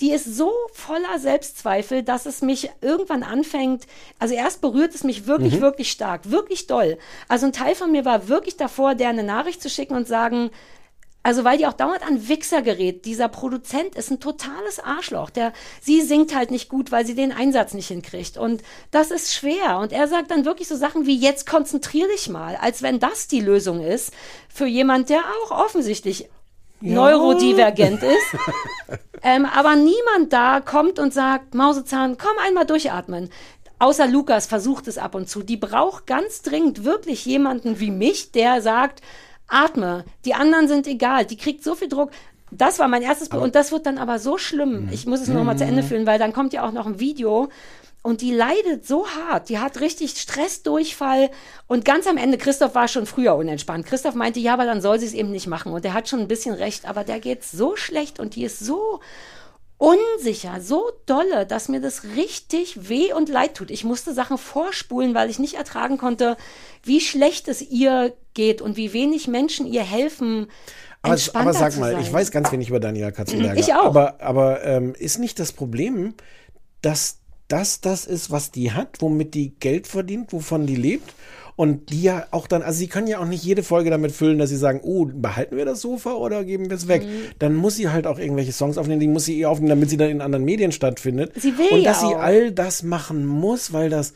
Die ist so voller Selbstzweifel, dass es mich irgendwann anfängt, also erst berührt es mich wirklich, Mhm. Wirklich stark, wirklich doll. Also ein Teil von mir war wirklich davor, der eine Nachricht zu schicken und sagen, also weil die auch dauernd an Wichser gerät. Dieser Produzent ist ein totales Arschloch. Der, sie singt halt nicht gut, weil sie den Einsatz nicht hinkriegt. Und das ist schwer. Und er sagt dann wirklich so Sachen wie, jetzt konzentrier dich mal, als wenn das die Lösung ist für jemand, der auch offensichtlich Ja. neurodivergent ist. ähm, aber niemand da kommt und sagt, Mausezahn, komm einmal durchatmen. Außer Lukas versucht es ab und zu. Die braucht ganz dringend wirklich jemanden wie mich, der sagt, atme. Die anderen sind egal. Die kriegt so viel Druck. Das war mein erstes Bild. Und das wird dann aber so schlimm. Ich muss es noch mal zu Ende fühlen, weil dann kommt ja auch noch ein Video. Und die leidet so hart. Die hat richtig Stressdurchfall. Und ganz am Ende, Christoph war schon früher unentspannt. Christoph meinte, ja, aber dann soll sie es eben nicht machen. Und der hat schon ein bisschen recht. Aber der geht so schlecht und die ist so unsicher, so dolle, dass mir das richtig weh und leid tut. Ich musste Sachen vorspulen, weil ich nicht ertragen konnte, wie schlecht es ihr geht und wie wenig Menschen ihr helfen. Aber, aber sag mal, ich weiß ganz wenig über Daniela Katzenberger. Ich auch. Aber, aber ähm, ist nicht das Problem, dass das das ist, was die hat, womit die Geld verdient, wovon die lebt. Und die ja auch dann, also sie können ja auch nicht jede Folge damit füllen, dass sie sagen, oh, behalten wir das Sofa oder geben wir es weg? Mhm. Dann muss sie halt auch irgendwelche Songs aufnehmen, die muss sie eh aufnehmen, damit sie dann in anderen Medien stattfindet. Sie will Und ja dass sie auch. all das machen muss, weil das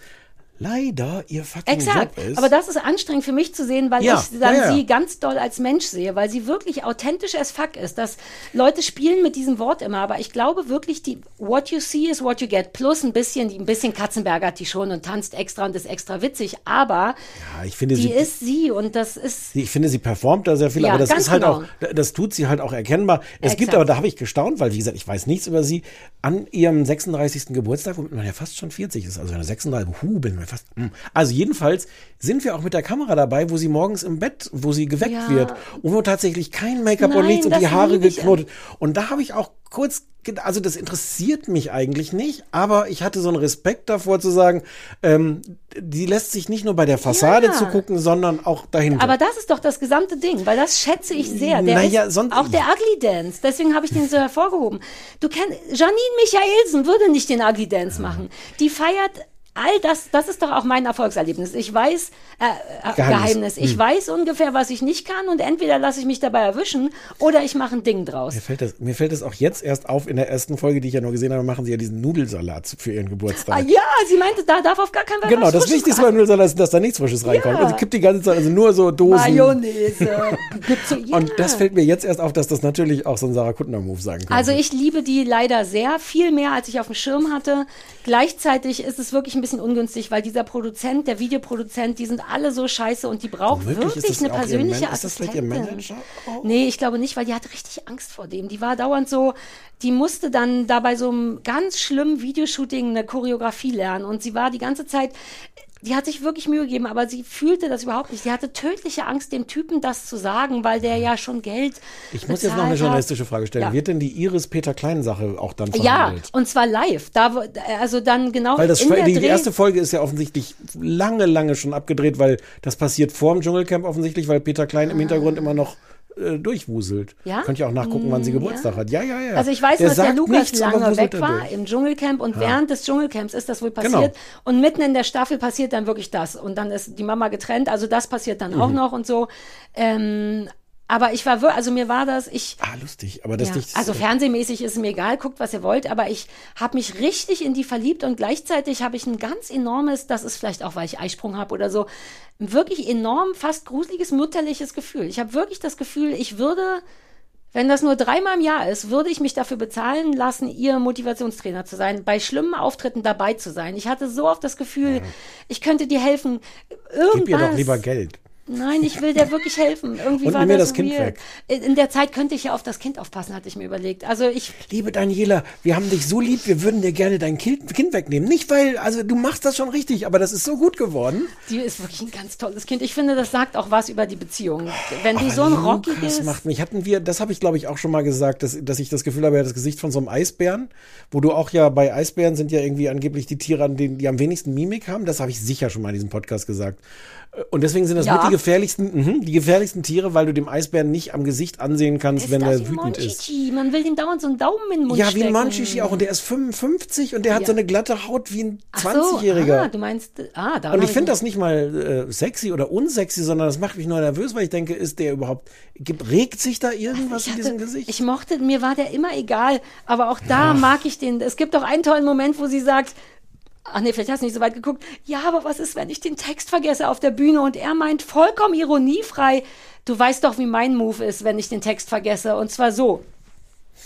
leider ihr fucking Exakt. Job ist. Aber das ist anstrengend für mich zu sehen, weil Ja, ich dann ja, ja. sie ganz doll als Mensch sehe, weil sie wirklich authentisch as fuck ist. Dass Leute spielen mit diesem Wort immer, aber ich glaube wirklich, die what you see is what you get. Plus ein bisschen, die, ein bisschen Katzenberger hat die schon und tanzt extra und ist extra witzig. Aber ja, ich finde, die sie, ist sie und das ist Ich finde, sie performt da sehr viel, aber das ist halt genau. auch, das tut sie halt auch erkennbar. Es gibt Exakt. aber, da habe ich gestaunt, weil wie gesagt, ich weiß nichts über sie, an ihrem 36. Geburtstag, womit man ja fast schon 40 ist, also eine 36, hu, bin fast, hm. also jedenfalls sind wir auch mit der Kamera dabei, wo sie morgens im Bett, wo sie geweckt Ja. wird und wo tatsächlich kein Make-up und nichts und die Haare geknotet. Und da habe ich auch kurz, also das interessiert mich eigentlich nicht, aber ich hatte so einen Respekt davor zu sagen, ähm, die lässt sich nicht nur bei der Fassade Ja. zu gucken, sondern auch dahinter. Aber das ist doch das gesamte Ding, weil das schätze ich sehr. Der Naja, sonst- auch der Ugly Dance. Deswegen habe ich den so hervorgehoben. Du kennst Janine Michaelsen würde nicht den Ugly Dance machen. Die feiert all das. Das ist doch auch mein Erfolgserlebnis. Ich weiß äh, äh, Geheimnis. Geheimnis. Ich Hm. weiß ungefähr, was ich nicht kann und entweder lasse ich mich dabei erwischen oder ich mache ein Ding draus. Mir fällt, das, mir fällt das auch jetzt erst auf in der ersten Folge, die ich ja nur gesehen habe, machen sie ja diesen Nudelsalat für ihren Geburtstag. Ah, ja, sie meinte, da darf auf gar keinen Fall Genau, was das Wichtigste beim Nudelsalat ist, dass da nichts Frisches reinkommt. Ja. Also kippt die ganze Zeit also nur so Dosen. Mayonnaise. So, ja. Und das fällt mir jetzt erst auf, dass das natürlich auch so ein Sarah Kuttner-Move sein könnte. Also ich liebe die leider sehr, viel mehr, als ich auf dem Schirm hatte. Gleichzeitig ist es wirklich ein bisschen ungünstig, weil dieser Produzent, der Videoproduzent, die sind alle so scheiße und die braucht wirklich das eine persönliche Man- ist das vielleicht ihr Assistentin. Manager Nee, ich glaube nicht, weil die hat richtig Angst vor dem. Die war dauernd so, die musste dann da bei so einem ganz schlimmen Videoshooting eine Choreografie lernen und sie war die ganze Zeit die hat sich wirklich Mühe gegeben, aber sie fühlte das überhaupt nicht. Sie hatte tödliche Angst, dem Typen das zu sagen, weil der ja schon Geld ich muss jetzt noch eine journalistische. Frage stellen. Ja. Wird denn die Iris Peter Klein Sache auch dann Ja, verhandelt? und zwar live. Da, also dann genau Weil das in der die, die Dreh- erste Folge ist ja offensichtlich lange, lange schon abgedreht, weil das passiert vor dem Dschungelcamp offensichtlich, weil Peter Klein im Hintergrund immer noch äh, durchwuselt. Ja? Könnt ihr auch nachgucken, wann sie Mm, Geburtstag ja. hat. Ja, ja, ja. Also ich weiß Der dass der Lukas nichts, lange weg war im Dschungelcamp und Ja. während des Dschungelcamps ist das wohl passiert. Genau. Und mitten in der Staffel passiert dann wirklich das. Und dann ist die Mama getrennt. Also das passiert dann auch Mhm. noch und so. Ähm, aber ich war wirklich, also mir war das, ich. Ah, lustig. Aber das ja, nicht. also fernsehmäßig ist es mir egal, guckt, was ihr wollt, aber ich habe mich richtig in die verliebt und gleichzeitig habe ich ein ganz enormes, das ist vielleicht auch, weil ich Eisprung habe oder so, ein wirklich enorm, fast gruseliges, mütterliches Gefühl. Ich habe wirklich das Gefühl, ich würde, wenn das nur dreimal im Jahr ist, würde ich mich dafür bezahlen lassen, ihr Motivationstrainer zu sein, bei schlimmen Auftritten dabei zu sein. Ich hatte so oft das Gefühl, ich könnte dir helfen. Irgendwas. Gib ihr doch lieber Geld. Nein, ich will dir wirklich helfen. Irgendwie Und war nimm mir das, das Kind weg. In in der Zeit könnte ich ja auf das Kind aufpassen, hatte ich mir überlegt. Also ich. Liebe Daniela, wir haben dich so lieb, wir würden dir gerne dein Kind, kind wegnehmen. Nicht weil, also du machst das schon richtig, aber das ist so gut geworden. Die ist wirklich ein ganz tolles Kind. Ich finde, das sagt auch was über die Beziehung. Wenn du so ein Lukas rockiges. macht mich, hatten wir, das habe ich glaube ich auch schon mal gesagt, dass, dass ich das Gefühl habe, das Gesicht von so einem Eisbären, wo du auch ja bei Eisbären sind ja irgendwie angeblich die Tiere, an denen die am wenigsten Mimik haben. Das habe ich sicher schon mal in diesem Podcast gesagt. Und deswegen sind das Ja. Gefährlichsten, mhm, die gefährlichsten Tiere, weil du dem Eisbären nicht am Gesicht ansehen kannst, wenn er wütend ist. Man will ihm dauernd so einen Daumen in den Mund Ja, wie ein Monchichi auch. Und der ist 55 und der hat Ja. so eine glatte Haut wie ein Ach so, 20-Jähriger. Ah, du meinst. Ah, da Und ich finde das nicht mal äh, sexy oder unsexy, sondern das macht mich nur nervös, weil ich denke, ist der überhaupt, regt sich da irgendwas in diesem Gesicht? Ich mochte, mir war der immer egal, aber auch da mag ich den. Es gibt doch einen tollen Moment, wo sie sagt, ach nee, vielleicht hast du nicht so weit geguckt. Ja, aber was ist, wenn ich den Text vergesse auf der Bühne? Und er meint vollkommen ironiefrei, du weißt doch, wie mein Move ist, wenn ich den Text vergesse. Und zwar so.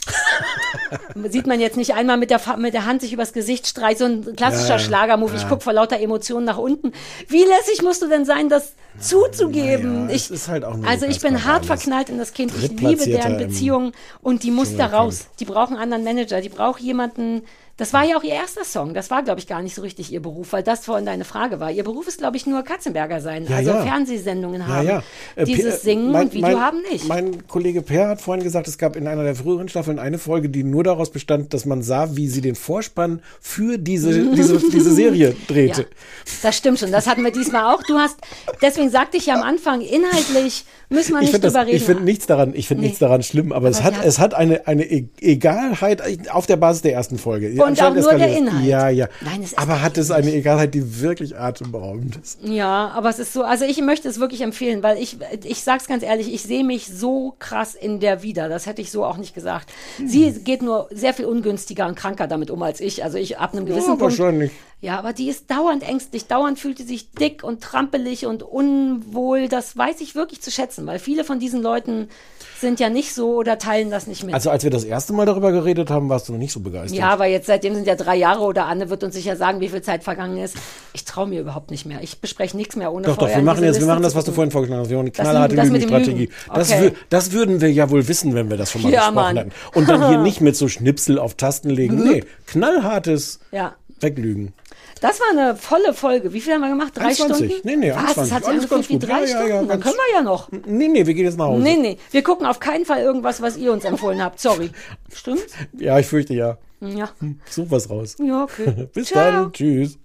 Sieht man jetzt nicht einmal mit der, mit der Hand sich übers Gesicht streicht, so ein klassischer Ja, ja. Schlagermove. Ich Ja. gucke vor lauter Emotionen nach unten. Wie lässig musst du denn sein, das zuzugeben? Ja, ich, halt auch also ich bin hart verknallt in das Kind. Ich liebe deren im Beziehung und die muss da raus. Die brauchen einen anderen Manager. Die braucht jemanden. Das war ja auch ihr erster Song. Das war, glaube ich, gar nicht so richtig ihr Beruf, weil das vorhin deine Frage war. Ihr Beruf ist, glaube ich, nur Katzenberger sein. Ja, also ja. Fernsehsendungen haben. ja. Äh, Dieses Per- Singen mein- und Video mein, haben nicht. Mein Kollege Per hat vorhin gesagt, es gab in einer der früheren Staffeln eine Folge, die nur daraus bestand, dass man sah, wie sie den Vorspann für diese, diese, diese Serie drehte. Das stimmt schon. Das hatten wir diesmal auch. Du hast, deswegen sagte ich ja am Anfang, inhaltlich müssen wir Ich nicht drüber reden. ich finde nichts daran, ich finde Nee. nichts daran schlimm, aber, es Aber hat, sie hat- es hat eine, eine E- Egalheit auf der Basis der ersten Folge. Und auch nur der. Inhalt. Ja, ja. Nein, es ist aber hat es eine Egalheit, die wirklich atemberaubend ist. Ja, aber es ist so, also ich möchte es wirklich empfehlen, weil ich, ich sag's ganz ehrlich, ich sehe mich so krass in der wieder. Das hätte ich so auch nicht gesagt. Sie geht nur sehr viel ungünstiger und kranker damit um als ich. Also ich ab einem gewissen Ja, Punkt. wahrscheinlich. Ja, aber die ist dauernd ängstlich, dauernd fühlt sie sich dick und trampelig und unwohl. Das weiß ich wirklich zu schätzen, weil viele von diesen Leuten sind ja nicht so oder teilen das nicht mit. Also als wir das erste Mal darüber geredet haben, warst du noch nicht so begeistert. Ja, aber jetzt seitdem sind ja drei Jahre oder Anne wird uns sicher sagen, wie viel Zeit vergangen ist. Ich traue mir überhaupt nicht mehr. Ich bespreche nichts mehr ohne Doch, doch, wir machen jetzt, wir Liste machen das, was du vorhin vorgeschlagen hast. Wir haben eine knallharte das Lügenstrategie. Lügen. Das, Okay. das würden wir ja wohl wissen, wenn wir das schon mal Ja, besprochen Mann. hätten. Und dann hier nicht mit so Schnipsel auf Tasten legen. Nee, knallhartes Ja. Weglügen. Das war eine volle Folge. Wie viel haben wir gemacht? Drei 21. Stunden? Nee, nee, Was? 21. Das hat sich Alles ganz wie gut. drei Ja, ja, Stunden. ja, Dann ganz- können wir ja noch. Nee, nee, wir gehen jetzt nach Hause. Nee, nee. Wir gucken auf keinen Fall irgendwas, was ihr uns empfohlen habt. Sorry. Stimmt's? Ja, ich fürchte ja. Ja. Such was raus. Ja, okay. Bis Ciao. dann. Tschüss.